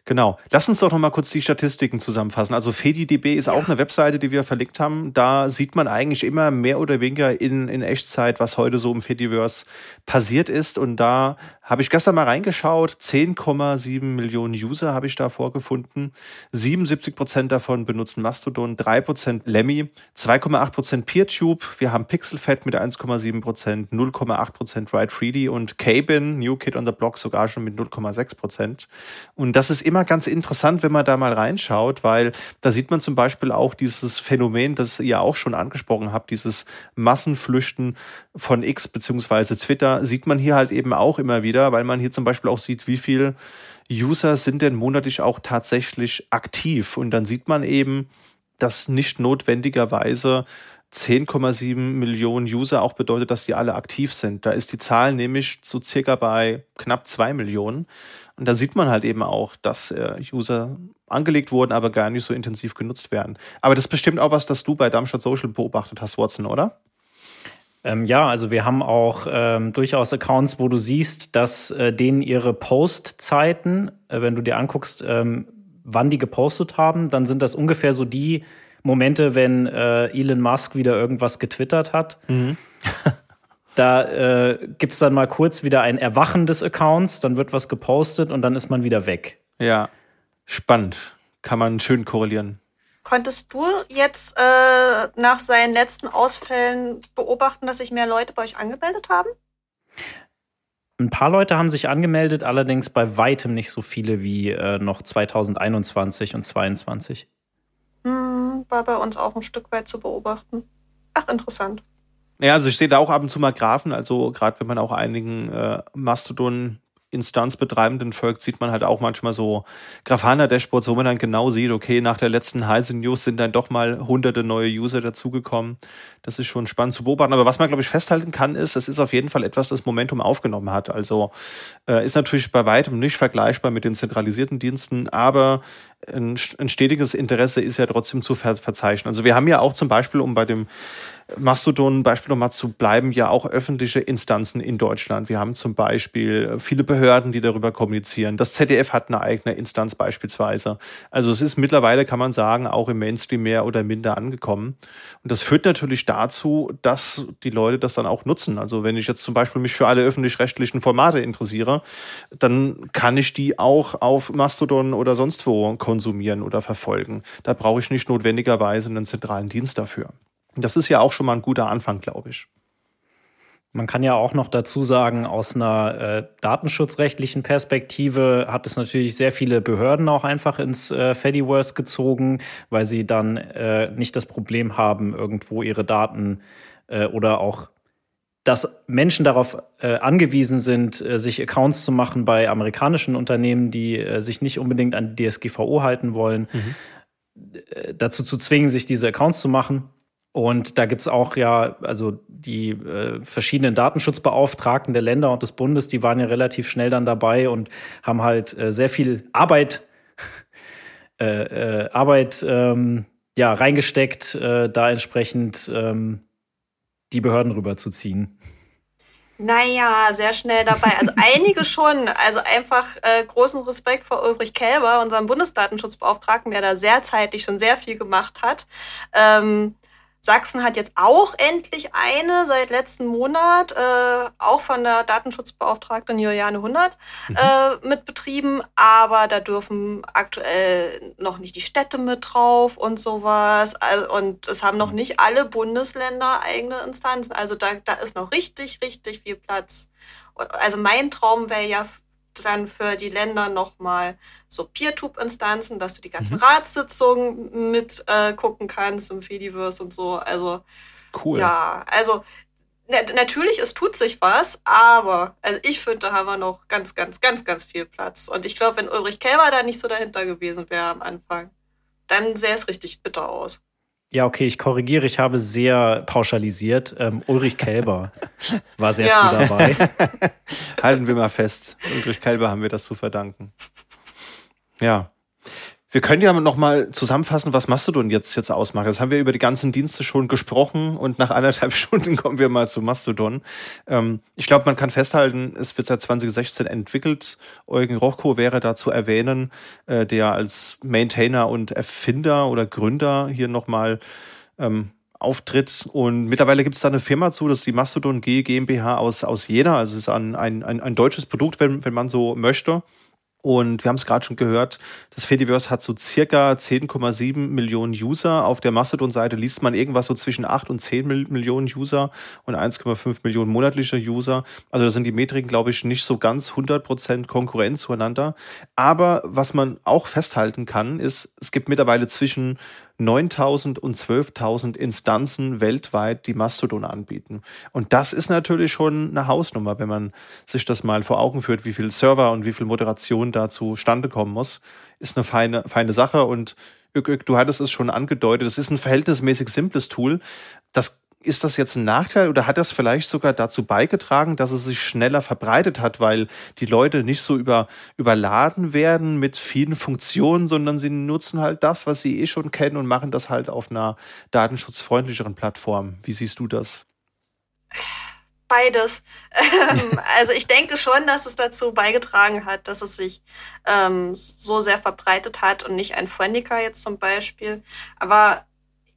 Genau. Lass uns doch noch mal kurz die Statistiken zusammenfassen. Also FediDB ist ja. auch eine Webseite, die wir verlegt haben. Da sieht man eigentlich immer mehr oder weniger in, in Echtzeit, was heute so im Fediverse passiert ist. Und da habe ich gestern mal reingeschaut. 10,7 Millionen User habe ich da vorgefunden. 77 Prozent davon benutzen Mastodon, 3 Prozent Lemmy, 2,8 Prozent PeerTube. Wir haben PixelFed mit 1,7 Prozent, 0,8 Prozent Ride3D und Cabin, New Kid on the Block sogar schon mit 0,6 Prozent. Und das ist immer ganz interessant, wenn man da mal reinschaut, weil da sieht man zum Beispiel auch dieses Phänomen, das ihr auch schon angesprochen habt, dieses Massenflüchten von X beziehungsweise Twitter, sieht man hier halt eben auch immer wieder, weil man hier zum Beispiel auch sieht, wie viel User sind denn monatlich auch tatsächlich aktiv. Und dann sieht man eben, dass nicht notwendigerweise 10,7 Millionen User auch bedeutet, dass die alle aktiv sind. Da ist die Zahl nämlich so circa bei knapp zwei Millionen. Und da sieht man halt eben auch, dass äh, User angelegt wurden, aber gar nicht so intensiv genutzt werden. Aber das ist bestimmt auch was, das du bei Darmstadt Social beobachtet hast, Watson, oder? Ähm, ja, also wir haben auch ähm, durchaus Accounts, wo du siehst, dass äh, denen ihre Postzeiten, äh, wenn du dir anguckst, ähm, wann die gepostet haben, dann sind das ungefähr so die Momente, wenn äh, Elon Musk wieder irgendwas getwittert hat. Mhm. *laughs* da äh, gibt es dann mal kurz wieder ein Erwachen des Accounts, dann wird was gepostet und dann ist man wieder weg. Ja, spannend. Kann man schön korrelieren. Konntest du jetzt äh, nach seinen letzten Ausfällen beobachten, dass sich mehr Leute bei euch angemeldet haben? Ein paar Leute haben sich angemeldet, allerdings bei weitem nicht so viele wie äh, noch 2021 und 2022. Hm, war bei uns auch ein Stück weit zu beobachten. Ach, interessant. Ja, also ich sehe da auch ab und zu mal Graphen, also gerade wenn man auch einigen äh, Mastodon Instanzbetreibenden folgt, sieht man halt auch manchmal so Grafana-Dashboards, wo man dann genau sieht, okay, nach der letzten heißen News sind dann doch mal hunderte neue User dazugekommen. Das ist schon spannend zu beobachten. Aber was man, glaube ich, festhalten kann, ist, es ist auf jeden Fall etwas, das Momentum aufgenommen hat. Also äh, ist natürlich bei weitem nicht vergleichbar mit den zentralisierten Diensten, aber ein, ein stetiges Interesse ist ja trotzdem zu ver verzeichnen. Also wir haben ja auch zum Beispiel, um bei dem Mastodon-Beispiel nochmal zu bleiben, ja auch öffentliche Instanzen in Deutschland. Wir haben zum Beispiel viele Behörden, die darüber kommunizieren. Das ZDF hat eine eigene Instanz beispielsweise. Also es ist mittlerweile, kann man sagen, auch im Mainstream mehr oder minder angekommen. Und das führt natürlich dazu, dass die Leute das dann auch nutzen. Also wenn ich jetzt zum Beispiel mich für alle öffentlich-rechtlichen Formate interessiere, dann kann ich die auch auf Mastodon oder sonst wo konsumieren oder verfolgen. Da brauche ich nicht notwendigerweise einen zentralen Dienst dafür. Das ist ja auch schon mal ein guter Anfang, glaube ich. Man kann ja auch noch dazu sagen, aus einer äh, datenschutzrechtlichen Perspektive hat es natürlich sehr viele Behörden auch einfach ins äh, Fediverse gezogen, weil sie dann äh, nicht das Problem haben, irgendwo ihre Daten äh, oder auch dass Menschen darauf äh, angewiesen sind, äh, sich Accounts zu machen bei amerikanischen Unternehmen, die äh, sich nicht unbedingt an die DSGVO halten wollen, mhm. äh, dazu zu zwingen, sich diese Accounts zu machen. Und da gibt's auch ja, also die äh, verschiedenen Datenschutzbeauftragten der Länder und des Bundes, die waren ja relativ schnell dann dabei und haben halt äh, sehr viel Arbeit, *laughs* äh, äh, Arbeit ähm, ja, reingesteckt, äh, da entsprechend ähm, die Behörden rüberzuziehen. Naja, sehr schnell dabei. Also einige schon. Also einfach äh, großen Respekt vor Ulrich Kälber, unserem Bundesdatenschutzbeauftragten, der da sehr zeitig schon sehr viel gemacht hat. Ähm, Sachsen hat jetzt auch endlich eine seit letzten Monat, äh, auch von der Datenschutzbeauftragten Juliane Hundert, mhm. äh, mit betrieben, aber da dürfen aktuell noch nicht die Städte mit drauf und sowas. Also, und es haben noch mhm. nicht alle Bundesländer eigene Instanzen. Also da, da ist noch richtig, richtig viel Platz. Also mein Traum wäre ja dann für die Länder nochmal so Peer-Tube-Instanzen, dass du die ganzen mhm. Ratssitzungen mit äh, gucken kannst im Fediverse und so. Also cool. Ja, also natürlich, es tut sich was, aber also ich finde, da haben wir noch ganz, ganz, ganz, ganz viel Platz. Und ich glaube, wenn Ulrich Kelmer da nicht so dahinter gewesen wäre am Anfang, dann sähe es richtig bitter aus. Ja, okay, ich korrigiere, ich habe sehr pauschalisiert. Ähm, Ulrich Kälber *laughs* war sehr ja. früh dabei. *laughs* Halten wir mal fest. Ulrich Kälber haben wir das zu verdanken. Ja. Wir können ja noch mal zusammenfassen, was Mastodon jetzt, jetzt ausmacht. Das haben wir über die ganzen Dienste schon gesprochen und nach anderthalb *laughs* Stunden kommen wir mal zu Mastodon. Ähm, ich glaube, man kann festhalten, es wird seit 2016 entwickelt. Eugen Rochko wäre da zu erwähnen, äh, der als Maintainer und Erfinder oder Gründer hier nochmal ähm, auftritt. Und mittlerweile gibt es da eine Firma zu, das ist die Mastodon G GmbH aus, aus Jena. Also es ist ein, ein, ein, ein deutsches Produkt, wenn, wenn man so möchte. Und wir haben es gerade schon gehört, das Fediverse hat so circa 10,7 Millionen User. Auf der Mastodon-Seite liest man irgendwas so zwischen 8 und 10 Millionen User und 1,5 Millionen monatliche User. Also da sind die Metriken, glaube ich, nicht so ganz 100% Konkurrent zueinander. Aber was man auch festhalten kann, ist, es gibt mittlerweile zwischen 9000 und 12.000 Instanzen weltweit, die Mastodon anbieten. Und das ist natürlich schon eine Hausnummer, wenn man sich das mal vor Augen führt, wie viel Server und wie viel Moderation da zustande kommen muss. Ist eine feine, feine Sache und du hattest es schon angedeutet, es ist ein verhältnismäßig simples Tool. Das ist das jetzt ein Nachteil oder hat das vielleicht sogar dazu beigetragen, dass es sich schneller verbreitet hat, weil die Leute nicht so über, überladen werden mit vielen Funktionen, sondern sie nutzen halt das, was sie eh schon kennen und machen das halt auf einer datenschutzfreundlicheren Plattform. Wie siehst du das? Beides. *laughs* Ähm, also ich denke schon, dass es dazu beigetragen hat, dass es sich ähm, so sehr verbreitet hat und nicht ein Friendica jetzt zum Beispiel. Aber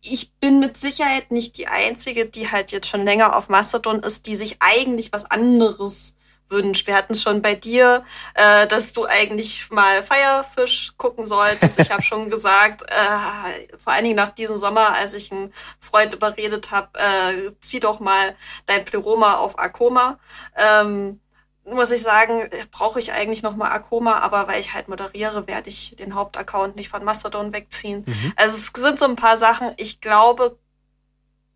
ich bin mit Sicherheit nicht die Einzige, die halt jetzt schon länger auf Mastodon ist, die sich eigentlich was anderes wünscht. Wir hatten es schon bei dir, äh, dass du eigentlich mal Firefish gucken solltest. Ich habe *laughs* schon gesagt, äh, vor allen Dingen nach diesem Sommer, als ich einen Freund überredet habe, äh, zieh doch mal dein Pleroma auf Akoma. Ähm, muss ich sagen, brauche ich eigentlich noch mal Akoma, aber weil ich halt moderiere, werde ich den Hauptaccount nicht von Mastodon wegziehen. Mhm. Also es sind so ein paar Sachen. Ich glaube,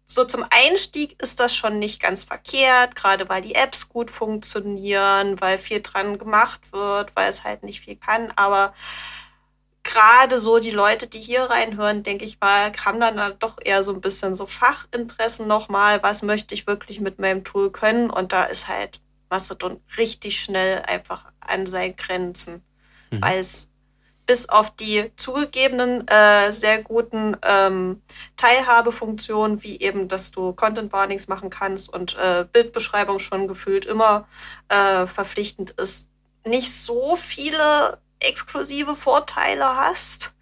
so zum Einstieg ist das schon nicht ganz verkehrt, gerade weil die Apps gut funktionieren, weil viel dran gemacht wird, weil es halt nicht viel kann. Aber gerade so die Leute, die hier reinhören, denke ich mal, haben dann doch eher so ein bisschen so Fachinteressen nochmal. Was möchte ich wirklich mit meinem Tool können? Und da ist halt Mastodon richtig schnell einfach an seinen Grenzen, mhm. weil es bis auf die zugegebenen äh, sehr guten ähm, Teilhabefunktionen, wie eben, dass du Content Warnings machen kannst und äh, Bildbeschreibung schon gefühlt immer äh, verpflichtend ist, nicht so viele exklusive Vorteile hast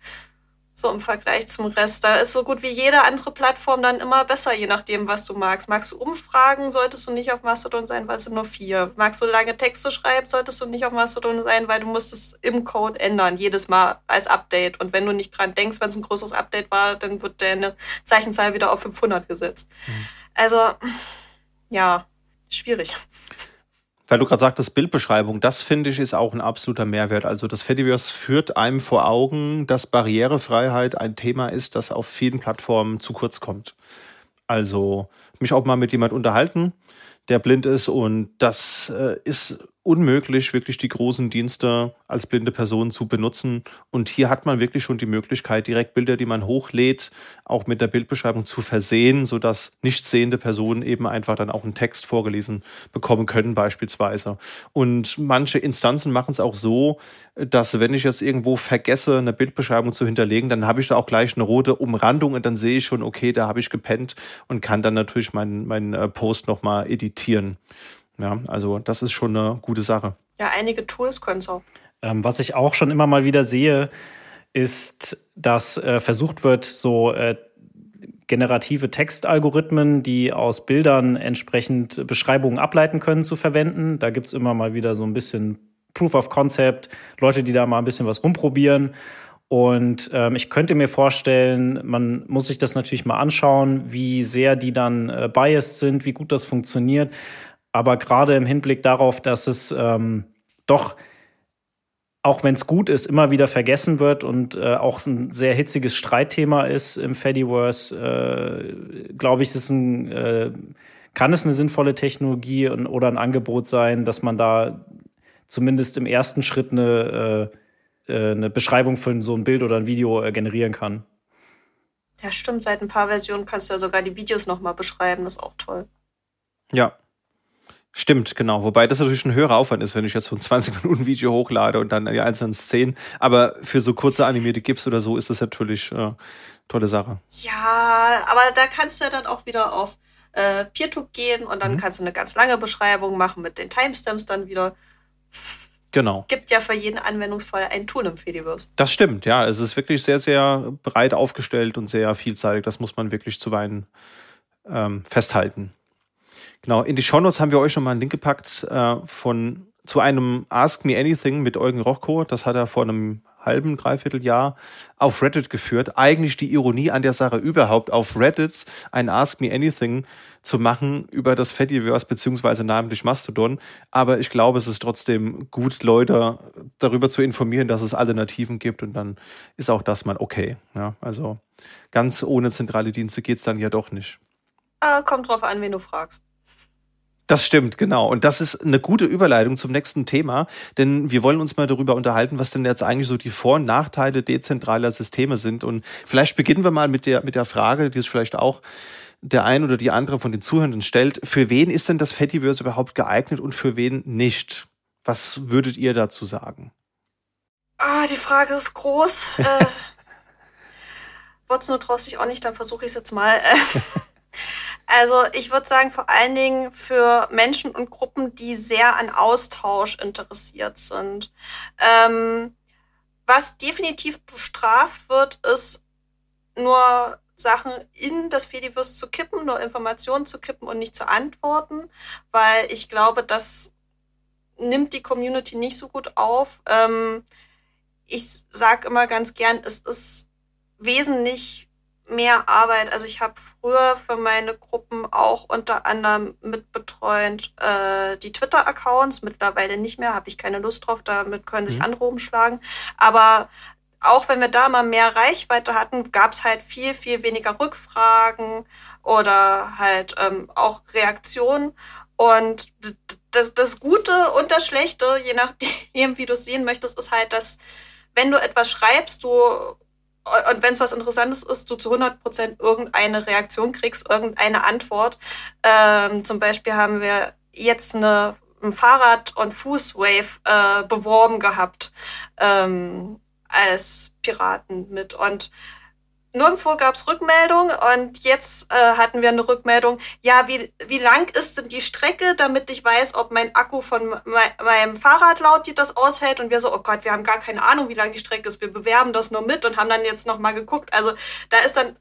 so im Vergleich zum Rest. Da ist so gut wie jede andere Plattform dann immer besser, je nachdem, was du magst. Magst du Umfragen, solltest du nicht auf Mastodon sein, weil es sind nur vier. Magst du lange Texte schreiben, solltest du nicht auf Mastodon sein, weil du musst es im Code ändern, jedes Mal als Update. Und wenn du nicht dran denkst, wenn es ein größeres Update war, dann wird deine Zeichenzahl wieder auf 500 gesetzt. Mhm. Also, ja, schwierig. Weil du gerade sagtest, Bildbeschreibung, das finde ich ist auch ein absoluter Mehrwert. Also das Fediverse führt einem vor Augen, dass Barrierefreiheit ein Thema ist, das auf vielen Plattformen zu kurz kommt. Also mich auch mal mit jemand unterhalten, der blind ist und das äh, ist unmöglich, wirklich die großen Dienste als blinde Person zu benutzen. Und hier hat man wirklich schon die Möglichkeit, direkt Bilder, die man hochlädt, auch mit der Bildbeschreibung zu versehen, sodass nicht sehende Personen eben einfach dann auch einen Text vorgelesen bekommen können, beispielsweise. Und manche Instanzen machen es auch so, dass wenn ich jetzt irgendwo vergesse, eine Bildbeschreibung zu hinterlegen, dann habe ich da auch gleich eine rote Umrandung und dann sehe ich schon, okay, da habe ich gepennt und kann dann natürlich meinen, meinen äh, Post nochmal editieren. Ja, also das ist schon eine gute Sache. Ja, einige Tools können es auch. Ähm, was ich auch schon immer mal wieder sehe, ist, dass äh, versucht wird, so äh, generative Textalgorithmen, die aus Bildern entsprechend Beschreibungen ableiten können, zu verwenden. Da gibt's immer mal wieder so ein bisschen Proof of Concept, Leute, die da mal ein bisschen was rumprobieren. Und ähm, ich könnte mir vorstellen, man muss sich das natürlich mal anschauen, wie sehr die dann äh, biased sind, wie gut das funktioniert. Aber gerade im Hinblick darauf, dass es ähm, doch, auch wenn es gut ist, immer wieder vergessen wird und äh, auch ein sehr hitziges Streitthema ist im Fediverse, äh, glaube ich, ist ein, äh, kann es eine sinnvolle Technologie oder ein Angebot sein, dass man da zumindest im ersten Schritt eine, äh, äh, eine Beschreibung für so ein Bild oder ein Video äh, generieren kann. Ja, stimmt. Seit ein paar Versionen kannst du ja sogar die Videos nochmal beschreiben. Das ist auch toll. Ja, Stimmt, genau. Wobei das natürlich ein höherer Aufwand ist, wenn ich jetzt so ein 20 Minuten Video hochlade und dann die einzelnen Szenen. Aber für so kurze animierte GIFs oder so ist das natürlich äh, tolle Sache. Ja, aber da kannst du ja dann auch wieder auf äh, PeerTube gehen und dann mhm. kannst du eine ganz lange Beschreibung machen mit den Timestamps dann wieder. Genau. Gibt ja für jeden Anwendungsfall ein Tool im Fediverse. Das stimmt, ja. Es ist wirklich sehr, sehr breit aufgestellt und sehr vielseitig. Das muss man wirklich zuweilen ähm, festhalten. Genau, in die Shownotes haben wir euch schon mal einen Link gepackt äh, von zu einem Ask Me Anything mit Eugen Rochko. Das hat er vor einem halben, dreiviertel Jahr auf Reddit geführt. Eigentlich die Ironie an der Sache überhaupt, auf Reddit ein Ask Me Anything zu machen über das Fediverse beziehungsweise namentlich Mastodon. Aber ich glaube, es ist trotzdem gut, Leute darüber zu informieren, dass es Alternativen gibt und dann ist auch das mal okay. Ja, also ganz ohne zentrale Dienste geht's dann ja doch nicht. Ah, kommt drauf an, wen du fragst. Das stimmt, genau. Und das ist eine gute Überleitung zum nächsten Thema, denn wir wollen uns mal darüber unterhalten, was denn jetzt eigentlich so die Vor- und Nachteile dezentraler Systeme sind. Und vielleicht beginnen wir mal mit der, mit der Frage, die es vielleicht auch der ein oder die andere von den Zuhörenden stellt. Für wen ist denn das Fediverse überhaupt geeignet und für wen nicht? Was würdet ihr dazu sagen? Ah, die Frage ist groß. *laughs* äh, Wot's traust dich auch nicht, dann versuche ich es jetzt mal. *laughs* Also ich würde sagen, vor allen Dingen für Menschen und Gruppen, die sehr an Austausch interessiert sind. Ähm, was definitiv bestraft wird, ist nur Sachen in das Fediverse zu kippen, nur Informationen zu kippen und nicht zu antworten, weil ich glaube, das nimmt die Community nicht so gut auf. Ähm, ich sage immer ganz gern, es ist wesentlich mehr Arbeit. Also ich habe früher für meine Gruppen auch unter anderem mitbetreut äh, die Twitter-Accounts. Mittlerweile nicht mehr, habe ich keine Lust drauf. Damit können sich mhm. andere umschlagen. Aber auch wenn wir da mal mehr Reichweite hatten, gab es halt viel, viel weniger Rückfragen oder halt ähm, auch Reaktionen. Und das, das Gute und das Schlechte, je nachdem, *laughs* wie du es sehen möchtest, ist halt, dass wenn du etwas schreibst, du und wenn es was Interessantes ist, du zu 100 Prozent irgendeine Reaktion kriegst, irgendeine Antwort. Ähm, zum Beispiel haben wir jetzt eine ein Fahrrad- und Fußwave äh, beworben gehabt ähm, als Piraten mit. Und nirgendwo gab es Rückmeldung und jetzt äh, hatten wir eine Rückmeldung, ja, wie, wie lang ist denn die Strecke, damit ich weiß, ob mein Akku von me meinem Fahrrad laut das aushält und wir so, oh Gott, wir haben gar keine Ahnung, wie lang die Strecke ist, wir bewerben das nur mit und haben dann jetzt nochmal geguckt. Also da ist dann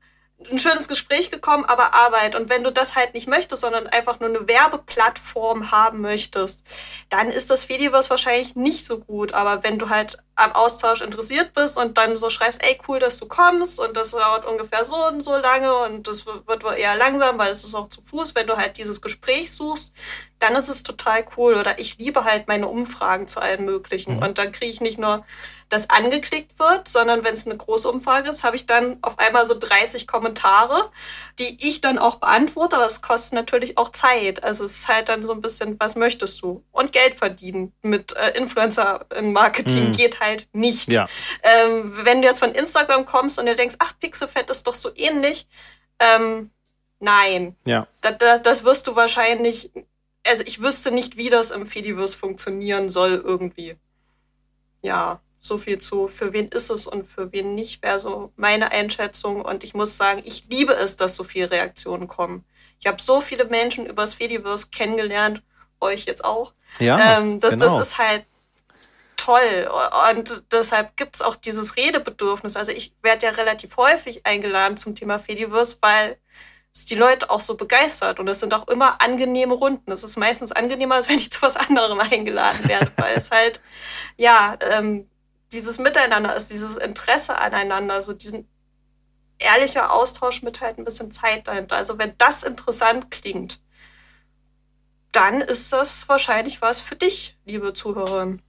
ein schönes Gespräch gekommen, aber Arbeit. Und wenn du das halt nicht möchtest, sondern einfach nur eine Werbeplattform haben möchtest, dann ist das Fediverse wahrscheinlich nicht so gut. Aber wenn du halt am Austausch interessiert bist und dann so schreibst, ey, cool, dass du kommst und das dauert ungefähr so und so lange und das wird wohl eher langsam, weil es ist auch zu Fuß, wenn du halt dieses Gespräch suchst, dann ist es total cool. Oder ich liebe halt meine Umfragen zu allem Möglichen. Mhm. Und dann kriege ich nicht nur das angeklickt wird, sondern wenn es eine große Umfrage ist, habe ich dann auf einmal so 30 Kommentare, die ich dann auch beantworte, aber es kostet natürlich auch Zeit. Also es ist halt dann so ein bisschen, was möchtest du? Und Geld verdienen mit äh, Influencer im Marketing mhm. geht halt nicht. Ja. Ähm, wenn du jetzt von Instagram kommst und dir denkst, ach, Pixelfett ist doch so ähnlich, ähm, nein. Ja. Das, das, das wirst du wahrscheinlich also ich wüsste nicht, wie das im Fediverse funktionieren soll irgendwie. Ja so viel zu, für wen ist es und für wen nicht, wäre so meine Einschätzung. Und ich muss sagen, ich liebe es, dass so viele Reaktionen kommen. Ich habe so viele Menschen übers Fediverse kennengelernt, euch jetzt auch. Ja, ähm, das, genau. das ist halt toll. Und deshalb gibt es auch dieses Redebedürfnis. Also ich werde ja relativ häufig eingeladen zum Thema Fediverse, weil es die Leute auch so begeistert. Und es sind auch immer angenehme Runden. Es ist meistens angenehmer, als wenn ich zu was anderem *laughs* eingeladen werde, weil es halt, ja, ähm, dieses Miteinander ist, dieses Interesse aneinander, so diesen ehrlicher Austausch mit halt ein bisschen Zeit dahinter. Also wenn das interessant klingt, dann ist das wahrscheinlich was für dich, liebe Zuhörerin.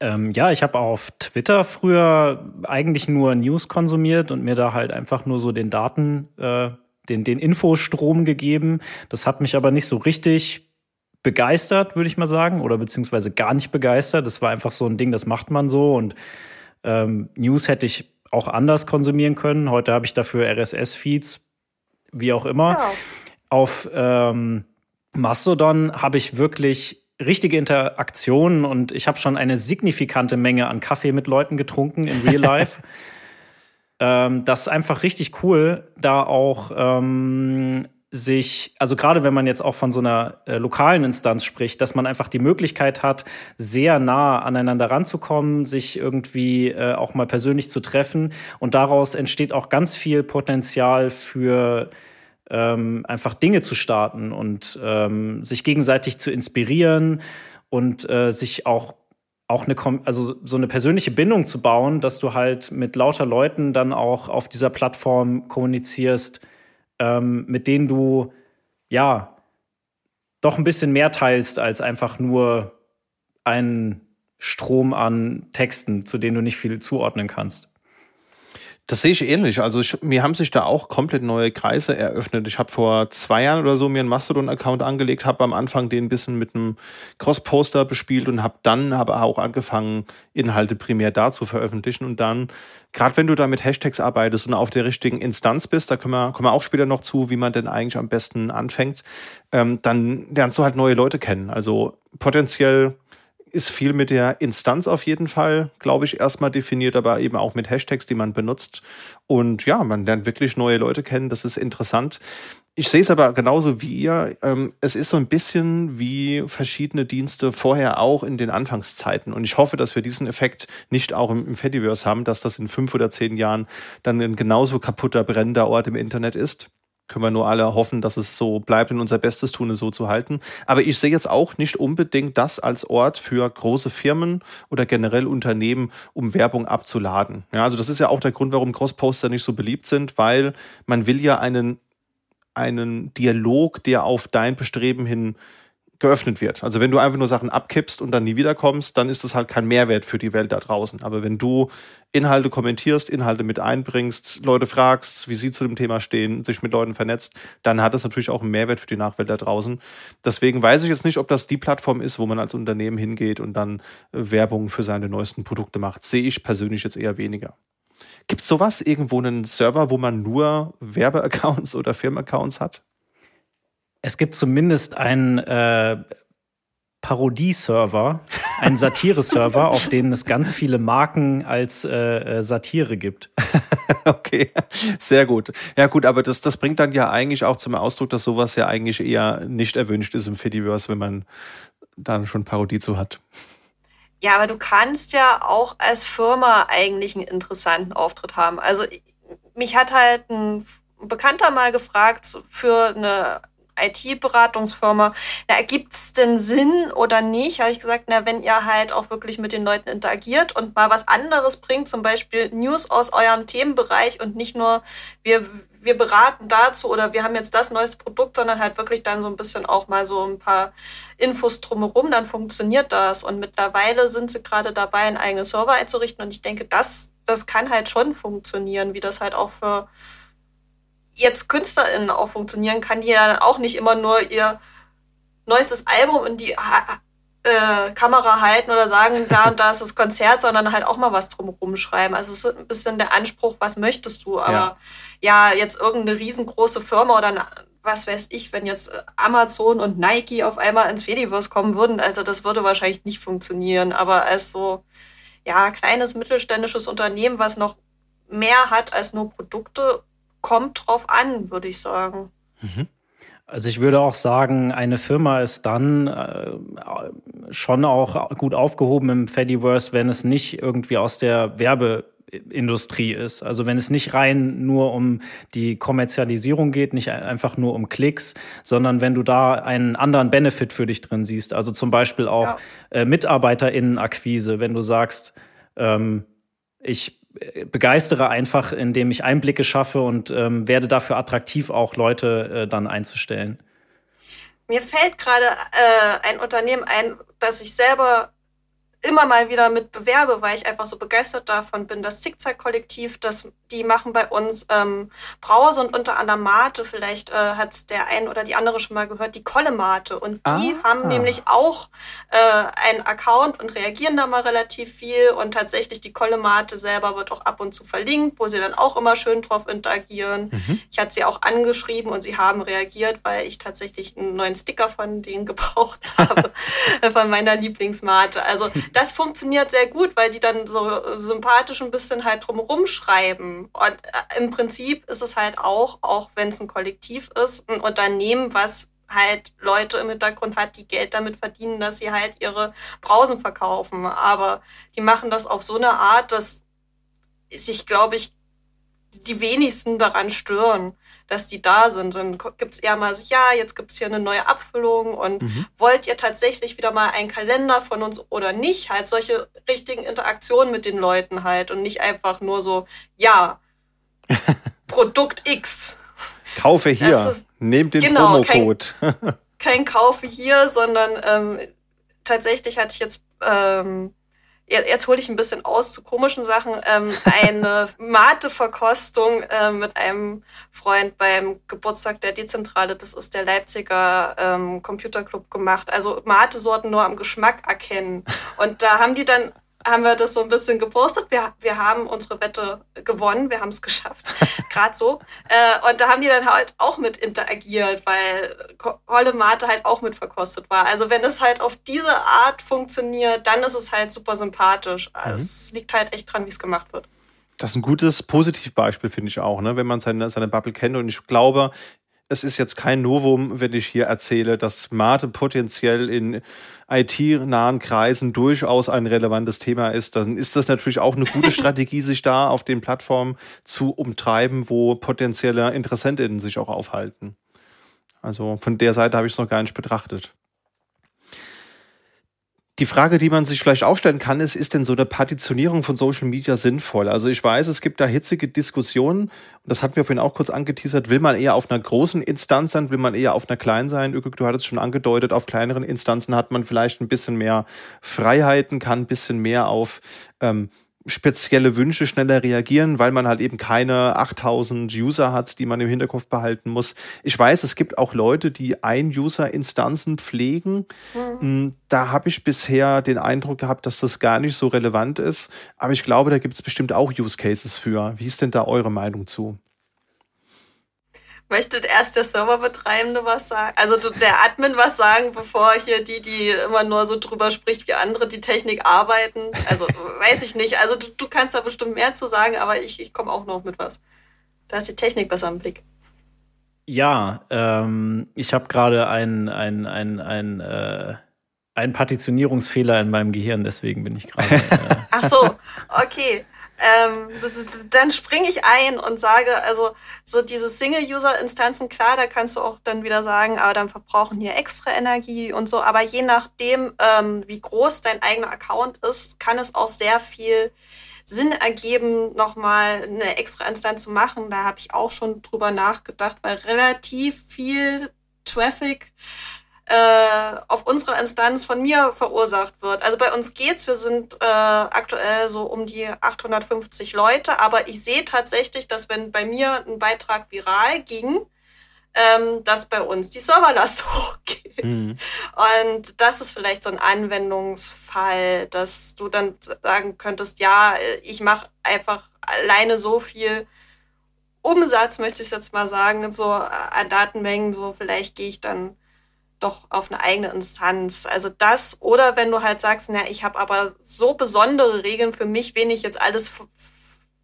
Ähm, ja, ich habe auf Twitter früher eigentlich nur News konsumiert und mir da halt einfach nur so den Daten, äh, den, den Infostrom gegeben. Das hat mich aber nicht so richtig begeistert, würde ich mal sagen, oder beziehungsweise gar nicht begeistert. Das war einfach so ein Ding, das macht man so. Und ähm, News hätte ich auch anders konsumieren können. Heute habe ich dafür RSS-Feeds, wie auch immer. Ja. Auf ähm, Mastodon habe ich wirklich richtige Interaktionen und ich habe schon eine signifikante Menge an Kaffee mit Leuten getrunken in Real *laughs* Life. ähm, das ist einfach richtig cool, da auch ähm, sich, also gerade wenn man jetzt auch von so einer äh, lokalen Instanz spricht, dass man einfach die Möglichkeit hat, sehr nah aneinander ranzukommen, sich irgendwie äh, auch mal persönlich zu treffen. Und daraus entsteht auch ganz viel Potenzial für ähm, einfach Dinge zu starten und ähm, sich gegenseitig zu inspirieren und äh, sich auch auch eine, also so eine persönliche Bindung zu bauen, dass du halt mit lauter Leuten dann auch auf dieser Plattform kommunizierst, ähm, mit denen du ja doch ein bisschen mehr teilst als einfach nur einen Strom an Texten, zu denen du nicht viel zuordnen kannst. Das sehe ich ähnlich. Also ich, mir haben sich da auch komplett neue Kreise eröffnet. Ich habe vor zwei Jahren oder so mir einen Mastodon-Account angelegt, habe am Anfang den ein bisschen mit einem Cross-Poster bespielt und habe dann aber auch angefangen, Inhalte primär da zu veröffentlichen. Und dann, gerade wenn du da mit Hashtags arbeitest und auf der richtigen Instanz bist, da kommen wir, kommen wir auch später noch zu, wie man denn eigentlich am besten anfängt, ähm, dann lernst du halt neue Leute kennen. Also potenziell ist viel mit der Instanz auf jeden Fall, glaube ich, erstmal definiert, aber eben auch mit Hashtags, die man benutzt. Und ja, man lernt wirklich neue Leute kennen. Das ist interessant. Ich sehe es aber genauso wie ihr. Ähm, es ist so ein bisschen wie verschiedene Dienste vorher auch in den Anfangszeiten. Und ich hoffe, dass wir diesen Effekt nicht auch im, Fediverse haben, dass das in fünf oder zehn Jahren dann ein genauso kaputter, brennender Ort im Internet ist können wir nur alle hoffen, dass es so bleibt und unser Bestes tun, es so zu halten. Aber ich sehe jetzt auch nicht unbedingt das als Ort für große Firmen oder generell Unternehmen, um Werbung abzuladen. Ja, also das ist ja auch der Grund, warum Crossposter nicht so beliebt sind, weil man will ja einen, einen Dialog, der auf dein Bestreben hin geöffnet wird. Also wenn du einfach nur Sachen abkippst und dann nie wiederkommst, dann ist das halt kein Mehrwert für die Welt da draußen. Aber wenn du Inhalte kommentierst, Inhalte mit einbringst, Leute fragst, wie sie zu dem Thema stehen, sich mit Leuten vernetzt, dann hat das natürlich auch einen Mehrwert für die Nachwelt da draußen. Deswegen weiß ich jetzt nicht, ob das die Plattform ist, wo man als Unternehmen hingeht und dann äh, Werbung für seine neuesten Produkte macht. Sehe ich persönlich jetzt eher weniger. Gibt es sowas irgendwo einen Server, wo man nur Werbeaccounts *laughs* oder Firmenaccounts hat? Es gibt zumindest einen äh, Parodie-Server, einen Satire-Server, auf denen es ganz viele Marken als äh, äh, Satire gibt. *laughs* okay, sehr gut. Ja gut, aber das, das bringt dann ja eigentlich auch zum Ausdruck, dass sowas ja eigentlich eher nicht erwünscht ist im Fediverse, wenn man dann schon Parodie zu hat. Ja, aber du kannst ja auch als Firma eigentlich einen interessanten Auftritt haben. Also mich hat halt ein Bekannter mal gefragt für eine IT-Beratungsfirma, na, ergibt es denn Sinn oder nicht? Habe ich gesagt, na, wenn ihr halt auch wirklich mit den Leuten interagiert und mal was anderes bringt, zum Beispiel News aus eurem Themenbereich und nicht nur wir, wir beraten dazu oder wir haben jetzt das neueste Produkt, sondern halt wirklich dann so ein bisschen auch mal so ein paar Infos drumherum, dann funktioniert das. Und mittlerweile sind sie gerade dabei, einen eigenen Server einzurichten und ich denke, das, das kann halt schon funktionieren, wie das halt auch für jetzt KünstlerInnen auch funktionieren, kann die ja auch nicht immer nur ihr neuestes Album in die äh, Kamera halten oder sagen, *laughs* da und da ist das Konzert, sondern halt auch mal was drumherum schreiben. Also es ist ein bisschen der Anspruch, was möchtest du? Aber ja, ja jetzt irgendeine riesengroße Firma oder eine, was weiß ich, wenn jetzt Amazon und Nike auf einmal ins Fediverse kommen würden, also das würde wahrscheinlich nicht funktionieren. Aber als so, ja, kleines mittelständisches Unternehmen, was noch mehr hat als nur Produkte kommt drauf an, würde ich sagen. Mhm. Also ich würde auch sagen, eine Firma ist dann äh, schon auch gut aufgehoben im Fediverse, wenn es nicht irgendwie aus der Werbeindustrie ist. Also wenn es nicht rein nur um die Kommerzialisierung geht, nicht einfach nur um Klicks, sondern wenn du da einen anderen Benefit für dich drin siehst. Also zum Beispiel auch ja. äh, MitarbeiterInnenakquise, wenn du sagst, ähm, ich begeistere einfach, indem ich Einblicke schaffe und ähm, werde dafür attraktiv, auch Leute äh, dann einzustellen. Mir fällt gerade äh, ein Unternehmen ein, das ich selber immer mal wieder mit bewerbe, weil ich einfach so begeistert davon bin. Das Zickzack-Kollektiv, das, die machen bei uns ähm, Brause und unter anderem Mate. Vielleicht äh, hat der ein oder die andere schon mal gehört, die Kolle-Mate. Und die ah. haben nämlich auch äh, einen Account und reagieren da mal relativ viel. Und tatsächlich die Kolle-Mate selber wird auch ab und zu verlinkt, wo sie dann auch immer schön drauf interagieren. Mhm. Ich hatte sie auch angeschrieben und sie haben reagiert, weil ich tatsächlich einen neuen Sticker von denen *laughs* gebraucht habe, *laughs* von meiner Lieblingsmate. Also das funktioniert sehr gut, weil die dann so sympathisch ein bisschen halt drumherum schreiben. Und äh, im Prinzip ist es halt auch, auch wenn es ein Kollektiv ist, ein Unternehmen, was halt Leute im Hintergrund hat, die Geld damit verdienen, dass sie halt ihre Brausen verkaufen. Aber die machen das auf so eine Art, dass sich, glaube ich, die wenigsten daran stören, dass die da sind. Dann gibt's eher mal so, ja, jetzt gibt's hier eine neue Abfüllung und mhm. wollt ihr tatsächlich wieder mal einen Kalender von uns oder nicht? Halt solche richtigen Interaktionen mit den Leuten halt und nicht einfach nur so, ja, *laughs* Produkt X. Kaufe hier, nehmt den genau, Promocode. Kein, kein Kaufe hier, sondern ähm, tatsächlich hatte ich jetzt ähm, jetzt hole ich ein bisschen aus zu komischen Sachen, ähm, eine *laughs* Mate-Verkostung äh, mit einem Freund beim Geburtstag der Dezentrale, das ist der Leipziger ähm, Computerclub gemacht. Also Mate-Sorten nur am Geschmack erkennen. *laughs* Und da haben die dann haben wir das so ein bisschen gepostet. Wir, wir haben unsere Wette gewonnen, wir haben es geschafft, *laughs* gerade so. Äh, und da haben die dann halt auch mit interagiert, weil Holle Mate halt auch mit verkostet war. Also wenn es halt auf diese Art funktioniert, dann ist es halt super sympathisch. Mhm. Es liegt halt echt dran, wie es gemacht wird. Das ist ein gutes Positivbeispiel, finde ich auch, ne? wenn man seine, seine Bubble kennt. Und ich glaube, es ist jetzt kein Novum, wenn ich hier erzähle, dass Mate potenziell in IT-nahen Kreisen durchaus ein relevantes Thema ist. Dann ist das natürlich auch eine gute *laughs* Strategie, sich da auf den Plattformen zu umtreiben, wo potenzielle Interessentinnen sich auch aufhalten. Also von der Seite habe ich es noch gar nicht betrachtet. Die Frage, die man sich vielleicht auch stellen kann, ist, ist denn so eine Partitionierung von Social Media sinnvoll? Also ich weiß, es gibt da hitzige Diskussionen, und das hatten wir vorhin auch kurz angeteasert, will man eher auf einer großen Instanz sein, will man eher auf einer kleinen sein? Ügük, du hattest schon angedeutet, auf kleineren Instanzen hat man vielleicht ein bisschen mehr Freiheiten, kann ein bisschen mehr auf ähm, spezielle Wünsche schneller reagieren, weil man halt eben keine 8000 User hat, die man im Hinterkopf behalten muss. Ich weiß, es gibt auch Leute, die Ein-User-Instanzen pflegen. Mhm. Da habe ich bisher den Eindruck gehabt, dass das gar nicht so relevant ist. Aber ich glaube, da gibt es bestimmt auch Use Cases für. Wie ist denn da eure Meinung zu? Möchte erst der Serverbetreibende was sagen? Also der Admin was sagen, bevor hier die, die immer nur so drüber spricht, wie andere die Technik arbeiten? Also *laughs* weiß ich nicht. Also du, du kannst da bestimmt mehr zu sagen, aber ich, ich komme auch noch mit was. Da ist die Technik besser im Blick. Ja, ähm, ich habe gerade einen ein, ein, ein, äh, einen Partitionierungsfehler in meinem Gehirn, deswegen bin ich gerade. *laughs* Äh Ach so, okay ähm, dann springe ich ein und sage, also so diese Single-User-Instanzen, klar, da kannst du auch dann wieder sagen, aber dann verbrauchen hier extra Energie und so. Aber je nachdem, ähm, wie groß dein eigener Account ist, kann es auch sehr viel Sinn ergeben, nochmal eine extra Instanz zu machen. Da habe ich auch schon drüber nachgedacht, weil relativ viel Traffic äh, auf unserer Instanz von mir verursacht wird. Also bei uns geht's, wir sind äh, aktuell so um die 850 Leute, aber ich sehe tatsächlich, dass wenn bei mir ein Beitrag viral ging, ähm, dass bei uns die Serverlast *laughs* hochgeht. Mhm. Und das ist vielleicht so ein Anwendungsfall, dass du dann sagen könntest, ja, ich mache einfach alleine so viel Umsatz, möchte ich jetzt mal sagen, so an Datenmengen, so vielleicht gehe ich dann doch auf eine eigene Instanz. Also das, oder wenn du halt sagst, na, ich habe aber so besondere Regeln für mich, wen ich jetzt alles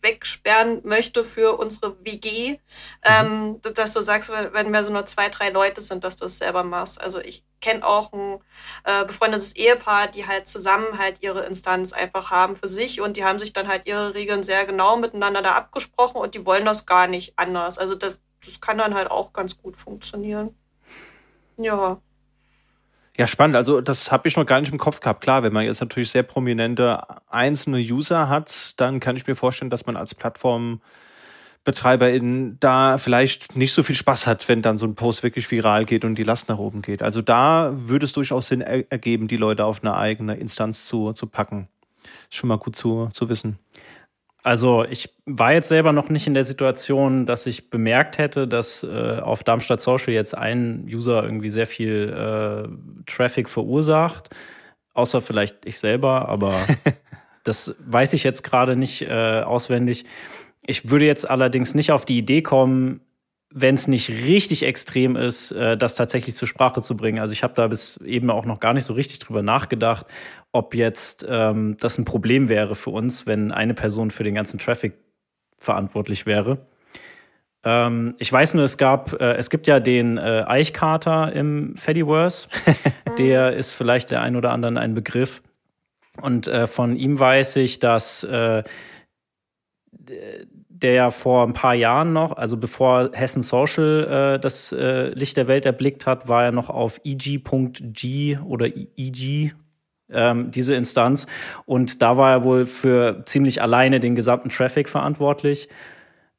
wegsperren möchte für unsere WG, mhm. ähm, dass du sagst, wenn wir so nur zwei, drei Leute sind, dass du es selber machst. Also ich kenne auch ein äh, befreundetes Ehepaar, die halt zusammen halt ihre Instanz einfach haben für sich und die haben sich dann halt ihre Regeln sehr genau miteinander da abgesprochen und die wollen das gar nicht anders. Also das, das kann dann halt auch ganz gut funktionieren. Ja. Ja, spannend. Also das habe ich noch gar nicht im Kopf gehabt. Klar, wenn man jetzt natürlich sehr prominente einzelne User hat, dann kann ich mir vorstellen, dass man als Plattformbetreiberin da vielleicht nicht so viel Spaß hat, wenn dann so ein Post wirklich viral geht und die Last nach oben geht. Also da würde es durchaus Sinn ergeben, die Leute auf eine eigene Instanz zu, zu packen. Ist schon mal gut zu, zu wissen. Also ich war jetzt selber noch nicht in der Situation, dass ich bemerkt hätte, dass äh, auf Darmstadt Social jetzt ein User irgendwie sehr viel äh, Traffic verursacht. Außer vielleicht ich selber, aber *laughs* das weiß ich jetzt gerade nicht äh, auswendig. Ich würde jetzt allerdings nicht auf die Idee kommen, wenn es nicht richtig extrem ist, äh, das tatsächlich zur Sprache zu bringen. Also ich habe da bis eben auch noch gar nicht so richtig drüber nachgedacht, ob jetzt ähm, das ein Problem wäre für uns, wenn eine Person für den ganzen Traffic verantwortlich wäre. Ähm, ich weiß nur, es gab, äh, es gibt ja den äh, Eichkater im Fediverse. *laughs* der ist vielleicht der ein oder anderen ein Begriff. Und äh, von ihm weiß ich, dass äh, der ja vor ein paar Jahren noch, also bevor Hessen Social äh, das äh, Licht der Welt erblickt hat, war er noch auf eg.g oder eg, ähm, diese Instanz. Und da war er wohl für ziemlich alleine den gesamten Traffic verantwortlich.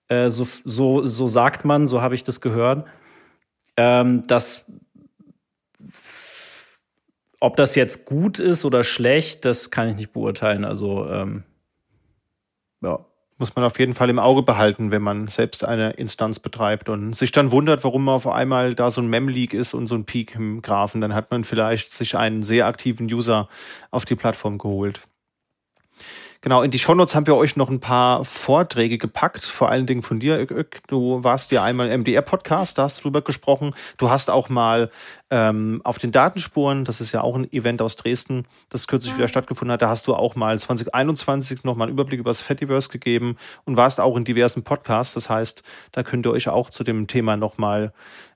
Äh, so, so, so sagt man, so habe ich das gehört. Ähm, das ob das jetzt gut ist oder schlecht, das kann ich nicht beurteilen. Also ähm, muss man auf jeden Fall im Auge behalten, wenn man selbst eine Instanz betreibt und sich dann wundert, warum auf einmal da so ein Mem-Leak ist und so ein Peak im Graphen. Dann hat man vielleicht sich einen sehr aktiven User auf die Plattform geholt. Genau, in die Shownotes haben wir euch noch ein paar Vorträge gepackt, vor allen Dingen von dir, Ök. Du warst ja einmal im MDR-Podcast, da hast du drüber gesprochen. Du hast auch mal ähm, auf den Datenspuren, das ist ja auch ein Event aus Dresden, das kürzlich ja. wieder stattgefunden hat, da hast du auch mal 2021 nochmal einen Überblick über das Fediverse gegeben und warst auch in diversen Podcasts. Das heißt, da könnt ihr euch auch zu dem Thema nochmal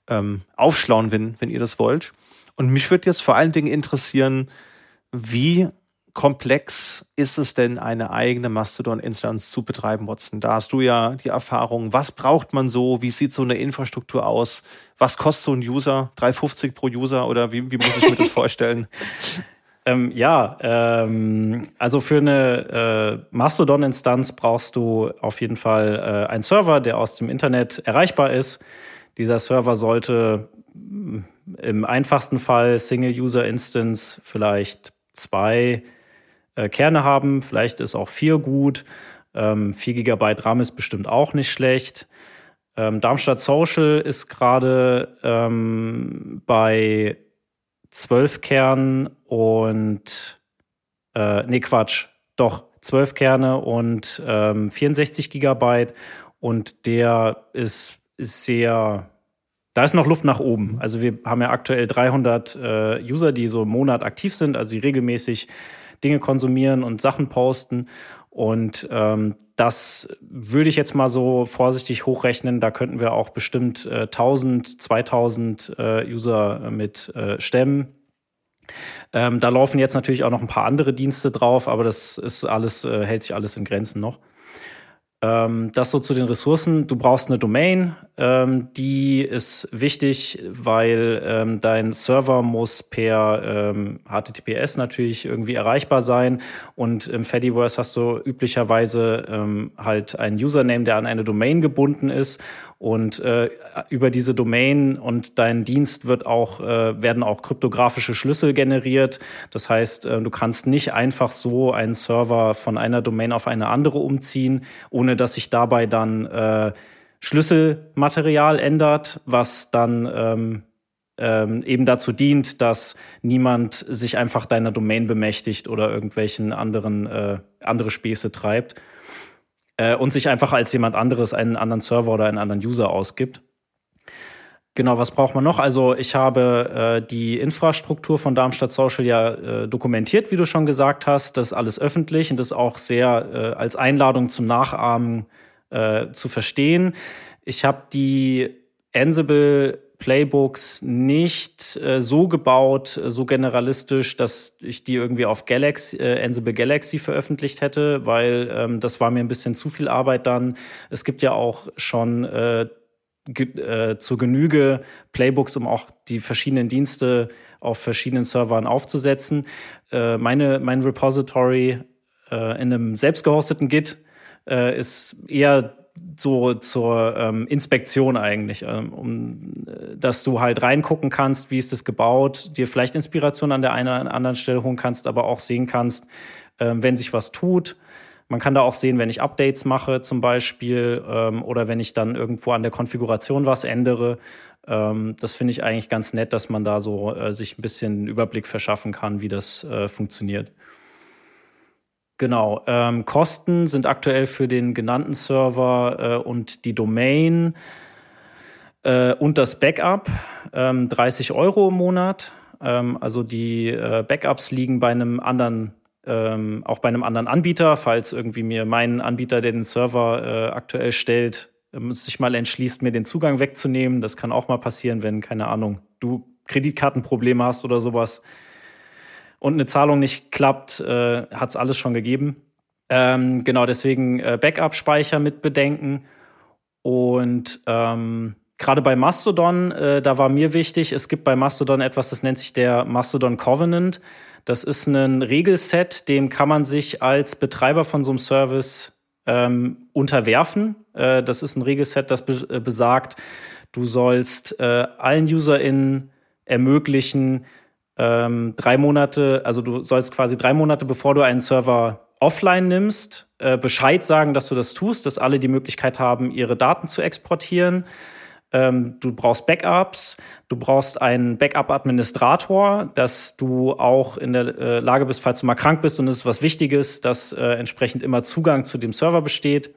ähm, aufschlauen, wenn, wenn ihr das wollt. Und mich würde jetzt vor allen Dingen interessieren, wie komplex ist es denn, eine eigene Mastodon-Instanz zu betreiben, Watson? Da hast du ja die Erfahrung. Was braucht man so? Wie sieht so eine Infrastruktur aus? Was kostet so ein User? 3,50 pro User oder wie, wie muss ich mir das vorstellen? *laughs* Ähm, ja, ähm, also für eine äh, Mastodon-Instanz brauchst du auf jeden Fall äh, einen Server, der aus dem Internet erreichbar ist. Dieser Server sollte mm, im einfachsten Fall Single-User-Instance vielleicht zwei äh, Kerne haben. Vielleicht ist auch 4 gut. Ähm, 4 GB RAM ist bestimmt auch nicht schlecht. Ähm, Darmstadt Social ist gerade ähm, bei 12 Kernen und äh, nee, Quatsch, doch 12 Kerne und ähm, 64 Gigabyte und der ist, ist sehr, da ist noch Luft nach oben. Also wir haben ja aktuell 300 äh, User, die so im Monat aktiv sind, also die regelmäßig Dinge konsumieren und Sachen posten. Und ähm, das würde ich jetzt mal so vorsichtig hochrechnen. Da könnten wir auch bestimmt äh, 1000, 2000 äh, User mit äh, stemmen. Ähm, da laufen jetzt natürlich auch noch ein paar andere Dienste drauf, aber das ist alles, äh, hält sich alles in Grenzen noch. Ähm, das so zu den Ressourcen. Du brauchst eine Domain, ähm, die ist wichtig, weil ähm, dein Server muss per ähm, HTTPS natürlich irgendwie erreichbar sein und im Fediverse hast du üblicherweise ähm, halt einen Username, der an eine Domain gebunden ist und äh, über diese Domain und deinen Dienst wird auch, äh, werden auch kryptografische Schlüssel generiert. Das heißt, äh, du kannst nicht einfach so einen Server von einer Domain auf eine andere umziehen, ohne dass sich dabei dann äh, Schlüsselmaterial ändert, was dann ähm, ähm, eben dazu dient, dass niemand sich einfach deiner Domain bemächtigt oder irgendwelchen anderen äh, andere Späße treibt äh, und sich einfach als jemand anderes einen anderen Server oder einen anderen User ausgibt. Genau, was braucht man noch? Also ich habe äh, die Infrastruktur von Darmstadt Social ja äh, dokumentiert, wie du schon gesagt hast. Das ist alles öffentlich und das auch sehr äh, als Einladung zum Nachahmen äh, zu verstehen. Ich habe die Ansible Playbooks nicht äh, so gebaut, äh, so generalistisch, dass ich die irgendwie auf Galaxy, äh, Ansible Galaxy veröffentlicht hätte, weil ähm, das war mir ein bisschen zu viel Arbeit dann. Es gibt ja auch schon äh, ge äh, zur Genüge Playbooks, um auch die verschiedenen Dienste auf verschiedenen Servern aufzusetzen. Äh, meine, mein Repository äh, in einem selbstgehosteten Git äh, ist eher so zur ähm, Inspektion eigentlich, ähm, um, dass du halt reingucken kannst, wie ist das gebaut, dir vielleicht Inspiration an der einen oder anderen Stelle holen kannst, aber auch sehen kannst, ähm, wenn sich was tut. Man kann da auch sehen, wenn ich Updates mache zum Beispiel ähm, oder wenn ich dann irgendwo an der Konfiguration was ändere. Ähm, das finde ich eigentlich ganz nett, dass man da so äh, sich ein bisschen Überblick verschaffen kann, wie das äh, funktioniert. Genau. Ähm, Kosten sind aktuell für den genannten Server äh, und die Domain äh, und das Backup ähm, 30 Euro im Monat. Ähm, also die äh, Backups liegen bei einem anderen, ähm, auch bei einem anderen Anbieter, falls irgendwie mir mein Anbieter, der den Server äh, aktuell stellt, äh, sich mal entschließt, mir den Zugang wegzunehmen. Das kann auch mal passieren, wenn, keine Ahnung, du Kreditkartenprobleme hast oder sowas und eine Zahlung nicht klappt, äh, hat es alles schon gegeben. Ähm, genau, deswegen äh, Backup-Speicher mit bedenken. Und ähm, gerade bei Mastodon, äh, da war mir wichtig, es gibt bei Mastodon etwas, das nennt sich der Mastodon Covenant. Das ist ein Regelset, dem kann man sich als Betreiber von so einem Service ähm, unterwerfen. Äh, das ist ein Regelset, das be äh, besagt, du sollst äh, allen UserInnen ermöglichen, ähm, drei Monate, also du sollst quasi drei Monate, bevor du einen Server offline nimmst, äh, Bescheid sagen, dass du das tust, dass alle die Möglichkeit haben, ihre Daten zu exportieren. Ähm, du brauchst Backups, du brauchst einen Backup-Administrator, dass du auch in der äh, Lage bist, falls du mal krank bist und es ist was Wichtiges, dass äh, entsprechend immer Zugang zu dem Server besteht.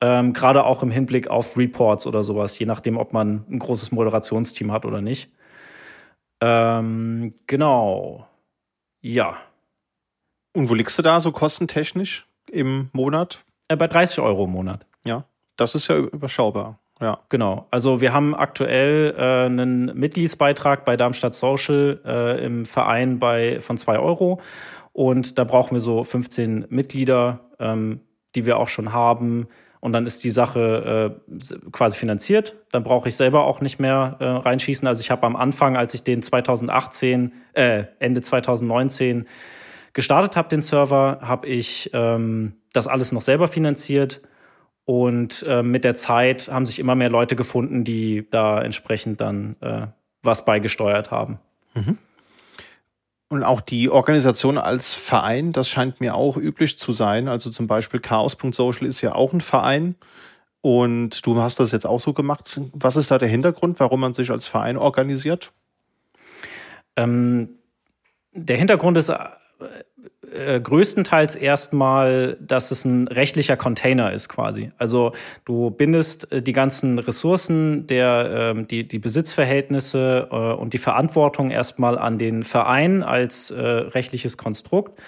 Ähm, Gerade auch im Hinblick auf Reports oder sowas, je nachdem, ob man ein großes Moderationsteam hat oder nicht. Ähm, genau. Ja. Und wo liegst du da so kostentechnisch im Monat? Äh, bei 30 Euro im Monat. Ja, das ist ja überschaubar. Ja. Genau. Also wir haben aktuell äh, einen Mitgliedsbeitrag bei Darmstadt Social äh, im Verein bei von zwei Euro. Und da brauchen wir so 15 Mitglieder, ähm, die wir auch schon haben. Und dann ist die Sache äh, quasi finanziert. Dann brauche ich selber auch nicht mehr äh, reinschießen. Also ich habe am Anfang, als ich den 2018, äh, Ende 2019 gestartet habe, den Server, habe ich ähm, das alles noch selber finanziert und äh, mit der Zeit haben sich immer mehr Leute gefunden, die da entsprechend dann äh, was beigesteuert haben. Mhm. Und auch die Organisation als Verein, das scheint mir auch üblich zu sein. Also zum Beispiel Chaos.social ist ja auch ein Verein. Und du hast das jetzt auch so gemacht. Was ist da der Hintergrund, warum man sich als Verein organisiert? Ähm, der Hintergrund ist äh, größtenteils erstmal, dass es ein rechtlicher Container ist quasi. Also du bindest äh, die ganzen Ressourcen, der, äh, die, die Besitzverhältnisse äh, und die Verantwortung erstmal an den Verein als äh, rechtliches Konstrukt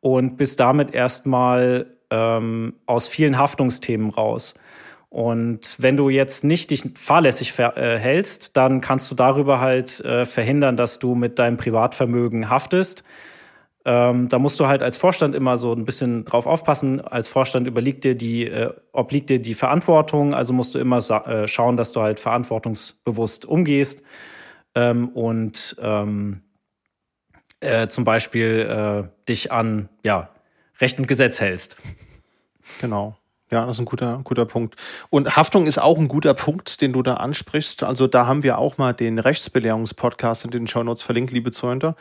und bist damit erstmal ähm, aus vielen Haftungsthemen raus. Und wenn du jetzt nicht dich fahrlässig verhältst, äh, dann kannst du darüber halt äh, verhindern, dass du mit deinem Privatvermögen haftest. Ähm, da musst du halt als Vorstand immer so ein bisschen drauf aufpassen. Als Vorstand überliegt dir die, äh, obliegt dir die Verantwortung. Also musst du immer äh, schauen, dass du halt verantwortungsbewusst umgehst ähm, und ähm, äh, zum Beispiel äh, dich an ja, Recht und Gesetz hältst. Genau. Ja, das ist ein guter, guter Punkt. Und Haftung ist auch ein guter Punkt, den du da ansprichst. Also da haben wir auch mal den Rechtsbelehrungspodcast in den Show Notes verlinkt, liebe Zuhörer.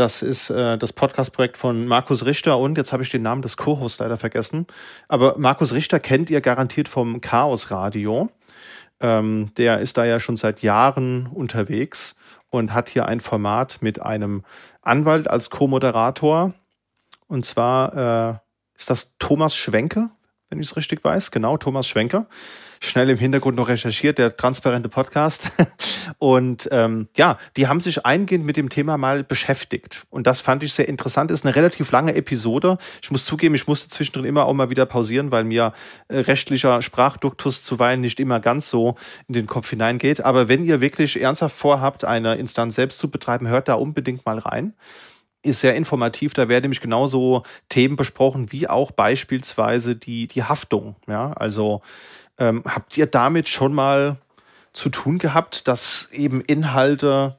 Das ist äh, das Podcast-Projekt von Markus Richter und jetzt habe ich den Namen des Co-Hosts leider vergessen. Aber Markus Richter kennt ihr garantiert vom Chaos Radio. Ähm, der ist da ja schon seit Jahren unterwegs und hat hier ein Format mit einem Anwalt als Co-Moderator. Und zwar äh, ist das Thomas Schwenke, wenn ich es richtig weiß. Genau, Thomas Schwenke schnell im Hintergrund noch recherchiert, der transparente Podcast. *laughs* Und ähm, ja, die haben sich eingehend mit dem Thema mal beschäftigt. Und das fand ich sehr interessant. Ist eine relativ lange Episode. Ich muss zugeben, ich musste zwischendrin immer auch mal wieder pausieren, weil mir äh, rechtlicher Sprachduktus zuweilen nicht immer ganz so in den Kopf hineingeht. Aber wenn ihr wirklich ernsthaft vorhabt, eine Instanz selbst zu betreiben, hört da unbedingt mal rein ist sehr informativ. Da werden nämlich genauso Themen besprochen, wie auch beispielsweise die, die Haftung. Ja, also ähm, habt ihr damit schon mal zu tun gehabt, dass eben Inhalte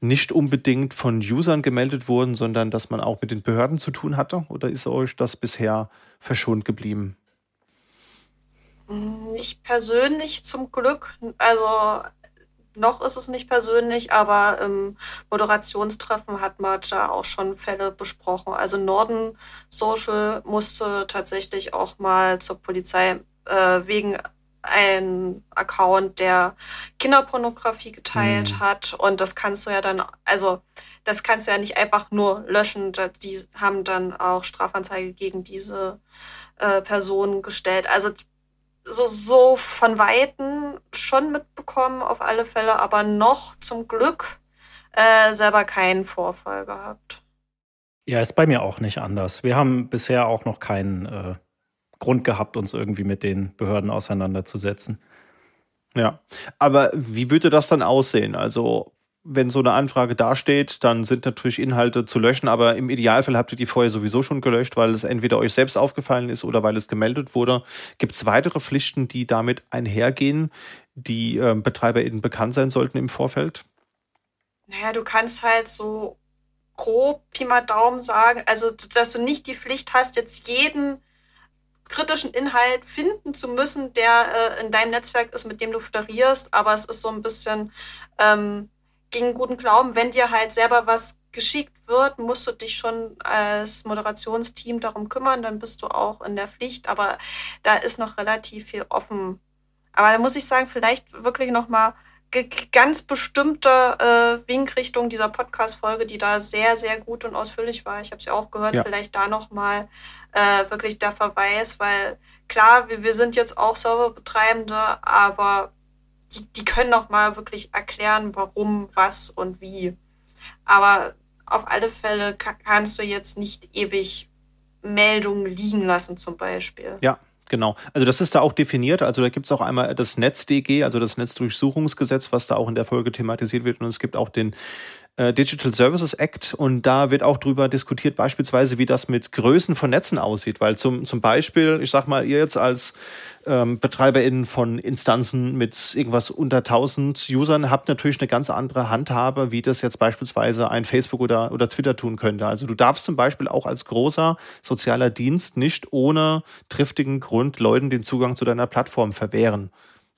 nicht unbedingt von Usern gemeldet wurden, sondern dass man auch mit den Behörden zu tun hatte? Oder ist euch das bisher verschont geblieben? Nicht persönlich zum Glück. Also noch ist es nicht persönlich, aber im Moderationstreffen hat man da auch schon Fälle besprochen. Also Norden Social musste tatsächlich auch mal zur Polizei äh, wegen ein Account, der Kinderpornografie geteilt mhm. hat. Und das kannst du ja dann, also das kannst du ja nicht einfach nur löschen. Die haben dann auch Strafanzeige gegen diese äh, Person gestellt. Also so, so von Weitem schon mitbekommen, auf alle Fälle, aber noch zum Glück äh, selber keinen Vorfall gehabt. Ja, ist bei mir auch nicht anders. Wir haben bisher auch noch keinen äh, Grund gehabt, uns irgendwie mit den Behörden auseinanderzusetzen. Ja, aber wie würde das dann aussehen? Also wenn so eine Anfrage dasteht, dann sind natürlich Inhalte zu löschen, aber im Idealfall habt ihr die vorher sowieso schon gelöscht, weil es entweder euch selbst aufgefallen ist oder weil es gemeldet wurde. Gibt es weitere Pflichten, die damit einhergehen, die äh, BetreiberInnen bekannt sein sollten im Vorfeld? Naja, du kannst halt so grob Pi mal Daumen sagen, also dass du nicht die Pflicht hast, jetzt jeden kritischen Inhalt finden zu müssen, der äh, in deinem Netzwerk ist, mit dem du föderierst, aber es ist so ein bisschen ähm, gegen guten Glauben, wenn dir halt selber was geschickt wird, musst du dich schon als Moderationsteam darum kümmern, dann bist du auch in der Pflicht, aber da ist noch relativ viel offen. Aber da muss ich sagen, vielleicht wirklich noch mal ganz bestimmte äh, Winkrichtung dieser Podcast-Folge, die da sehr, sehr gut und ausführlich war. Ich habe sie auch gehört, ja. vielleicht da noch mal äh, wirklich der Verweis, weil klar, wir, wir sind jetzt auch Serverbetreibende, aber die, die können noch mal wirklich erklären, warum, was und wie. Aber auf alle Fälle kannst du jetzt nicht ewig Meldungen liegen lassen, zum Beispiel. Ja, Genau. Also das ist da auch definiert. Also da gibt es auch einmal das NetzDG, also das Netzdurchsuchungsgesetz, was da auch in der Folge thematisiert wird. Und es gibt auch den äh, Digital Services Act und da wird auch drüber diskutiert, beispielsweise, wie das mit Größen von Netzen aussieht. Weil zum, zum Beispiel, ich sag mal, ihr jetzt als ähm, BetreiberInnen von Instanzen mit irgendwas unter 1000 Usern habt natürlich eine ganz andere Handhabe, wie das jetzt beispielsweise ein Facebook oder, oder Twitter tun könnte. Also du darfst zum Beispiel auch als großer sozialer Dienst nicht ohne triftigen Grund Leuten den Zugang zu deiner Plattform verwehren.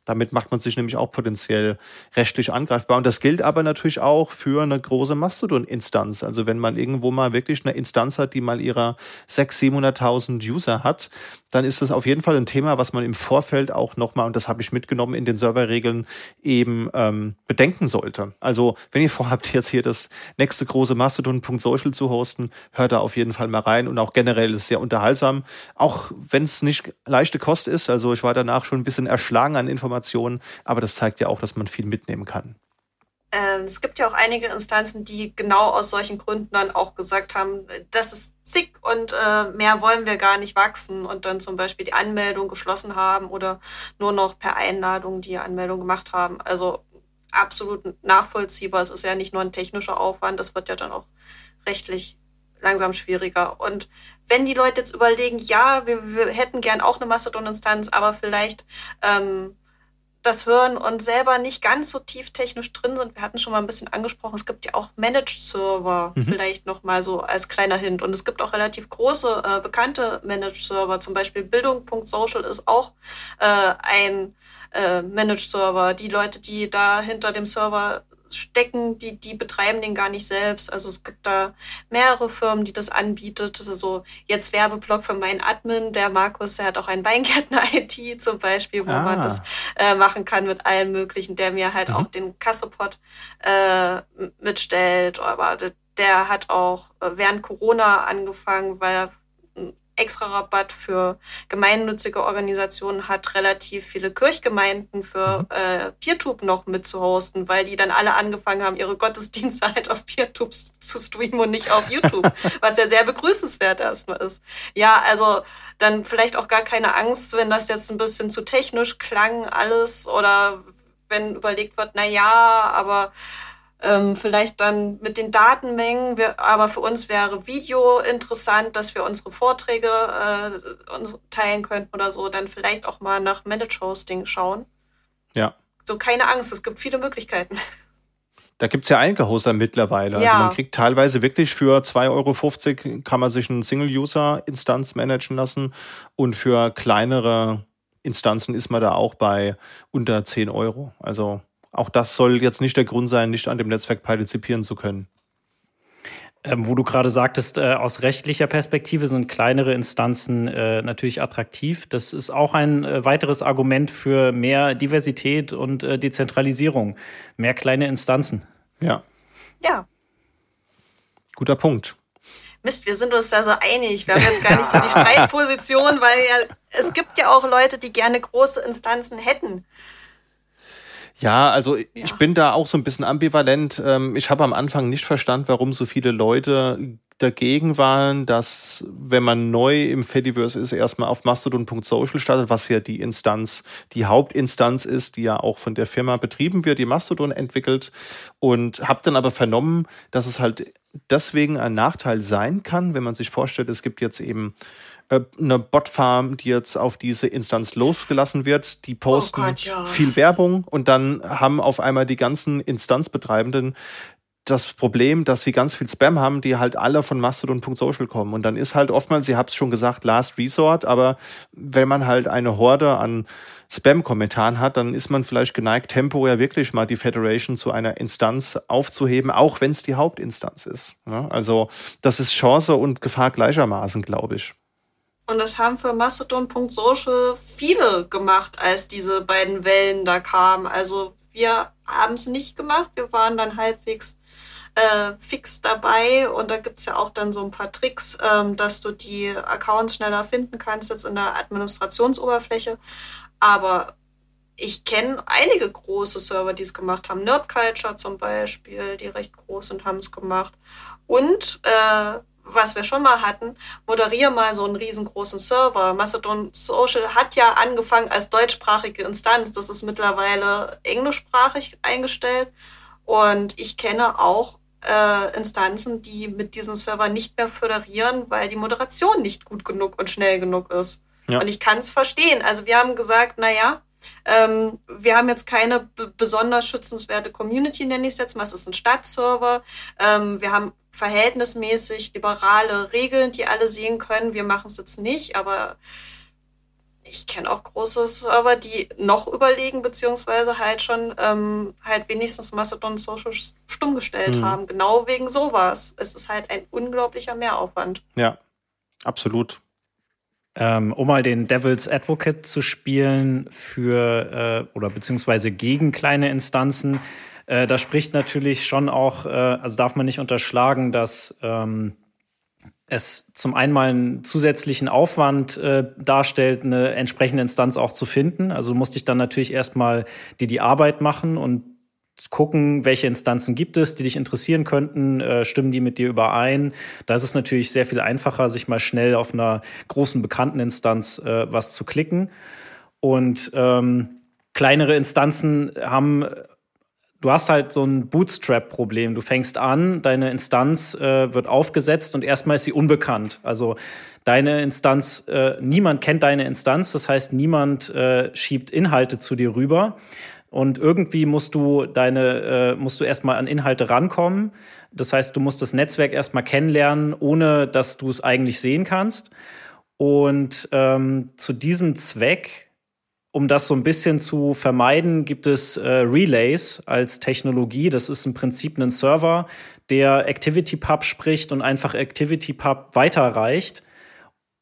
Damit macht man sich nämlich auch potenziell rechtlich angreifbar. Und das gilt aber natürlich auch für eine große Mastodon-Instanz. Also wenn man irgendwo mal wirklich eine Instanz hat, die mal ihrer 600.000, 700.000 User hat, dann ist das auf jeden Fall ein Thema, was man im Vorfeld auch nochmal, und das habe ich mitgenommen in den Serverregeln, eben ähm, bedenken sollte. Also wenn ihr vorhabt, jetzt hier das nächste große Mastodon.social zu hosten, hört da auf jeden Fall mal rein. Und auch generell ist es sehr unterhaltsam, auch wenn es nicht leichte Kost ist. Also ich war danach schon ein bisschen erschlagen an Informationen, aber das zeigt ja auch, dass man viel mitnehmen kann. Ähm, es gibt ja auch einige Instanzen, die genau aus solchen Gründen dann auch gesagt haben, das ist zick und äh, mehr wollen wir gar nicht wachsen und dann zum Beispiel die Anmeldung geschlossen haben oder nur noch per Einladung die Anmeldung gemacht haben. Also absolut nachvollziehbar. Es ist ja nicht nur ein technischer Aufwand, das wird ja dann auch rechtlich langsam schwieriger. Und wenn die Leute jetzt überlegen, ja, wir, wir hätten gern auch eine Mastodon-Instanz, aber vielleicht ähm, das hören und selber nicht ganz so tief technisch drin sind. Wir hatten schon mal ein bisschen angesprochen, es gibt ja auch Managed Server, mhm. vielleicht noch mal so als kleiner Hint. Und es gibt auch relativ große, äh, bekannte Managed Server. Zum Beispiel Bildung.social ist auch äh, ein äh, Managed Server. Die Leute, die da hinter dem Server stecken, die, die betreiben den gar nicht selbst. Also es gibt da mehrere Firmen, die das anbietet. Also jetzt Werbeblock für meinen Admin, der Markus, der hat auch ein Weingärtner-IT *laughs* zum Beispiel, wo ah. man das äh, machen kann mit allem Möglichen, der mir halt mhm. auch den Kassepot äh, mitstellt. Aber der hat auch äh, während Corona angefangen, weil er extra Rabatt für gemeinnützige Organisationen hat, relativ viele Kirchgemeinden für mhm. äh, PeerTube noch mitzuhosten, weil die dann alle angefangen haben, ihre Gottesdienste *laughs* halt auf PeerTube zu streamen und nicht auf YouTube, *laughs* was ja sehr begrüßenswert erstmal ist. Ja, also dann vielleicht auch gar keine Angst, wenn das jetzt ein bisschen zu technisch klang alles oder wenn überlegt wird, na ja, aber ähm, vielleicht dann mit den Datenmengen, wir, aber für uns wäre Video interessant, dass wir unsere Vorträge äh, uns teilen könnten oder so, dann vielleicht auch mal nach Managed Hosting schauen. Ja. So, keine Angst, es gibt viele Möglichkeiten. *laughs* Da gibt es ja einige Hoster mittlerweile. Also ja. Also man kriegt teilweise wirklich für 2,50 Euro kann man sich eine Single-User-Instanz managen lassen und für kleinere Instanzen ist man da auch bei unter 10 Euro. Also auch das soll jetzt nicht der Grund sein, nicht an dem Netzwerk partizipieren zu können. Ähm, wo du gerade sagtest, äh, aus rechtlicher Perspektive sind kleinere Instanzen äh, natürlich attraktiv. Das ist auch ein äh, weiteres Argument für mehr Diversität und äh, Dezentralisierung. Mehr kleine Instanzen. Ja. Ja. Guter Punkt. Mist, wir sind uns da so einig. Wir haben jetzt gar nicht so die *laughs* Streitposition, weil ja, es gibt ja auch Leute, die gerne große Instanzen hätten. Ja, also ja. ich bin da auch so ein bisschen ambivalent. Ähm, ich habe am Anfang nicht verstanden, warum so viele Leute dagegen waren, dass wenn man neu im Fediverse ist, erstmal auf mastodon.social startet, was ja die Instanz, die Hauptinstanz ist, die ja auch von der Firma betrieben wird, die Mastodon entwickelt. Und habe dann aber vernommen, dass es halt deswegen ein Nachteil sein kann, wenn man sich vorstellt, es gibt jetzt eben eine Botfarm, die jetzt auf diese Instanz losgelassen wird, die posten oh Gott, ja. viel Werbung und dann haben auf einmal die ganzen Instanzbetreibenden das Problem, dass sie ganz viel Spam haben, die halt alle von Mastodon.social kommen. Und dann ist halt oftmals, ihr habt es schon gesagt, Last Resort, aber wenn man halt eine Horde an Spam-Kommentaren hat, dann ist man vielleicht geneigt, temporär wirklich mal die Federation zu einer Instanz aufzuheben, auch wenn es die Hauptinstanz ist. Also das ist Chance und Gefahr gleichermaßen, glaube ich. Und das haben für Mastodon.social viele gemacht, als diese beiden Wellen da kamen. Also wir haben es nicht gemacht. Wir waren dann halbwegs äh, fix dabei und da gibt's ja auch dann so ein paar Tricks, ähm, dass du die Accounts schneller finden kannst jetzt in der Administrationsoberfläche. Aber ich kenne einige große Server, die es gemacht haben. Nerd Culture zum Beispiel, die recht groß sind, haben es gemacht. Und äh, was wir schon mal hatten, moderiere mal so einen riesengroßen Server. Mastodon Social hat ja angefangen als deutschsprachige Instanz. Das ist mittlerweile englischsprachig eingestellt. Und ich kenne auch äh, Instanzen, die mit diesem Server nicht mehr föderieren, weil die Moderation nicht gut genug und schnell genug ist. Ja. Und ich kann es verstehen. Also wir haben gesagt, na ja, ähm, wir haben jetzt keine besonders schützenswerte Community, nenne ich es jetzt mal. Es ist ein Stadtserver. Ähm, wir haben verhältnismäßig liberale Regeln, die alle sehen können. Wir machen es jetzt nicht, aber ich kenne auch große Server, die noch überlegen, beziehungsweise halt schon ähm, halt wenigstens Mastodon Social stumm gestellt mhm. haben. Genau wegen sowas. Es ist halt ein unglaublicher Mehraufwand. Ja, absolut. Ähm, um mal den Devil's Advocate zu spielen für äh, oder beziehungsweise gegen kleine Instanzen, äh, da spricht natürlich schon auch, äh, also darf man nicht unterschlagen, dass ähm, es zum einen mal einen zusätzlichen Aufwand äh, darstellt, eine entsprechende Instanz auch zu finden. Also musste ich dann natürlich erstmal dir die Arbeit machen und gucken, welche Instanzen gibt es, die dich interessieren könnten, äh, stimmen die mit dir überein. Da ist es natürlich sehr viel einfacher, sich mal schnell auf einer großen bekannten Instanz äh, was zu klicken. Und ähm, kleinere Instanzen haben du hast halt so ein Bootstrap-Problem. Du fängst an, deine Instanz äh, wird aufgesetzt und erstmal ist sie unbekannt. Also deine Instanz, äh, niemand kennt deine Instanz, das heißt, niemand äh, schiebt Inhalte zu dir rüber. Und irgendwie musst du deine, äh, musst du erstmal an Inhalte rankommen. Das heißt, du musst das Netzwerk erstmal kennenlernen, ohne dass du es eigentlich sehen kannst. Und ähm, zu diesem Zweck um das so ein bisschen zu vermeiden, gibt es äh, Relays als Technologie. Das ist im Prinzip ein Server, der ActivityPub spricht und einfach ActivityPub weiterreicht.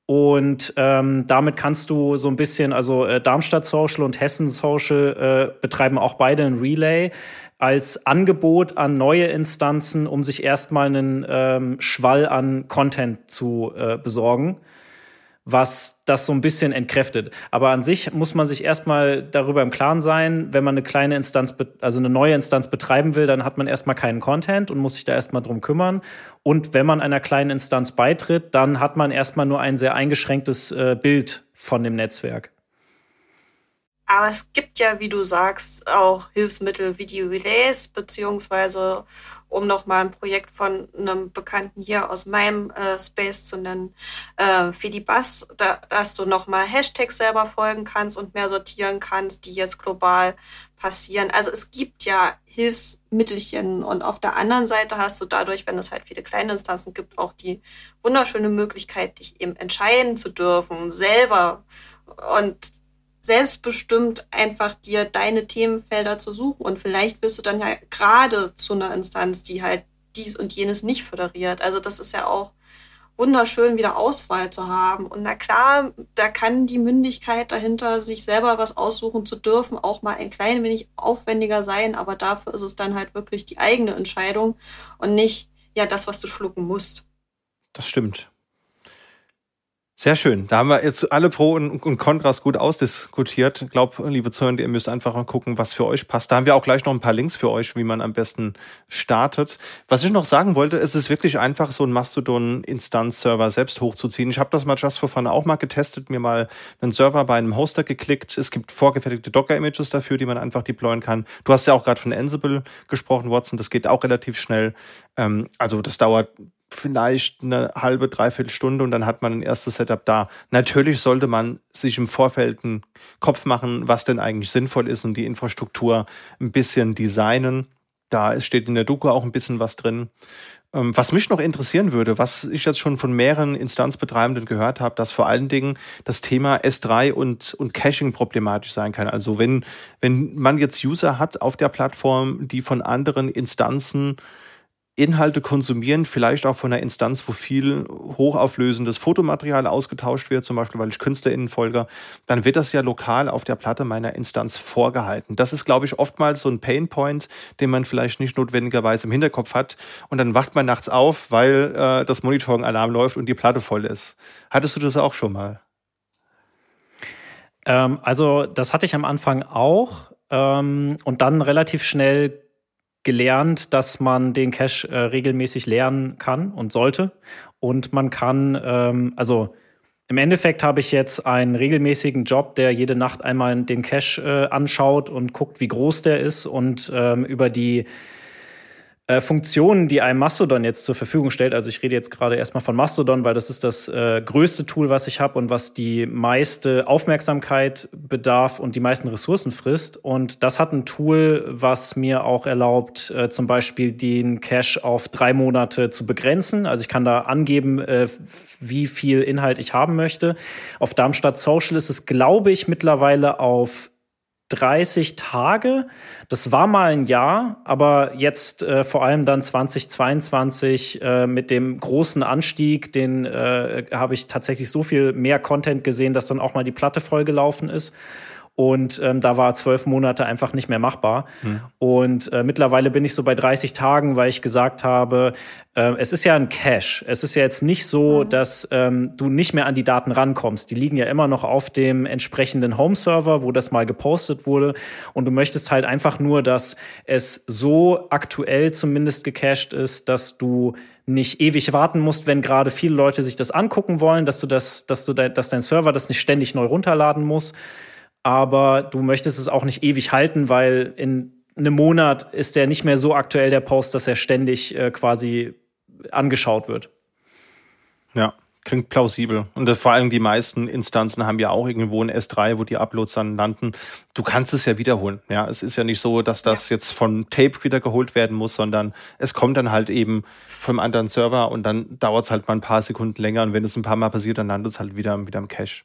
Und ähm, damit kannst du so ein bisschen, also äh, Darmstadt Social und Hessen Social äh, betreiben auch beide ein Relay als Angebot an neue Instanzen, um sich erstmal einen ähm, Schwall an Content zu äh, besorgen was das so ein bisschen entkräftet. Aber an sich muss man sich erstmal darüber im Klaren sein, wenn man eine kleine Instanz, also eine neue Instanz betreiben will, dann hat man erstmal keinen Content und muss sich da erstmal drum kümmern. Und wenn man einer kleinen Instanz beitritt, dann hat man erstmal nur ein sehr eingeschränktes äh, Bild von dem Netzwerk. Aber es gibt ja, wie du sagst, auch Hilfsmittel wie die Relays, beziehungsweise, um nochmal ein Projekt von einem Bekannten hier aus meinem äh, Space zu nennen, äh, Fidibus, da, dass du nochmal Hashtags selber folgen kannst und mehr sortieren kannst, die jetzt global passieren. Also es gibt ja Hilfsmittelchen und auf der anderen Seite hast du dadurch, wenn es halt viele kleine Instanzen gibt, auch die wunderschöne Möglichkeit, dich eben entscheiden zu dürfen, selber. Und selbstbestimmt einfach dir deine Themenfelder zu suchen. Und vielleicht wirst du dann ja gerade zu einer Instanz, die halt dies und jenes nicht föderiert. Also das ist ja auch wunderschön, wieder Auswahl zu haben. Und na klar, da kann die Mündigkeit dahinter, sich selber was aussuchen zu dürfen, auch mal ein klein wenig aufwendiger sein. Aber dafür ist es dann halt wirklich die eigene Entscheidung und nicht ja das, was du schlucken musst. Das stimmt. Sehr schön. Da haben wir jetzt alle Pro und Kontras gut ausdiskutiert. Ich glaube, liebe Zuhörer, ihr müsst einfach mal gucken, was für euch passt. Da haben wir auch gleich noch ein paar Links für euch, wie man am besten startet. Was ich noch sagen wollte, es ist wirklich einfach, so ein Mastodon-Instanz-Server selbst hochzuziehen. Ich habe das mal just for fun auch mal getestet, mir mal einen Server bei einem Hoster geklickt. Es gibt vorgefertigte Docker-Images dafür, die man einfach deployen kann. Du hast ja auch gerade von Ansible gesprochen, Watson. Das geht auch relativ schnell. Ähm, also das dauert vielleicht eine halbe, dreiviertel Stunde und dann hat man ein erstes Setup da. Natürlich sollte man sich im Vorfeld einen Kopf machen, was denn eigentlich sinnvoll ist und die Infrastruktur ein bisschen designen. Da steht in der Doku auch ein bisschen was drin. Ähm, was mich noch interessieren würde, was ich jetzt schon von mehreren Instanzbetreibenden gehört habe, dass vor allen Dingen das Thema S3 und, und Caching problematisch sein kann. Also wenn, wenn man jetzt User hat auf der Plattform, die von anderen Instanzen Inhalte konsumieren, vielleicht auch von einer Instanz, wo viel hochauflösendes Fotomaterial ausgetauscht wird, zum Beispiel, weil ich KünstlerInnen folge, dann wird das ja lokal auf der Platte meiner Instanz vorgehalten. Das ist, glaube ich, oftmals so ein Painpoint, den man vielleicht nicht notwendigerweise im Hinterkopf hat. Und dann wacht man nachts auf, weil äh, das Monitoring-Alarm läuft und die Platte voll ist. Hattest du das auch schon mal? Ähm, also, das hatte ich am Anfang auch. Ähm, und dann relativ schnell gelernt, dass man den Cache äh, regelmäßig lernen kann und sollte. Und man kann, ähm, also im Endeffekt habe ich jetzt einen regelmäßigen Job, der jede Nacht einmal den Cache äh, anschaut und guckt, wie groß der ist und ähm, über die äh, Funktionen, die einem Mastodon jetzt zur Verfügung stellt. Also ich rede jetzt gerade erstmal von Mastodon, weil das ist das äh, größte Tool, was ich habe und was die meiste Aufmerksamkeit bedarf und die meisten Ressourcen frisst. Und das hat ein Tool, was mir auch erlaubt, äh, zum Beispiel den Cache auf drei Monate zu begrenzen. Also ich kann da angeben, äh, wie viel Inhalt ich haben möchte. Auf Darmstadt Social ist es, glaube ich, mittlerweile auf 30 Tage. Das war mal ein Jahr, aber jetzt äh, vor allem dann 2022 äh, mit dem großen Anstieg, den äh, habe ich tatsächlich so viel mehr Content gesehen, dass dann auch mal die Platte vollgelaufen ist. Und ähm, da war zwölf Monate einfach nicht mehr machbar. Mhm. Und äh, mittlerweile bin ich so bei 30 Tagen, weil ich gesagt habe, äh, es ist ja ein Cache. Es ist ja jetzt nicht so, mhm. dass ähm, du nicht mehr an die Daten rankommst. Die liegen ja immer noch auf dem entsprechenden Home-Server, wo das mal gepostet wurde. Und du möchtest halt einfach nur, dass es so aktuell zumindest gecached ist, dass du nicht ewig warten musst, wenn gerade viele Leute sich das angucken wollen, dass du das, dass du de dass dein Server das nicht ständig neu runterladen muss aber du möchtest es auch nicht ewig halten, weil in einem Monat ist der nicht mehr so aktuell, der Post, dass er ständig äh, quasi angeschaut wird. Ja, klingt plausibel. Und vor allem die meisten Instanzen haben ja auch irgendwo ein S3, wo die Uploads dann landen. Du kannst es ja wiederholen. Ja, es ist ja nicht so, dass das ja. jetzt von Tape wieder geholt werden muss, sondern es kommt dann halt eben vom anderen Server und dann dauert es halt mal ein paar Sekunden länger. Und wenn es ein paar Mal passiert, dann landet es halt wieder, wieder im Cache.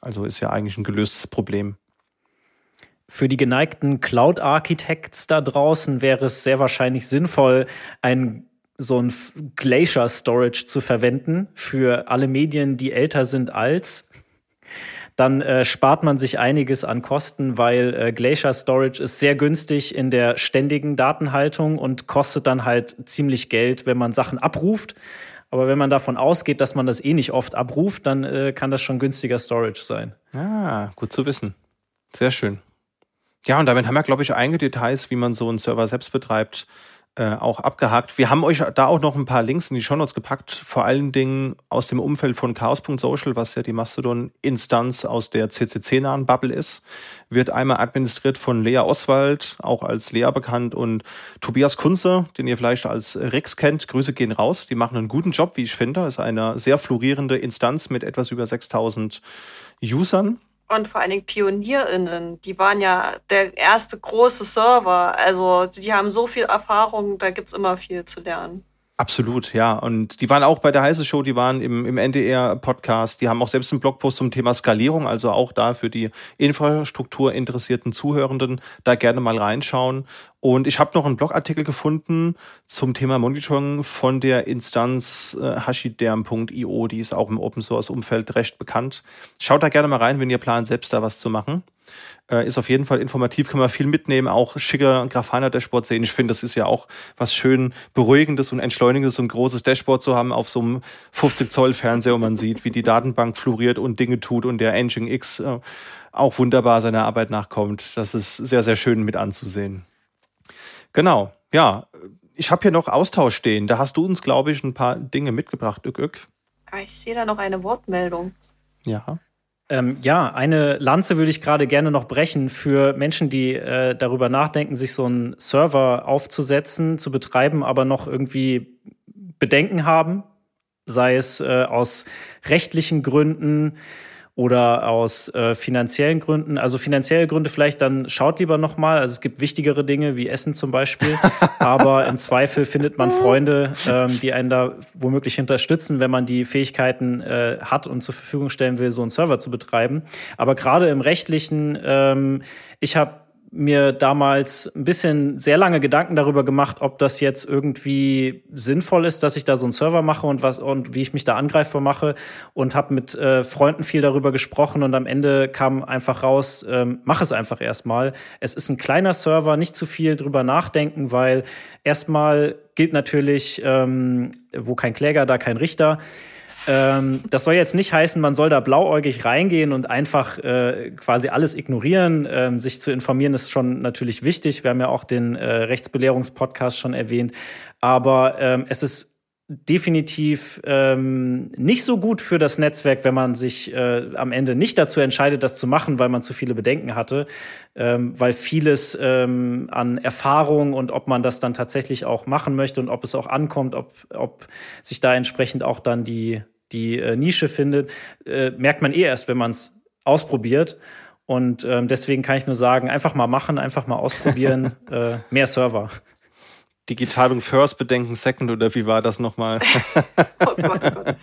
Also ist ja eigentlich ein gelöstes Problem. Für die geneigten Cloud-Architects da draußen wäre es sehr wahrscheinlich sinnvoll, ein so ein Glacier Storage zu verwenden für alle Medien, die älter sind als. Dann äh, spart man sich einiges an Kosten, weil äh, Glacier Storage ist sehr günstig in der ständigen Datenhaltung und kostet dann halt ziemlich Geld, wenn man Sachen abruft. Aber wenn man davon ausgeht, dass man das eh nicht oft abruft, dann äh, kann das schon günstiger Storage sein. Ah, gut zu wissen. Sehr schön. Ja, und damit haben wir, glaube ich, einige Details, wie man so einen Server selbst betreibt, äh, auch abgehakt. Wir haben euch da auch noch ein paar Links in die Shownotes gepackt, vor allen Dingen aus dem Umfeld von Chaos.social, was ja die Mastodon-Instanz aus der CCC-nahen Bubble ist. Wird einmal administriert von Lea Oswald, auch als Lea bekannt, und Tobias Kunze, den ihr vielleicht als Rex kennt. Grüße gehen raus. Die machen einen guten Job, wie ich finde. Ist eine sehr florierende Instanz mit etwas über 6000 Usern und vor allen Dingen PionierInnen, die waren ja der erste große Server. Also die haben so viel Erfahrung, da gibt's immer viel zu lernen. Absolut, ja. Und die waren auch bei der Heiße Show, die waren im, im NDR-Podcast, die haben auch selbst einen Blogpost zum Thema Skalierung, also auch da für die Infrastruktur interessierten Zuhörenden da gerne mal reinschauen. Und ich habe noch einen Blogartikel gefunden zum Thema Monitoring von der Instanz äh, hashiderm.io, die ist auch im Open Source Umfeld recht bekannt. Schaut da gerne mal rein, wenn ihr plant, selbst da was zu machen. Äh, ist auf jeden Fall informativ, kann man viel mitnehmen, auch schicker Grafana-Dashboard sehen. Ich finde, das ist ja auch was schön Beruhigendes und Entschleunigendes, so ein großes Dashboard zu haben auf so einem 50-Zoll-Fernseher, wo man sieht, wie die Datenbank floriert und Dinge tut und der Engine X äh, auch wunderbar seiner Arbeit nachkommt. Das ist sehr, sehr schön mit anzusehen. Genau, ja. Ich habe hier noch Austausch stehen. Da hast du uns, glaube ich, ein paar Dinge mitgebracht, Ük, Ük. Ah, ich sehe da noch eine Wortmeldung. Ja. Ähm, ja, eine Lanze würde ich gerade gerne noch brechen für Menschen, die äh, darüber nachdenken, sich so einen Server aufzusetzen, zu betreiben, aber noch irgendwie Bedenken haben, sei es äh, aus rechtlichen Gründen, oder aus äh, finanziellen Gründen. Also finanzielle Gründe vielleicht dann schaut lieber nochmal. Also es gibt wichtigere Dinge wie Essen zum Beispiel. *laughs* Aber im Zweifel findet man Freunde, ähm, die einen da womöglich unterstützen, wenn man die Fähigkeiten äh, hat und zur Verfügung stellen will, so einen Server zu betreiben. Aber gerade im rechtlichen, ähm, ich habe mir damals ein bisschen sehr lange Gedanken darüber gemacht, ob das jetzt irgendwie sinnvoll ist, dass ich da so einen Server mache und was und wie ich mich da angreifbar mache und habe mit äh, Freunden viel darüber gesprochen und am Ende kam einfach raus, ähm, mach es einfach erstmal. Es ist ein kleiner Server, nicht zu viel drüber nachdenken, weil erstmal gilt natürlich, ähm, wo kein Kläger, da kein Richter. Ähm, das soll jetzt nicht heißen, man soll da blauäugig reingehen und einfach äh, quasi alles ignorieren. Ähm, sich zu informieren ist schon natürlich wichtig. Wir haben ja auch den äh, Rechtsbelehrungspodcast schon erwähnt. Aber ähm, es ist definitiv ähm, nicht so gut für das Netzwerk, wenn man sich äh, am Ende nicht dazu entscheidet, das zu machen, weil man zu viele Bedenken hatte, ähm, weil vieles ähm, an Erfahrung und ob man das dann tatsächlich auch machen möchte und ob es auch ankommt, ob, ob sich da entsprechend auch dann die die äh, Nische findet, äh, merkt man eh erst, wenn man es ausprobiert. Und ähm, deswegen kann ich nur sagen, einfach mal machen, einfach mal ausprobieren, *laughs* äh, mehr Server. Digitalung first, Bedenken second oder wie war das nochmal? *laughs* oh Gott, oh Gott.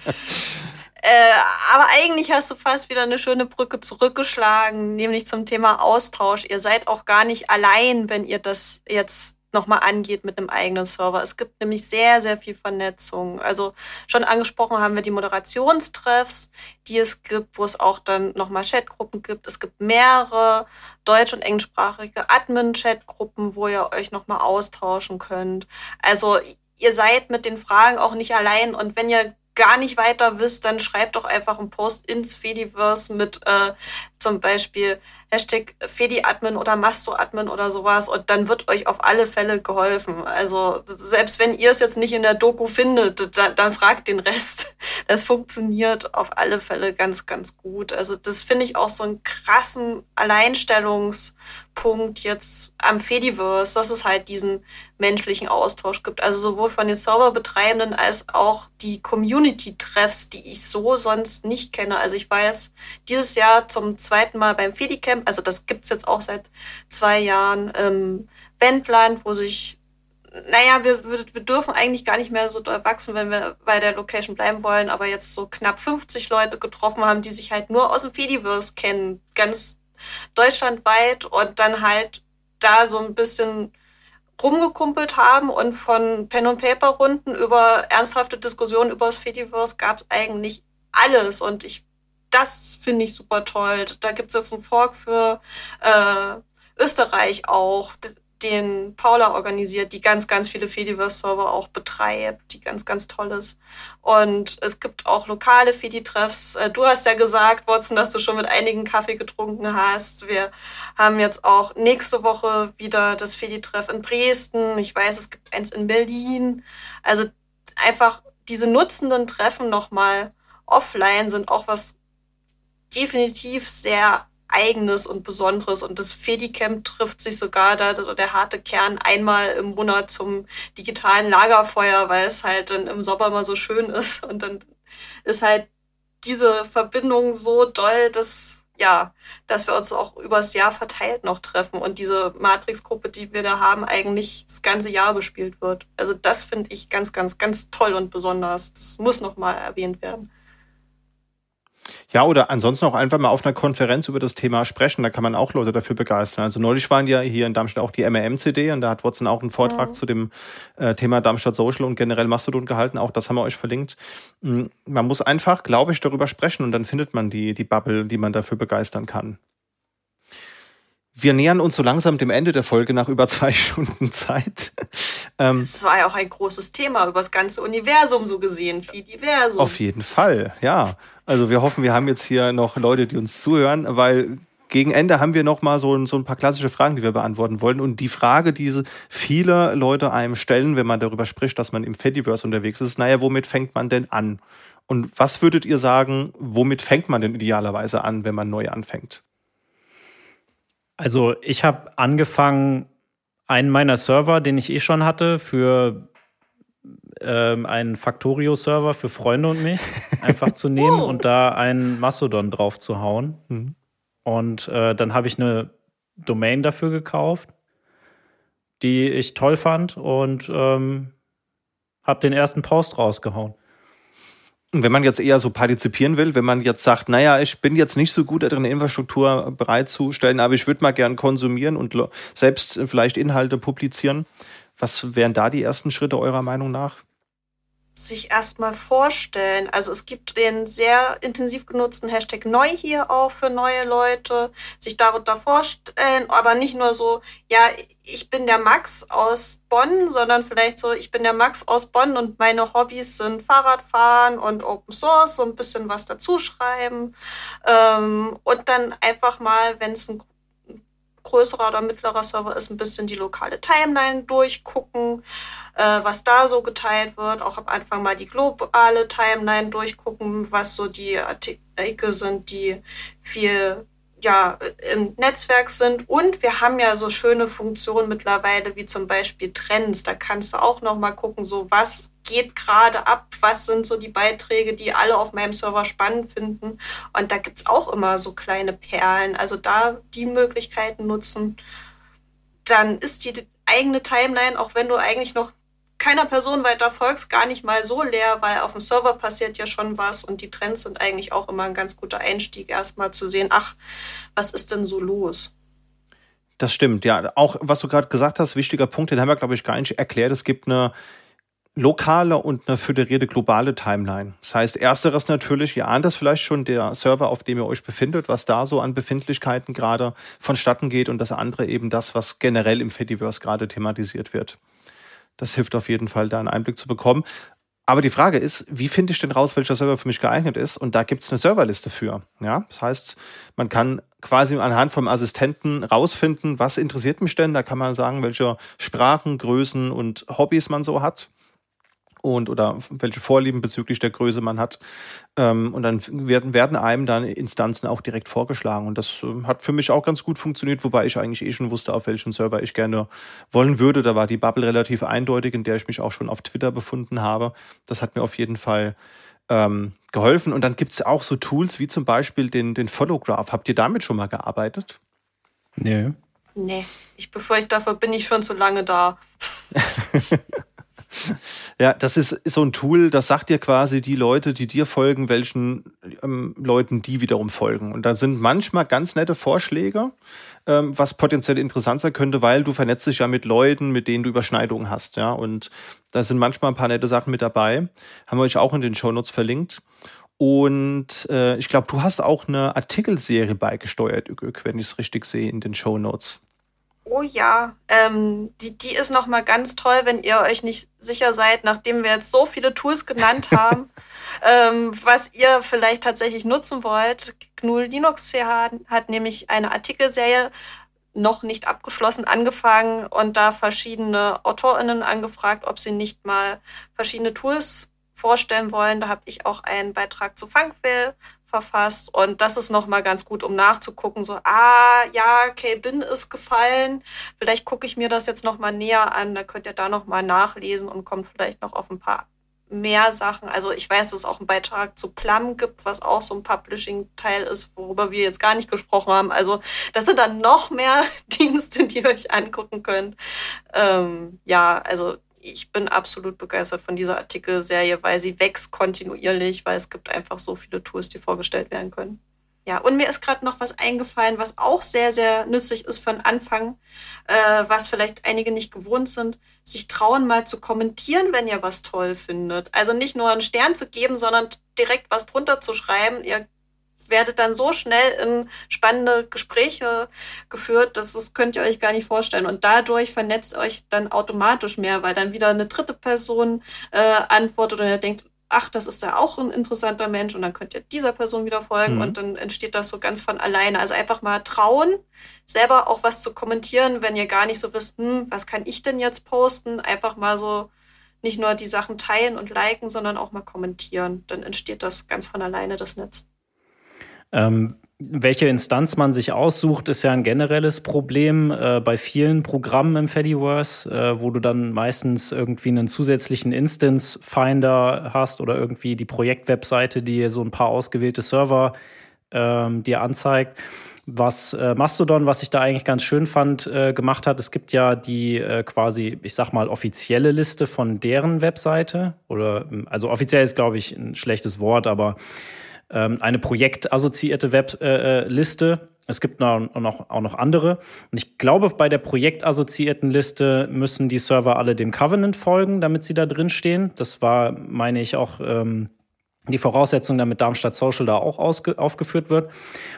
Äh, aber eigentlich hast du fast wieder eine schöne Brücke zurückgeschlagen, nämlich zum Thema Austausch. Ihr seid auch gar nicht allein, wenn ihr das jetzt nochmal angeht mit einem eigenen Server. Es gibt nämlich sehr, sehr viel Vernetzung. Also schon angesprochen haben wir die Moderationstreffs, die es gibt, wo es auch dann nochmal Chatgruppen gibt. Es gibt mehrere deutsch- und englischsprachige Admin-Chatgruppen, wo ihr euch nochmal austauschen könnt. Also ihr seid mit den Fragen auch nicht allein und wenn ihr gar nicht weiter wisst, dann schreibt doch einfach einen Post ins Fediverse mit äh, zum Beispiel Hashtag Fedi-Admin oder Masto-Admin oder sowas und dann wird euch auf alle Fälle geholfen. Also selbst wenn ihr es jetzt nicht in der Doku findet, dann, dann fragt den Rest. *laughs* Das funktioniert auf alle Fälle ganz, ganz gut. Also das finde ich auch so einen krassen Alleinstellungspunkt jetzt am Fediverse, dass es halt diesen menschlichen Austausch gibt. Also sowohl von den Serverbetreibenden als auch die Community-Treffs, die ich so sonst nicht kenne. Also ich war jetzt dieses Jahr zum zweiten Mal beim Fedicamp, also das gibt's jetzt auch seit zwei Jahren, ähm, Wendland, wo sich, naja, wir, wir, wir dürfen eigentlich gar nicht mehr so doll wachsen, wenn wir bei der Location bleiben wollen, aber jetzt so knapp 50 Leute getroffen haben, die sich halt nur aus dem Fediverse kennen, ganz deutschlandweit und dann halt da so ein bisschen rumgekumpelt haben und von Pen und Paper Runden über ernsthafte Diskussionen über das Fediverse gab es eigentlich alles und ich das finde ich super toll. Da gibt es jetzt einen Fork für äh, Österreich auch, den Paula organisiert, die ganz, ganz viele Fediverse-Server auch betreibt, die ganz, ganz toll ist. Und es gibt auch lokale Fedi-Treffs. Äh, du hast ja gesagt, Watson, dass du schon mit einigen Kaffee getrunken hast. Wir haben jetzt auch nächste Woche wieder das Fedi-Treff in Dresden. Ich weiß, es gibt eins in Berlin. Also einfach diese nutzenden Treffen nochmal offline sind auch was definitiv sehr eigenes und besonderes und das Fedicamp trifft sich sogar da der harte Kern einmal im Monat zum digitalen Lagerfeuer, weil es halt dann im Sommer mal so schön ist und dann ist halt diese Verbindung so doll, dass ja, dass wir uns auch übers Jahr verteilt noch treffen und diese Matrix-Gruppe, die wir da haben, eigentlich das ganze Jahr bespielt wird. Also das finde ich ganz, ganz, ganz toll und besonders. Das muss nochmal erwähnt werden. Ja, oder ansonsten auch einfach mal auf einer Konferenz über das Thema sprechen. Da kann man auch Leute dafür begeistern. Also neulich waren ja hier in Darmstadt auch die MRM-CD und da hat Watson auch einen Vortrag mhm. zu dem äh, Thema Darmstadt Social und generell Mastodon gehalten. Auch das haben wir euch verlinkt. Hm, man muss einfach, glaube ich, darüber sprechen und dann findet man die, die Bubble, die man dafür begeistern kann. Wir nähern uns so langsam dem Ende der Folge nach über *laughs* zwei Stunden Zeit. Ähm, das war ja auch ein großes Thema über das ganze Universum so gesehen, viel Diversum. Auf jeden Fall, ja. Also wir hoffen, wir haben jetzt hier noch Leute, die uns zuhören, weil gegen Ende haben wir noch mal so, so ein paar klassische Fragen, die wir beantworten wollen. Und die Frage, die viele Leute einem stellen, wenn man darüber spricht, dass man im Fediverse unterwegs ist, naja, womit fängt man denn an? Und was würdet ihr sagen, womit fängt man denn idealerweise an, wenn man neu anfängt? Also ich habe angefangen, einen meiner Server, den ich eh schon hatte, für ähm, einen Factorio-Server für Freunde und mich *laughs* einfach zu nehmen oh. und da einen Mastodon drauf zu hauen. Mhm. Und äh, dann habe ich eine Domain dafür gekauft, die ich toll fand und ähm, habe den ersten Post rausgehauen. Wenn man jetzt eher so partizipieren will, wenn man jetzt sagt, naja, ich bin jetzt nicht so gut darin, Infrastruktur bereitzustellen, aber ich würde mal gern konsumieren und selbst vielleicht Inhalte publizieren, was wären da die ersten Schritte eurer Meinung nach? Sich erstmal vorstellen. Also es gibt den sehr intensiv genutzten Hashtag neu hier auch für neue Leute, sich darunter vorstellen, aber nicht nur so, ja, ich bin der Max aus Bonn, sondern vielleicht so, ich bin der Max aus Bonn und meine Hobbys sind Fahrradfahren und Open Source, so ein bisschen was dazuschreiben ähm, und dann einfach mal, wenn es ein größerer oder mittlerer Server ist, ein bisschen die lokale Timeline durchgucken, äh, was da so geteilt wird. Auch am Anfang mal die globale Timeline durchgucken, was so die Artikel sind, die viel ja, im Netzwerk sind. Und wir haben ja so schöne Funktionen mittlerweile, wie zum Beispiel Trends. Da kannst du auch noch mal gucken, so was geht gerade ab, was sind so die Beiträge, die alle auf meinem Server spannend finden. Und da gibt's auch immer so kleine Perlen. Also da die Möglichkeiten nutzen. Dann ist die eigene Timeline, auch wenn du eigentlich noch keiner Person weiter folgst, gar nicht mal so leer, weil auf dem Server passiert ja schon was und die Trends sind eigentlich auch immer ein ganz guter Einstieg, erstmal zu sehen, ach, was ist denn so los? Das stimmt, ja. Auch was du gerade gesagt hast, wichtiger Punkt, den haben wir, glaube ich, gar nicht erklärt. Es gibt eine lokale und eine föderierte globale Timeline. Das heißt, ersteres natürlich, ihr ahnt das vielleicht schon, der Server, auf dem ihr euch befindet, was da so an Befindlichkeiten gerade vonstatten geht und das andere eben das, was generell im Fediverse gerade thematisiert wird. Das hilft auf jeden Fall, da einen Einblick zu bekommen. Aber die Frage ist, wie finde ich denn raus, welcher Server für mich geeignet ist? Und da gibt es eine Serverliste für. Ja, das heißt, man kann quasi anhand vom Assistenten rausfinden, was interessiert mich denn. Da kann man sagen, welche Sprachen, Größen und Hobbys man so hat und oder welche Vorlieben bezüglich der Größe man hat. Ähm, und dann werden, werden einem dann Instanzen auch direkt vorgeschlagen. Und das äh, hat für mich auch ganz gut funktioniert, wobei ich eigentlich eh schon wusste, auf welchen Server ich gerne wollen würde. Da war die Bubble relativ eindeutig, in der ich mich auch schon auf Twitter befunden habe. Das hat mir auf jeden Fall ähm, geholfen. Und dann gibt es auch so Tools wie zum Beispiel den, den Photograph. Habt ihr damit schon mal gearbeitet? Nee. Nee, ich befürchte, dafür bin ich schon zu lange da. *laughs* *laughs* Ja, das ist, ist so ein Tool, das sagt dir quasi die Leute, die dir folgen, welchen ähm, Leuten die wiederum folgen. Und da sind manchmal ganz nette Vorschläge, ähm, was potenziell interessant sein könnte, weil du vernetzt dich ja mit Leuten, mit denen du Überschneidungen hast. Ja, und da sind manchmal ein paar nette Sachen mit dabei. Haben wir euch auch in den Shownotes verlinkt. Und äh, ich glaube, du hast auch eine Artikelserie beigesteuert, wenn ich es richtig sehe, in den Shownotes. Oh ja, ähm, die, die ist nochmal ganz toll, wenn ihr euch nicht sicher seid, nachdem wir jetzt so viele Tools genannt haben, *laughs* ähm, was ihr vielleicht tatsächlich nutzen wollt. GNU Linux CH hat nämlich eine Artikelserie noch nicht abgeschlossen angefangen und da verschiedene AutorInnen angefragt, ob sie nicht mal verschiedene Tools vorstellen wollen. Da habe ich auch einen Beitrag zu Funkville verfasst. Und das ist nochmal ganz gut, um nachzugucken, so, ah, ja, K-Bin ist gefallen. Vielleicht gucke ich mir das jetzt nochmal näher an. Da könnt ihr da nochmal nachlesen und kommt vielleicht noch auf ein paar mehr Sachen. Also ich weiß, dass es auch einen Beitrag zu Plum gibt, was auch so ein Publishing-Teil ist, worüber wir jetzt gar nicht gesprochen haben. Also das sind dann noch mehr *laughs* Dienste, die ihr euch angucken könnt. Ähm, ja, also ich bin absolut begeistert von dieser Artikelserie, weil sie wächst kontinuierlich, weil es gibt einfach so viele Tools, die vorgestellt werden können. Ja, und mir ist gerade noch was eingefallen, was auch sehr, sehr nützlich ist für den Anfang, äh, was vielleicht einige nicht gewohnt sind, sich trauen mal zu kommentieren, wenn ihr was toll findet. Also nicht nur einen Stern zu geben, sondern direkt was drunter zu schreiben. Ihr werdet dann so schnell in spannende Gespräche geführt, dass das könnt ihr euch gar nicht vorstellen. Und dadurch vernetzt euch dann automatisch mehr, weil dann wieder eine dritte Person äh, antwortet und ihr denkt, ach, das ist ja auch ein interessanter Mensch und dann könnt ihr dieser Person wieder folgen mhm. und dann entsteht das so ganz von alleine. Also einfach mal trauen, selber auch was zu kommentieren, wenn ihr gar nicht so wisst, hm, was kann ich denn jetzt posten? Einfach mal so nicht nur die Sachen teilen und liken, sondern auch mal kommentieren. Dann entsteht das ganz von alleine, das Netz. Ähm, welche Instanz man sich aussucht, ist ja ein generelles Problem äh, bei vielen Programmen im Fediverse, äh, wo du dann meistens irgendwie einen zusätzlichen Instance Finder hast oder irgendwie die Projektwebseite, die so ein paar ausgewählte Server ähm, dir anzeigt. Was äh, Mastodon, was ich da eigentlich ganz schön fand, äh, gemacht hat, es gibt ja die äh, quasi, ich sag mal, offizielle Liste von deren Webseite. Oder also offiziell ist, glaube ich, ein schlechtes Wort, aber ähm, eine projektassoziierte Webliste. Äh, es gibt noch, noch, auch noch andere. Und ich glaube, bei der projektassoziierten Liste müssen die Server alle dem Covenant folgen, damit sie da drin stehen. Das war, meine ich, auch ähm, die Voraussetzung, damit Darmstadt Social da auch aufgeführt wird.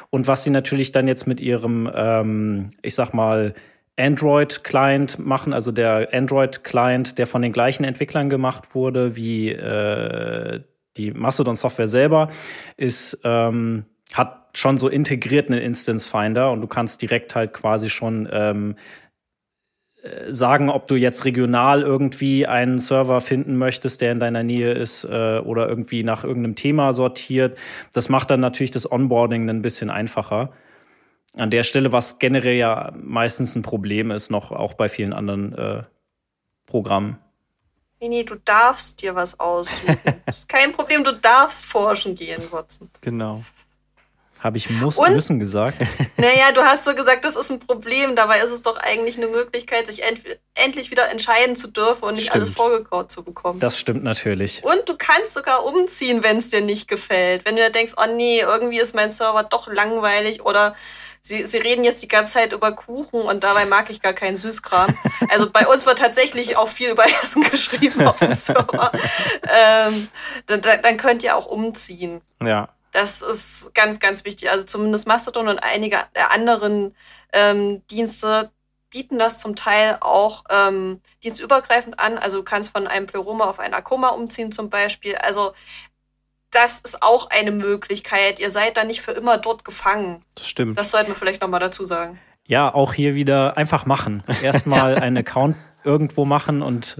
Und was sie natürlich dann jetzt mit ihrem, ähm, ich sag mal, Android-Client machen, also der Android-Client, der von den gleichen Entwicklern gemacht wurde wie äh, die Mastodon-Software selber ist, ähm, hat schon so integriert einen Instance Finder und du kannst direkt halt quasi schon ähm, äh, sagen, ob du jetzt regional irgendwie einen Server finden möchtest, der in deiner Nähe ist äh, oder irgendwie nach irgendeinem Thema sortiert. Das macht dann natürlich das Onboarding ein bisschen einfacher. An der Stelle, was generell ja meistens ein Problem ist, noch auch bei vielen anderen äh, Programmen. Nee, nee, du darfst dir was aussuchen. das *laughs* ist kein Problem, du darfst forschen gehen, Watson. Genau. Habe ich muss, und, müssen gesagt? *laughs* Naja, du hast so gesagt, das ist ein Problem. Dabei ist es doch eigentlich eine Möglichkeit, sich end endlich wieder entscheiden zu dürfen und nicht stimmt. alles vorgekaut zu bekommen. Das stimmt natürlich. Und du kannst sogar umziehen, wenn es dir nicht gefällt. Wenn du da denkst, oh nee, irgendwie ist mein Server doch langweilig oder Sie, Sie reden jetzt die ganze Zeit über Kuchen und dabei mag ich gar keinen Süßkram. Also bei uns wird tatsächlich auch viel über Essen *laughs* geschrieben auf dem Server. Ähm, dann, dann könnt ihr auch umziehen. Ja. Das ist ganz, ganz wichtig. Also zumindest Mastodon und einige der anderen ähm, Dienste bieten das zum Teil auch ähm, dienstübergreifend an. Also du kannst von einem Pleroma auf ein Akoma umziehen zum Beispiel. Also das ist auch eine Möglichkeit. Ihr seid da nicht für immer dort gefangen. Das stimmt. Das sollten wir vielleicht nochmal dazu sagen. Ja, auch hier wieder einfach machen. Erstmal *laughs* einen Account irgendwo machen und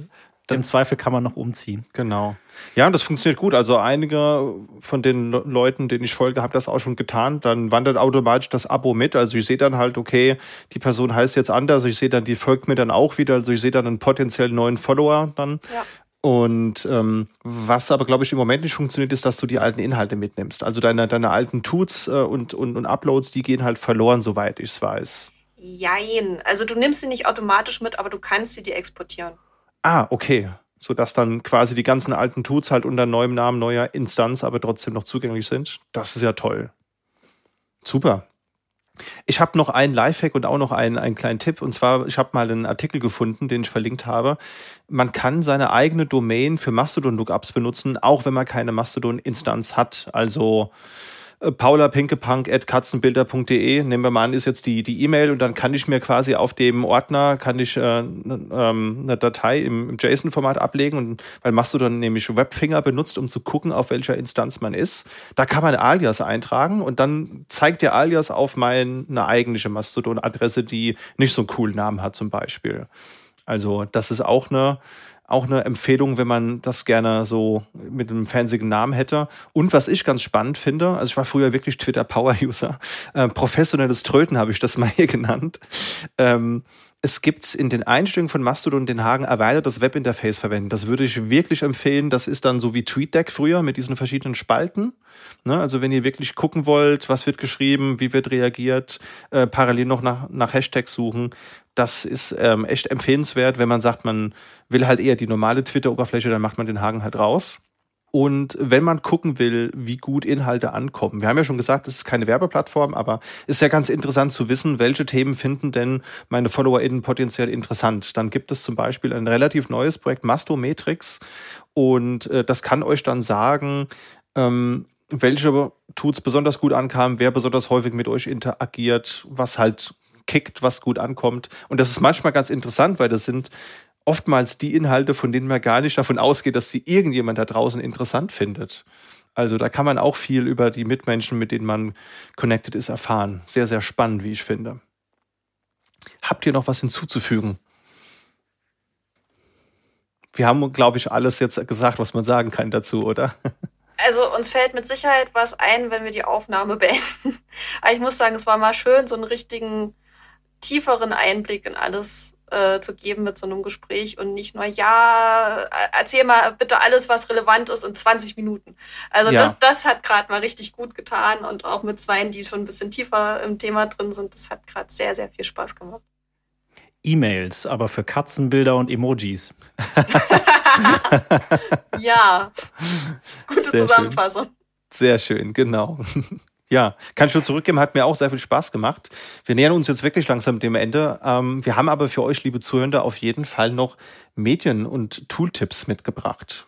im Zweifel kann man noch umziehen. Genau. Ja, und das funktioniert gut. Also einige von den Leuten, denen ich folge, haben das auch schon getan. Dann wandert automatisch das Abo mit. Also ich sehe dann halt, okay, die Person heißt jetzt anders. Ich sehe dann, die folgt mir dann auch wieder. Also ich sehe dann einen potenziell neuen Follower dann. Ja. Und ähm, was aber, glaube ich, im Moment nicht funktioniert, ist, dass du die alten Inhalte mitnimmst. Also deine, deine alten Tuts äh, und, und, und Uploads, die gehen halt verloren, soweit ich es weiß. Jein. Also du nimmst sie nicht automatisch mit, aber du kannst sie dir exportieren. Ah, okay. Sodass dann quasi die ganzen alten Tuts halt unter neuem Namen, neuer Instanz, aber trotzdem noch zugänglich sind. Das ist ja toll. Super. Ich habe noch einen Lifehack und auch noch einen, einen kleinen Tipp. Und zwar, ich habe mal einen Artikel gefunden, den ich verlinkt habe. Man kann seine eigene Domain für Mastodon-Lookups benutzen, auch wenn man keine Mastodon-Instanz hat. Also äh, paulapinkepunk.katzenbilder.de, nehmen wir mal an, ist jetzt die die E-Mail und dann kann ich mir quasi auf dem Ordner kann ich äh, ähm, eine Datei im, im JSON-Format ablegen und weil dann nämlich Webfinger benutzt, um zu gucken, auf welcher Instanz man ist. Da kann man Alias eintragen und dann zeigt der Alias auf meine eigentliche Mastodon-Adresse, die nicht so einen coolen Namen hat zum Beispiel. Also das ist auch eine auch eine Empfehlung, wenn man das gerne so mit einem fansigen Namen hätte. Und was ich ganz spannend finde, also ich war früher wirklich Twitter-Power-User, äh, professionelles Tröten habe ich das mal hier genannt. Ähm, es gibt in den Einstellungen von Mastodon den Haken erweitertes Webinterface verwenden. Das würde ich wirklich empfehlen. Das ist dann so wie TweetDeck früher mit diesen verschiedenen Spalten. Ne? Also wenn ihr wirklich gucken wollt, was wird geschrieben, wie wird reagiert, äh, parallel noch nach, nach Hashtags suchen, das ist ähm, echt empfehlenswert. Wenn man sagt, man will halt eher die normale Twitter-Oberfläche, dann macht man den Haken halt raus. Und wenn man gucken will, wie gut Inhalte ankommen, wir haben ja schon gesagt, es ist keine Werbeplattform, aber es ist ja ganz interessant zu wissen, welche Themen finden denn meine FollowerInnen potenziell interessant. Dann gibt es zum Beispiel ein relativ neues Projekt, Mastometrix, und äh, das kann euch dann sagen, ähm, welche Tools besonders gut ankamen, wer besonders häufig mit euch interagiert, was halt kickt, was gut ankommt. Und das ist manchmal ganz interessant, weil das sind oftmals die Inhalte, von denen man gar nicht davon ausgeht, dass sie irgendjemand da draußen interessant findet. Also da kann man auch viel über die Mitmenschen, mit denen man connected ist, erfahren. Sehr, sehr spannend, wie ich finde. Habt ihr noch was hinzuzufügen? Wir haben, glaube ich, alles jetzt gesagt, was man sagen kann dazu, oder? *laughs* Also uns fällt mit Sicherheit was ein, wenn wir die Aufnahme *laughs* beenden. Aber ich muss sagen, es war mal schön, so einen richtigen tieferen Einblick in alles äh, zu geben mit so einem Gespräch und nicht nur, ja, erzähl mal bitte alles, was relevant ist in 20 Minuten. Also ja. das, das hat gerade mal richtig gut getan und auch mit Zweien, die schon ein bisschen tiefer im Thema drin sind, das hat gerade sehr, sehr viel Spaß gemacht. E-Mails, aber für Katzenbilder und Emojis. *laughs* ja, gute sehr Zusammenfassung. Schön. Sehr schön, genau. Ja, kann ich nur zurückgeben, hat mir auch sehr viel Spaß gemacht. Wir nähern uns jetzt wirklich langsam dem Ende. Ähm, wir haben aber für euch, liebe Zuhörer, auf jeden Fall noch Medien- und Tooltips mitgebracht.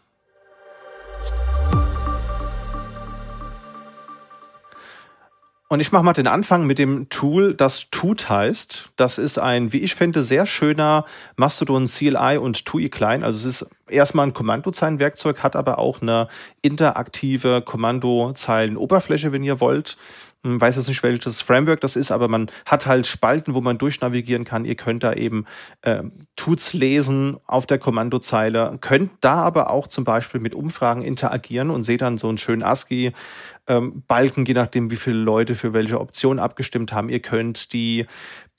Und ich mache mal den Anfang mit dem Tool, das Toot heißt. Das ist ein, wie ich finde, sehr schöner Mastodon CLI und TUI Client. Also es ist erstmal ein Kommandozeilenwerkzeug, hat aber auch eine interaktive Kommandozeilen-Oberfläche, wenn ihr wollt. Hm, weiß jetzt nicht, welches Framework das ist, aber man hat halt Spalten, wo man durchnavigieren kann. Ihr könnt da eben äh, Tuts lesen auf der Kommandozeile, könnt da aber auch zum Beispiel mit Umfragen interagieren und seht dann so einen schönen ASCII ähm, Balken, je nachdem, wie viele Leute für welche Option abgestimmt haben. Ihr könnt die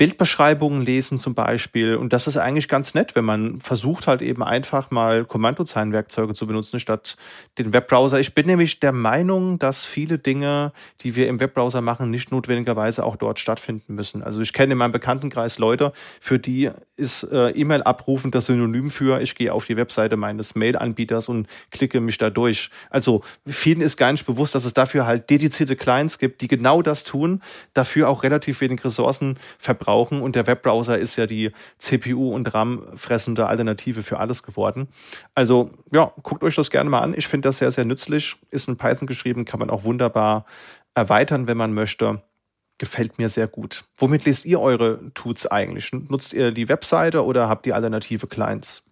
Bildbeschreibungen lesen zum Beispiel. Und das ist eigentlich ganz nett, wenn man versucht halt eben einfach mal Kommandozeilenwerkzeuge zu benutzen statt den Webbrowser. Ich bin nämlich der Meinung, dass viele Dinge, die wir im Webbrowser machen, nicht notwendigerweise auch dort stattfinden müssen. Also ich kenne in meinem Bekanntenkreis Leute, für die ist äh, E-Mail abrufen das Synonym für, ich gehe auf die Webseite meines Mail-Anbieters und klicke mich da durch. Also vielen ist gar nicht bewusst, dass es dafür halt dedizierte Clients gibt, die genau das tun, dafür auch relativ wenig Ressourcen verbrauchen brauchen. Und der Webbrowser ist ja die CPU- und RAM-fressende Alternative für alles geworden. Also ja, guckt euch das gerne mal an. Ich finde das sehr, sehr nützlich. Ist in Python geschrieben, kann man auch wunderbar erweitern, wenn man möchte. Gefällt mir sehr gut. Womit lest ihr eure Tools eigentlich? Nutzt ihr die Webseite oder habt ihr alternative Clients?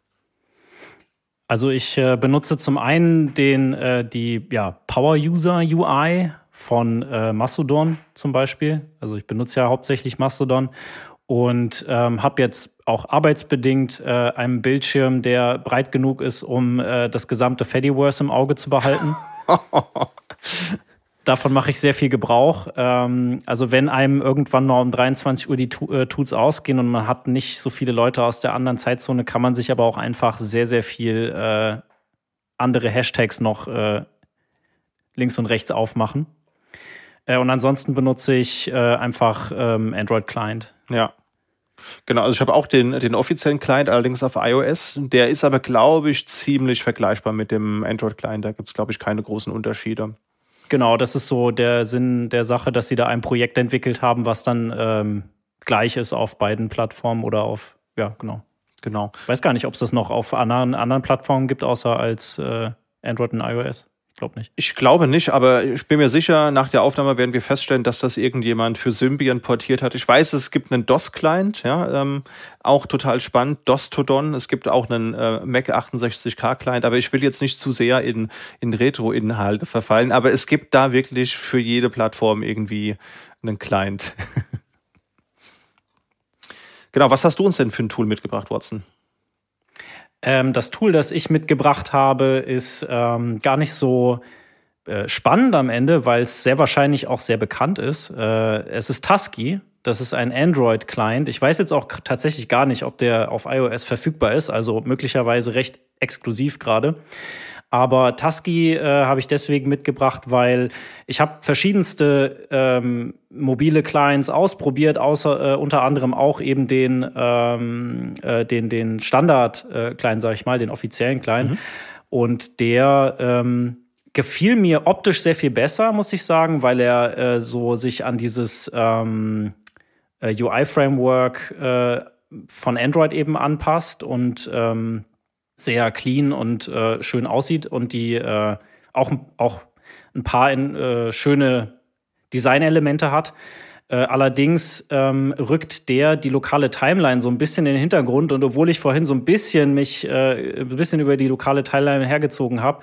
Also ich äh, benutze zum einen den äh, die ja, Power User UI von äh, Mastodon zum Beispiel. Also ich benutze ja hauptsächlich Mastodon und ähm, habe jetzt auch arbeitsbedingt äh, einen Bildschirm, der breit genug ist, um äh, das gesamte Fediverse im Auge zu behalten. *laughs* Davon mache ich sehr viel Gebrauch. Ähm, also wenn einem irgendwann mal um 23 Uhr die äh, Tools ausgehen und man hat nicht so viele Leute aus der anderen Zeitzone, kann man sich aber auch einfach sehr, sehr viel äh, andere Hashtags noch äh, links und rechts aufmachen. Äh, und ansonsten benutze ich äh, einfach ähm, Android Client. Ja. Genau, also ich habe auch den, den offiziellen Client, allerdings auf iOS. Der ist aber, glaube ich, ziemlich vergleichbar mit dem Android-Client. Da gibt es, glaube ich, keine großen Unterschiede. Genau, das ist so der Sinn der Sache, dass sie da ein Projekt entwickelt haben, was dann ähm, gleich ist auf beiden Plattformen oder auf, ja, genau. Genau. Ich weiß gar nicht, ob es das noch auf anderen, anderen Plattformen gibt, außer als äh, Android und iOS glaube nicht. Ich glaube nicht, aber ich bin mir sicher, nach der Aufnahme werden wir feststellen, dass das irgendjemand für Symbian portiert hat. Ich weiß, es gibt einen DOS-Client, ja, ähm, auch total spannend, DOS-Todon. Es gibt auch einen äh, Mac 68K-Client, aber ich will jetzt nicht zu sehr in, in Retro-Inhalte verfallen. Aber es gibt da wirklich für jede Plattform irgendwie einen Client. *laughs* genau, was hast du uns denn für ein Tool mitgebracht, Watson? Ähm, das Tool, das ich mitgebracht habe, ist ähm, gar nicht so äh, spannend am Ende, weil es sehr wahrscheinlich auch sehr bekannt ist. Äh, es ist Tusky. Das ist ein Android-Client. Ich weiß jetzt auch tatsächlich gar nicht, ob der auf iOS verfügbar ist, also möglicherweise recht exklusiv gerade. Aber Tusky äh, habe ich deswegen mitgebracht, weil ich habe verschiedenste ähm, mobile Clients ausprobiert, außer äh, unter anderem auch eben den ähm, äh, den den Standard äh, Client, sage ich mal, den offiziellen Client. Mhm. Und der ähm, gefiel mir optisch sehr viel besser, muss ich sagen, weil er äh, so sich an dieses ähm, äh, UI-Framework äh, von Android eben anpasst und ähm, sehr clean und äh, schön aussieht und die äh, auch, auch ein paar in, äh, schöne Designelemente hat. Äh, allerdings ähm, rückt der die lokale Timeline so ein bisschen in den Hintergrund und obwohl ich vorhin so ein bisschen mich äh, ein bisschen über die lokale Timeline hergezogen habe,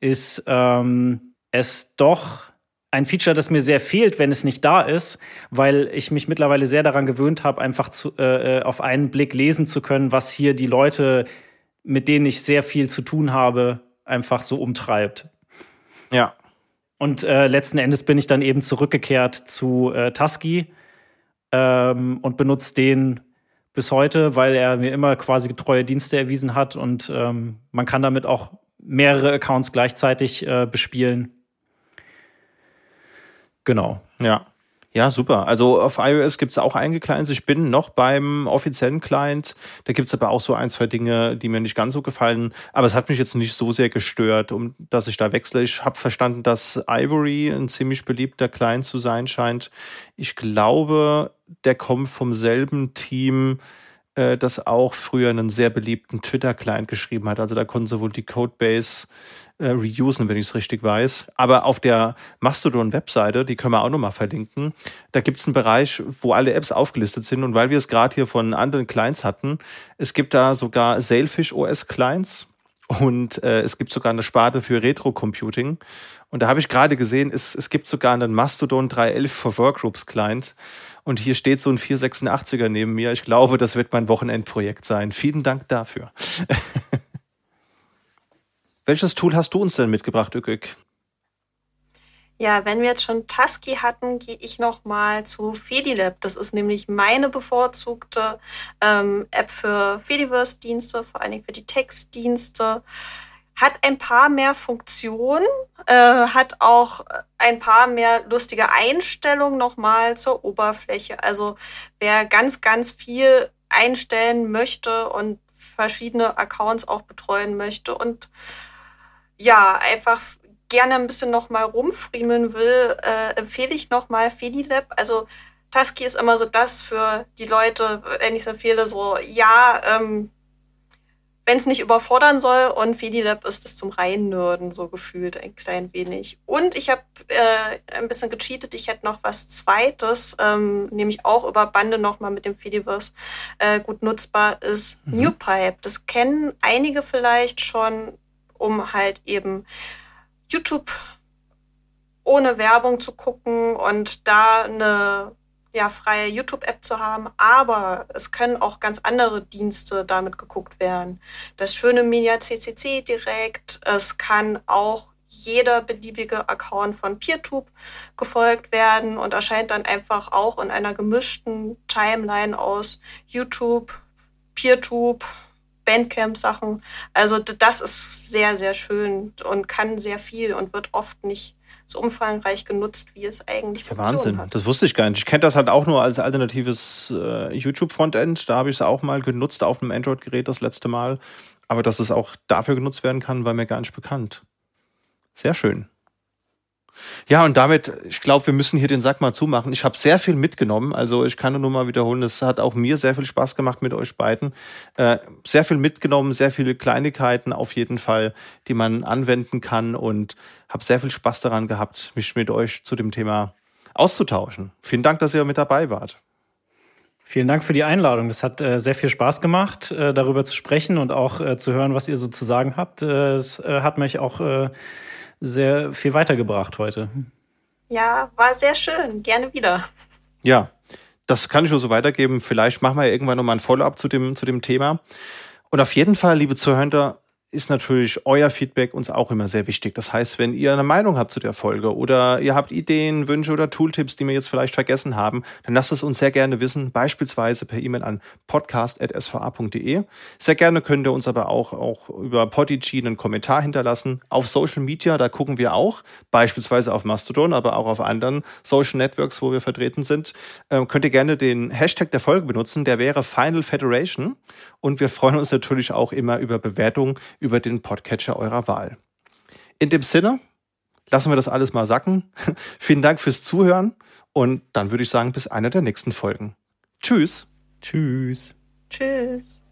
ist ähm, es doch ein Feature, das mir sehr fehlt, wenn es nicht da ist, weil ich mich mittlerweile sehr daran gewöhnt habe, einfach zu, äh, äh, auf einen Blick lesen zu können, was hier die Leute, mit denen ich sehr viel zu tun habe, einfach so umtreibt. Ja. Und äh, letzten Endes bin ich dann eben zurückgekehrt zu äh, Tusky ähm, und benutze den bis heute, weil er mir immer quasi treue Dienste erwiesen hat und ähm, man kann damit auch mehrere Accounts gleichzeitig äh, bespielen. Genau. Ja. Ja, super. Also auf iOS gibt es auch einige Clients. Ich bin noch beim offiziellen Client. Da gibt es aber auch so ein, zwei Dinge, die mir nicht ganz so gefallen. Aber es hat mich jetzt nicht so sehr gestört, um dass ich da wechsle. Ich habe verstanden, dass Ivory ein ziemlich beliebter Client zu sein scheint. Ich glaube, der kommt vom selben Team, äh, das auch früher einen sehr beliebten Twitter-Client geschrieben hat. Also da konnten sie wohl die Codebase äh, reusen, wenn ich es richtig weiß. Aber auf der Mastodon-Webseite, die können wir auch nochmal verlinken, da gibt es einen Bereich, wo alle Apps aufgelistet sind. Und weil wir es gerade hier von anderen Clients hatten, es gibt da sogar Sailfish OS Clients und äh, es gibt sogar eine Sparte für Retro-Computing. Und da habe ich gerade gesehen, es, es gibt sogar einen Mastodon 3.11 for Workgroups Client. Und hier steht so ein 486er neben mir. Ich glaube, das wird mein Wochenendprojekt sein. Vielen Dank dafür. *laughs* Welches Tool hast du uns denn mitgebracht, Ükük? Ja, wenn wir jetzt schon Tusky hatten, gehe ich noch mal zu Fedilab. Das ist nämlich meine bevorzugte ähm, App für Fediverse-Dienste, vor allen Dingen für die Textdienste. Hat ein paar mehr Funktionen, äh, hat auch ein paar mehr lustige Einstellungen nochmal zur Oberfläche. Also wer ganz, ganz viel einstellen möchte und verschiedene Accounts auch betreuen möchte und ja, einfach gerne ein bisschen noch mal rumfriemeln will, äh, empfehle ich noch mal Fedilab. Also Tusky ist immer so das für die Leute, wenn ich es empfehle, so ja, ähm, wenn es nicht überfordern soll und Fedilab ist es zum Reinnörden so gefühlt ein klein wenig. Und ich habe äh, ein bisschen gecheatet, ich hätte noch was Zweites, ähm, nämlich auch über Bande noch mal mit dem Fediverse äh, gut nutzbar ist, mhm. Newpipe. Das kennen einige vielleicht schon um halt eben YouTube ohne Werbung zu gucken und da eine ja, freie YouTube-App zu haben, aber es können auch ganz andere Dienste damit geguckt werden. Das schöne Media CCC direkt, es kann auch jeder beliebige Account von PeerTube gefolgt werden und erscheint dann einfach auch in einer gemischten Timeline aus YouTube, PeerTube, Bandcamp-Sachen. Also das ist sehr, sehr schön und kann sehr viel und wird oft nicht so umfangreich genutzt, wie es eigentlich Der Wahnsinn, hat. das wusste ich gar nicht. Ich kenne das halt auch nur als alternatives äh, YouTube-Frontend. Da habe ich es auch mal genutzt auf einem Android-Gerät das letzte Mal. Aber dass es auch dafür genutzt werden kann, war mir gar nicht bekannt. Sehr schön. Ja, und damit, ich glaube, wir müssen hier den Sack mal zumachen. Ich habe sehr viel mitgenommen. Also ich kann nur mal wiederholen, es hat auch mir sehr viel Spaß gemacht mit euch beiden. Äh, sehr viel mitgenommen, sehr viele Kleinigkeiten auf jeden Fall, die man anwenden kann und habe sehr viel Spaß daran gehabt, mich mit euch zu dem Thema auszutauschen. Vielen Dank, dass ihr mit dabei wart. Vielen Dank für die Einladung. Es hat äh, sehr viel Spaß gemacht, äh, darüber zu sprechen und auch äh, zu hören, was ihr so zu sagen habt. Äh, es äh, hat mich auch sehr viel weitergebracht heute. Ja, war sehr schön. Gerne wieder. Ja, das kann ich nur so weitergeben. Vielleicht machen wir ja irgendwann nochmal ein Follow-up zu dem, zu dem Thema. Und auf jeden Fall, liebe Zuhörer, ist natürlich euer Feedback uns auch immer sehr wichtig. Das heißt, wenn ihr eine Meinung habt zu der Folge oder ihr habt Ideen, Wünsche oder Tooltips, die wir jetzt vielleicht vergessen haben, dann lasst es uns sehr gerne wissen, beispielsweise per E-Mail an podcast.sva.de. Sehr gerne könnt ihr uns aber auch, auch über Podigy einen Kommentar hinterlassen. Auf Social Media, da gucken wir auch, beispielsweise auf Mastodon, aber auch auf anderen Social Networks, wo wir vertreten sind. Ähm, könnt ihr gerne den Hashtag der Folge benutzen, der wäre Final Federation. Und wir freuen uns natürlich auch immer über Bewertungen über den Podcatcher eurer Wahl. In dem Sinne, lassen wir das alles mal sacken. *laughs* Vielen Dank fürs Zuhören und dann würde ich sagen, bis einer der nächsten Folgen. Tschüss. Tschüss. Tschüss.